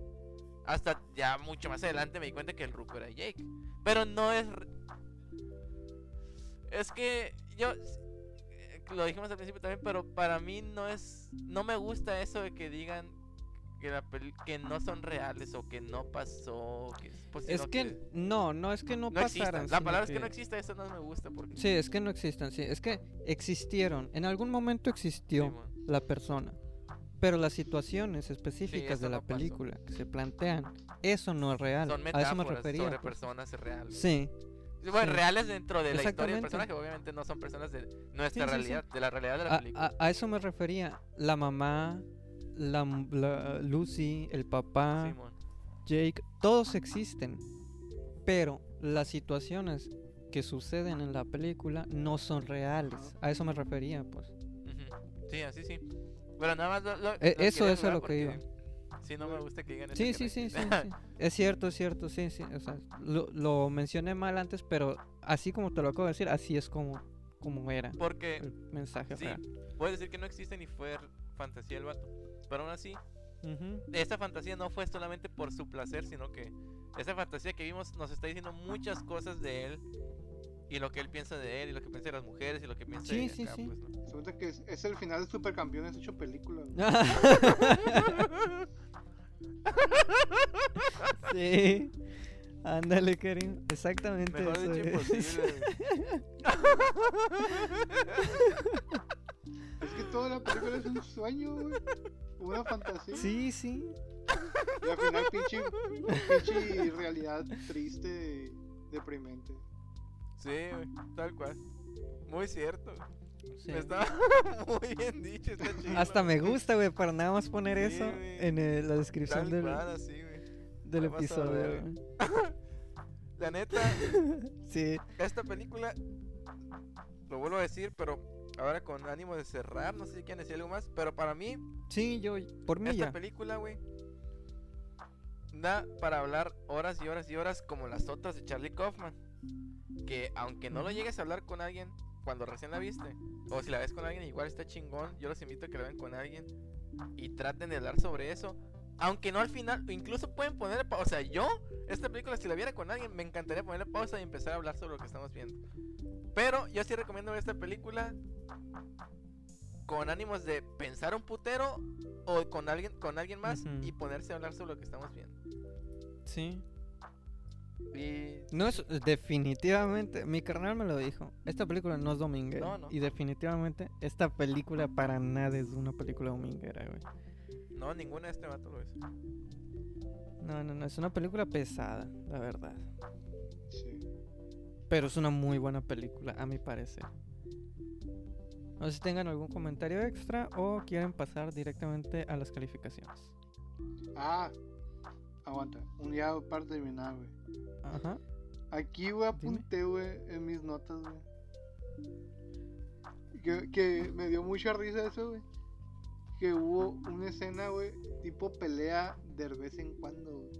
Hasta ya mucho más adelante me di cuenta que el ruco era Jake. Pero no es. Es que yo. eh, Lo dijimos al principio también, pero para mí no es. No me gusta eso de que digan que, la peli- que no son reales o que no pasó. Que, pues, Es sino que no, no es que no, no pasaran. La sino palabra es que no exista, eso no me gusta porque. Sí, es que no existan, sí, es que existieron. En algún momento existió Simón. la persona. Pero las situaciones específicas eso de la no pasó. película que se plantean, eso no es real. Son A eso me metáforas refería. sobre pues. personas reales. Sí, Sí, Bueno, sí. reales dentro de la historia del personaje, obviamente no son personas de nuestra Sí, sí, sí. realidad, de la realidad de la a, película. a- a eso me refería. La mamá, la, la Lucy, el papá, Simón. Jake, todos existen. Pero las situaciones que suceden en la película no son reales. A eso me refería, pues. Sí, así sí. Pero nada más lo, lo- E- lo eso- eso es lo que porque Sí, no me gusta que digan. Sí, sí, sí, sí, sí. Es cierto, es cierto, sí, sí. O sea, lo, lo mencioné mal antes, pero así como te lo acabo de decir, así es como, como era Porque el mensaje sí, real. puedes decir que no existe ni fue fantasía el vato. Pero aún así, Ujú. esta fantasía no fue solamente por su placer, sino que esa fantasía que vimos nos está diciendo muchas cosas de él. Y lo que él piensa de él, y lo que piensa de las mujeres, y lo que piensa Sí, de sí, acá, sí. pues, ¿no? Resulta que es, es el final de Supercampeones hecho película. güey. <laughs> sí. Ándale, Karim. Exactamente Mejor eso dicho, es. imposible. <laughs> Es que toda la película es un sueño, güey. Una fantasía. Sí, sí. Y al final, pinche, pinche realidad triste, deprimente. Sí, güey, tal cual. Muy cierto. sí. Está <laughs> muy bien dicho, está chido. Hasta me gusta, güey, para nada más poner Sí, eso en eh, la descripción Tal del, cual, así, güey. del episodio. ver. <laughs> La neta, <laughs> Sí. esta película, lo vuelvo a decir, pero ahora con ánimo de cerrar, no sé si quieren decir algo más, pero para mí, Sí, yo, por mí esta ya. película, güey, da para hablar horas y horas y horas como las otras de Charlie Kaufman. Que aunque no lo llegues a hablar con alguien cuando recién la viste, o si la ves con alguien, igual está chingón. Yo los invito a que la vean con alguien y traten de hablar sobre eso. Aunque no al final, incluso pueden ponerle pausa. O sea, yo, esta película, si la viera con alguien, me encantaría ponerle pausa y empezar a hablar sobre lo que estamos viendo. Pero yo sí recomiendo ver esta película con ánimos de pensar un putero o con alguien con alguien más y ponerse a hablar sobre lo que estamos viendo. Sí. Y No es definitivamente, mi carnal me lo dijo. Esta película no es dominguera. No, no. Y definitivamente esta película para nada es una película dominguera, güey. No, ninguna de este vato lo es. No, no, no, es una película pesada, la verdad. Sí. Pero es una muy buena película, a mi parecer. No sé si tengan algún comentario extra o quieren pasar directamente a las calificaciones. Ah, aguanta. Un día para terminar, güey. Ajá. Aquí, güey, apunté, güey, en mis notas, güey. Que, que me dio mucha risa eso, güey. Que hubo una escena, güey, tipo pelea de vez en cuando, güey.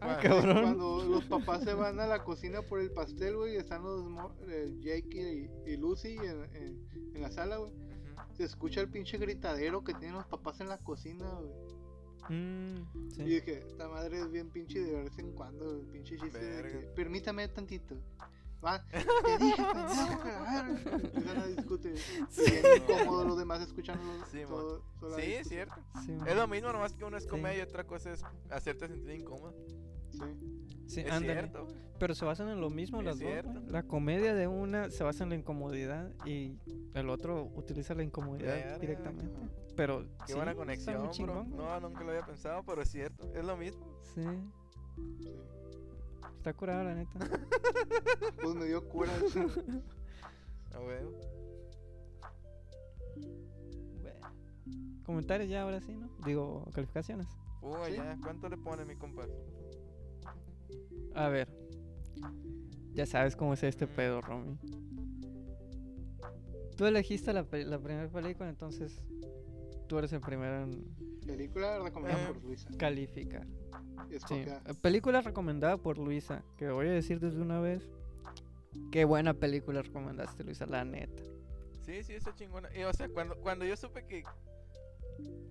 Ah, cabrón. Cuando los papás se van a la cocina por el pastel, güey, y están los mo- eh, Jake y, y Lucy en, en- en la sala, güey. Se escucha el pinche gritadero que tienen los papás en la cocina, güey. Mm, Y sí. dije, esta madre es bien pinche de vez en cuando, el pinche chiste de Verga. que, permítame tantito. Va, te dije, pendejo, que la verga". Empiezan a discutir. Bien incómodo los demás escuchando Sí, todo, Sí, es cierto. Sí, Es lo mismo, nomás que uno es Sí. comedia y otra cosa es hacerte sentir incómodo. Sí. sí, es ándale. cierto. Pero se basan en lo mismo Es las dos. cierto. güey. La comedia de una se basa en la incomodidad y el otro utiliza la incomodidad Verga. directamente. Ajá. Pero Qué sí, buena conexión, bro. No, nunca lo había pensado, pero es cierto. Es lo mismo. Sí, Sí. Está curada la neta. <laughs> Pues me dio cura. A huevo. Bueno. Comentarios ya ahora sí, ¿no? Digo, calificaciones. Uy, ¿Sí? ya. ¿Cuánto le pone mi compa? A ver. Ya sabes cómo es este Mm. pedo, Romy. Tú elegiste la primera película, entonces tú eres el primero en Película recomendada Eh. por Luisa. calificar. Sí. eh, Película recomendada por Luisa. Que voy a decir desde una vez. Qué buena película recomendaste, Luisa, la neta. Sí, sí, está chingona. Y, o sea, cuando, cuando yo supe que,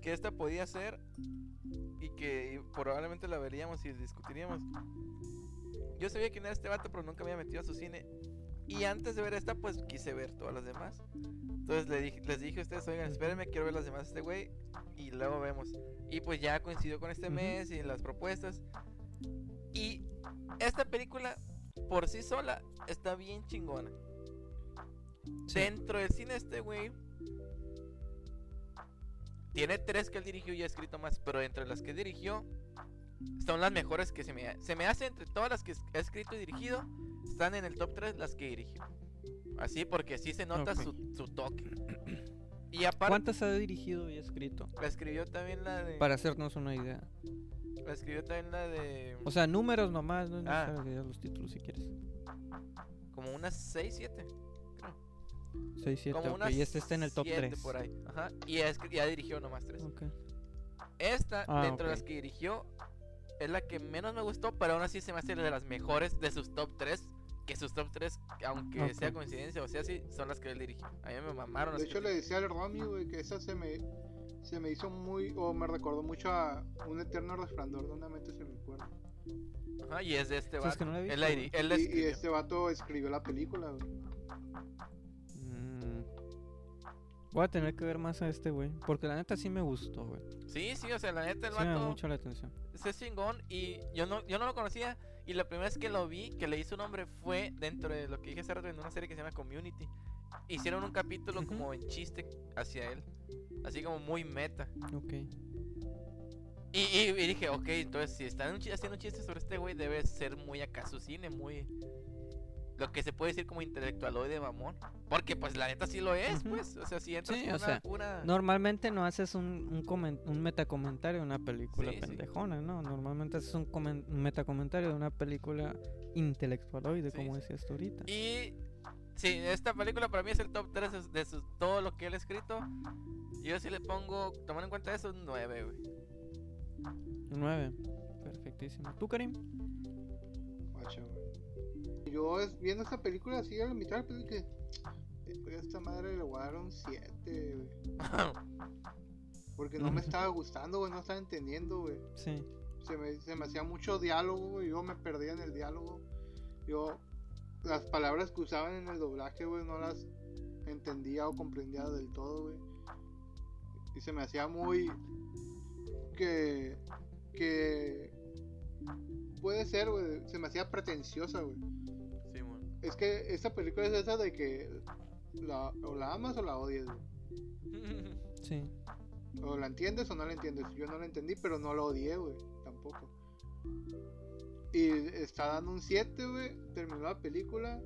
que esta podía ser y que probablemente la veríamos y discutiríamos, yo sabía quién era este vato, pero nunca me había metido a su cine. Y antes de ver esta, pues quise ver todas las demás. Entonces dije, les dije a ustedes, oigan, espérenme, quiero ver las demás de este güey. Y luego vemos. Y pues ya coincidió con este mes y las propuestas. Y esta película, por sí sola, está bien chingona. Sí. Dentro del cine este güey tiene tres que él dirigió y ha escrito más, pero dentro de las que dirigió son las mejores que se me se me hace entre todas las que ha escrito y dirigido están en el top 3 las que dirigió. Así porque sí se nota su, su toque. Y aparte ¿Cuántas ha dirigido y escrito? la escribió también la de Para hacernos una idea. la escribió también la de O sea, números nomás, no Ah. los títulos si quieres. como unas 6 7. 6, 7, Como ok. unas Y este está en el top siete 3. por ahí. Ajá, y ha, escri- y ha dirigido nomás 3. Ok. Esta, Ah, dentro de las que dirigió, es la que menos me gustó, pero aún así se me hace de las mejores de sus top 3. Que sus top 3, aunque sea coincidencia o sea así, son las que él dirigió. A mí me mamaron De hecho, le decía al Romy, güey, que esa se me, se me hizo muy, o me recordó mucho a un eterno resplandor de una mente sin recuerdo. Ajá, y es de este Sí, es vato. que no la he él la, visto, diri- él la Y, y este vato escribió la película, güey. Voy a tener que ver más a este güey. Porque la neta sí me gustó, güey. Sí, sí, o sea, la neta, el Sí me vato da mucho la atención. es chingón. Y yo no, yo no lo conocía. Y la primera vez que lo vi, que le hizo nombre, fue dentro de lo que dije hace rato en una serie que se llama Community. Hicieron un capítulo como en chiste hacia él. Así como muy meta. Ok. Y, y- y dije, ok, entonces si están un haciendo un chiste sobre este güey, debe ser muy acá su cine, muy. Lo que se puede decir como intelectualoide mamón. Porque, pues, la neta sí lo es, pues. O sea, si entras Sí, con o una sea, pura. Normalmente no haces un, un, comen- un metacomentario de una película Sí, sí. pendejona, ¿no? Normalmente haces un, un metacomentario de una película intelectualoide, Sí, como sí. decías tú ahorita. Y. Sí, esta película para mí es el top 3 de, de sus- todo lo que él ha escrito. Yo sí le pongo, tomando en cuenta eso, un 9, güey. 9. Perfectísimo. ¿Tú, Karim? Guacha, güey. Yo viendo esta película así a la mitad de la película que "Verga, a esta madre le un 7, güey. <laughs> Porque no me estaba gustando, güey, no estaba entendiendo, güey. Sí. Se me, se me hacía mucho diálogo, güey. Yo me perdía en el diálogo. Yo las palabras que usaban en el doblaje, güey, no las entendía o comprendía del todo, güey. Y se me hacía muy que que puede ser, güey, se me hacía pretenciosa, güey. Es que esta película es esa de que la, o la amas o la odias, güey. <laughs> Sí. O la entiendes o no la entiendes. Yo no la entendí, pero no la odié, güey. Tampoco. Y está dando un 7, güey. Terminó la película.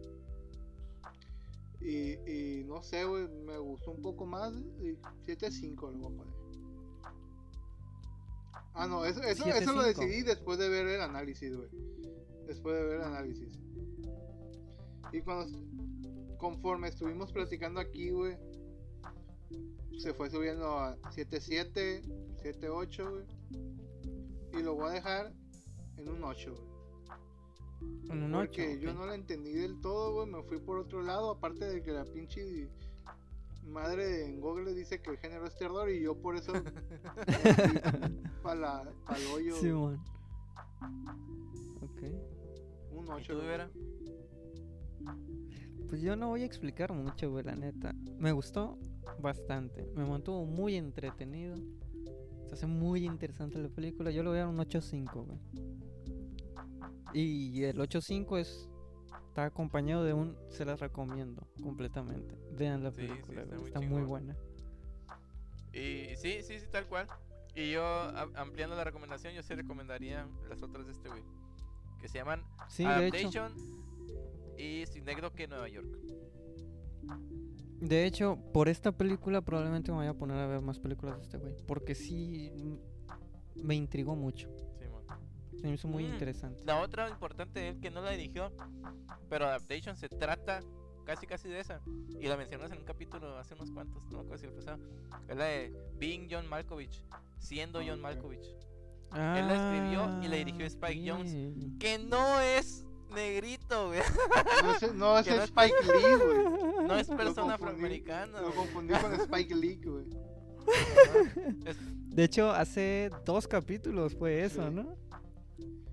Y, y no sé, güey. Me gustó un poco más. 7-5 le voy a poner. Ah, no. Eso, eso, eso lo 7-5. decidí después de ver el análisis, güey. Después de ver el análisis. Y cuando. Conforme estuvimos platicando aquí, güey se fue subiendo a 7.7, 7.8, güey. Y lo voy a dejar en un 8, güey. En un 8. Porque yo no la entendí del todo, güey. Me fui por otro lado. Aparte de que la pinche madre en Google dice que el género es terror. Y yo por eso. <laughs> para el hoyo. Sí, man. Ok. un ¿Y 8. tú, Vera? Pues yo no voy a explicar mucho, güey, la neta. Me gustó bastante. Me mantuvo muy entretenido. Se hace muy interesante la película. Yo le voy a dar un 8.5, güey. Y el 8.5 es... Está acompañado de un... Se las recomiendo completamente. Vean la Sí, sí, película, está muy está muy chingón. buena. Y sí, sí, sí, tal cual. Y yo, a- ampliando la recomendación, yo sí recomendaría las otras de este güey. Que se llaman Sí, y Synecdoche Nueva York. De hecho, por esta película probablemente me vaya a poner a ver más películas de este güey. Porque sí me intrigó mucho. Sí. Se me hizo muy Mm. interesante. La otra importante de él que no la dirigió, pero Adaptation se trata casi casi de esa. Y la mencionas en un capítulo hace unos cuantos, no me acuerdo si el pasado. Es la de Being John Malkovich, siendo John. Malkovich. Él la escribió y la dirigió Spike Jonze. ok. Que no es negrito, güey. No <laughs> es, no Spike Lee, güey. No es persona afroamericana. Lo confundí con Spike Lee, güey. <laughs> De hecho, hace dos capítulos fue eso, Sí. ¿no?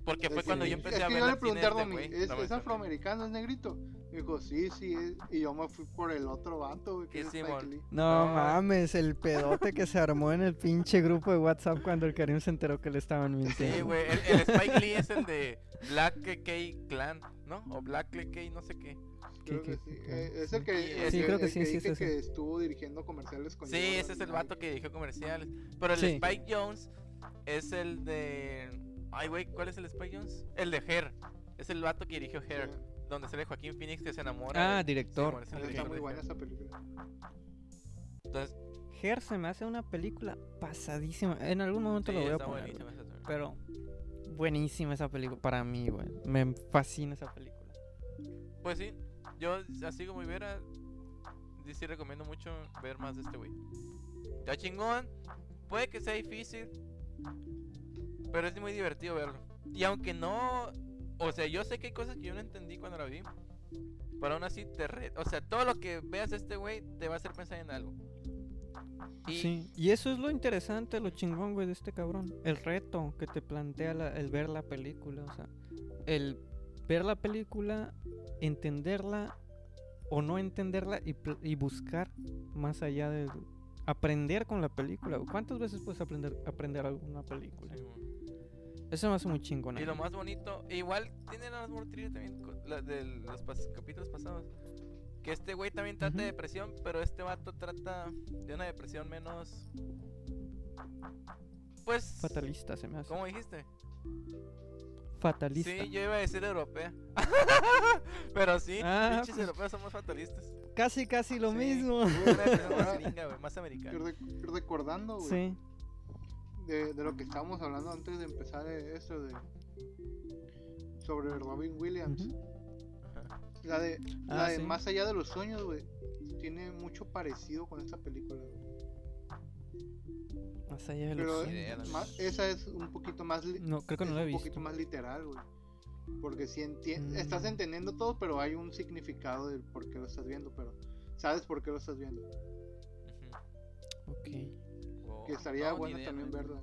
Porque fue cuando yo empecé es a que ver yo le pregunté a güey, ¿es, ¿es afroamericano, es negrito? Me dijo, sí, sí, es. Y yo me fui por el otro vato, güey, que. Lee. No, No. mames, el pedote que se armó en el pinche grupo de WhatsApp cuando el Karim se enteró que le estaban mintiendo. Sí, güey. El, el Spike Lee es el de Black KK Clan, ¿no? O Black KK, no sé qué. Creo ¿Qué- que sí. Eh, es el que, Sí, el sí, creo que el sí, sí, es que estuvo dirigiendo comerciales con Sí, Jordan ese es el vato que dirigió comerciales. Pero el Sí. Spike Jones es el de. Ay, güey, ¿cuál es el Spike Jones? El de Hair. Es el vato que dirigió Hair. Sí. Donde sale Joaquín Phoenix que se enamora. Ah, de- director. Está muy buena Hair. esa película. Entonces, Her se me hace una película pasadísima. En algún momento sí, lo voy a poner. buenísima esa. Pero buenísima esa película para mí, güey. Me fascina esa película. Pues sí, yo así como Vera, sí, sí recomiendo mucho ver más de este güey. Está chingón, puede que sea difícil, pero es muy divertido verlo. Y aunque no, o sea, yo sé que hay cosas que yo no entendí cuando la vi, pero aún así te re- o sea, todo lo que veas de este güey te va a hacer pensar en algo. Y Sí, y eso es lo interesante, lo chingón, güey, de este cabrón. El reto que te plantea la- el ver la película, o sea, el ver la película, entenderla o no entenderla y, y buscar más allá de aprender con la película. ¿Cuántas veces puedes aprender aprender algo en una película? sí. Eso me hace muy chingón. Y lo más bonito, e igual tiene las mortrillas también co- la de los pas- capítulos pasados. Que este güey también trata de Ujú. depresión, pero este vato trata de una depresión menos. Pues. Fatalista se me hace. ¿Cómo dijiste? Fatalista. Sí, yo iba a decir europea. <laughs> pero sí, Ah, pinches pues- europeos somos fatalistas. Casi, casi lo Sí. mismo. Una más gringa, güey, más <laughs> americana. rec- recordando, güey, Sí. De, de lo que estábamos hablando antes de empezar eh, esto de. Sobre Robin Williams. La de, la Ah, de sí. Más allá de los sueños, güey. Tiene mucho parecido con esta película. Más allá de los Pero sueños. la esa es un poquito más. No, creo que no la he un visto. poquito más literal, güey. Porque si entien- Mm. estás entendiendo todo, pero hay un significado del por qué lo estás viendo, pero sabes por qué lo estás viendo. Ujú. Ok. Que estaría No, ni bueno idea, también güey. verla.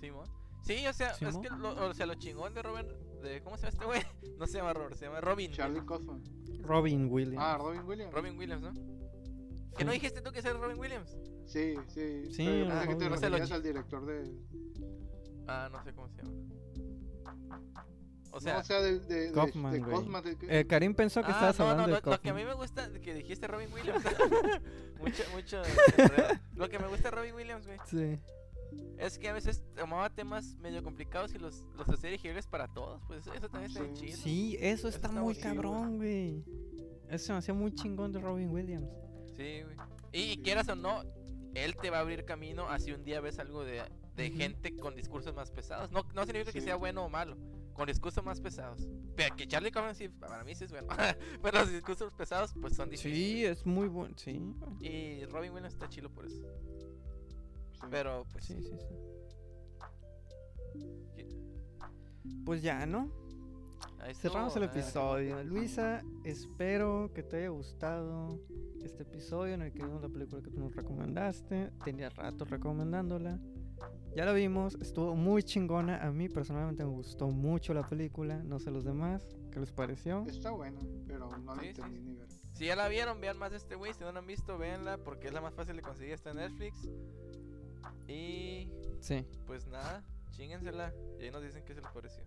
Simón. Sí, o sea, es que lo, o sea, lo chingón de Robin, de ¿cómo se llama este güey? <laughs> No se llama Robert, se llama Robin. Charlie. Kaufman. Robin Williams. Ah, Robin Williams. Robin Williams, ¿no? Sí. ¿Que no dijiste tú que es Robin Williams? Sí, sí. Sí, pero ah, que te Robin. No se lo referías chi- al director de. Ah, no sé cómo se llama. O sea, sea, o sea de, de, de, Kaufman, de güey. Kaufman, de que- Eh, Karim pensó que ah, estabas no, no, hablando no, de lo que a mí Kaufman. me gusta que dijiste Robin Williams. <laughs> <laughs> mucho, mucho. Lo que me gusta de Robin Williams, güey, Sí. es que a veces tomaba temas medio complicados y los, los hacía digeribles para todos. Pues eso también está bien Sí. chido. Sí, eso está está muy bonito, cabrón, güey. Eso se me hacía muy chingón de Robin Williams. Sí, güey. Y, Sí. quieras o no, él te va a abrir camino así un día ves algo de, de gente con discursos más pesados. No, no significa que sea bueno o malo, con discursos más pesados. Pero que Charlie Kaufman sí, para mí sí es bueno. <laughs> Pero los discursos pesados pues son difíciles. Sí, es muy bueno. Sí, Y Robin Williams está chilo por eso. sí. Pero pues sí, sí. sí, sí. Pues ya, ¿no? Ahí estuvo, Cerramos el ah, episodio. Luisa, espero que te haya gustado este episodio en el que vimos la película que tú nos recomendaste. Tenía rato recomendándola. Ya la vimos, estuvo muy chingona. A mí personalmente me gustó mucho la película. No sé los demás, ¿qué les pareció? Está bueno, pero no la Sí, sí, entendí sí. ni ver. Si ya la vieron, vean más de este güey. Si no la han visto, véanla porque es la más fácil de conseguir. Está en Netflix. Y Sí. pues nada, chíngensela. Y ahí nos dicen qué se les pareció.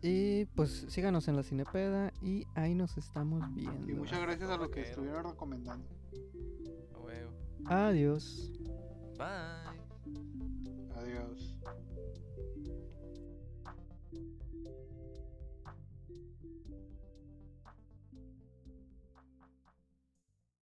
Y pues síganos en la Cinepeda y ahí nos estamos viendo. Y muchas gracias a los que estuvieron recomendando. Adiós. Bye. Adiós.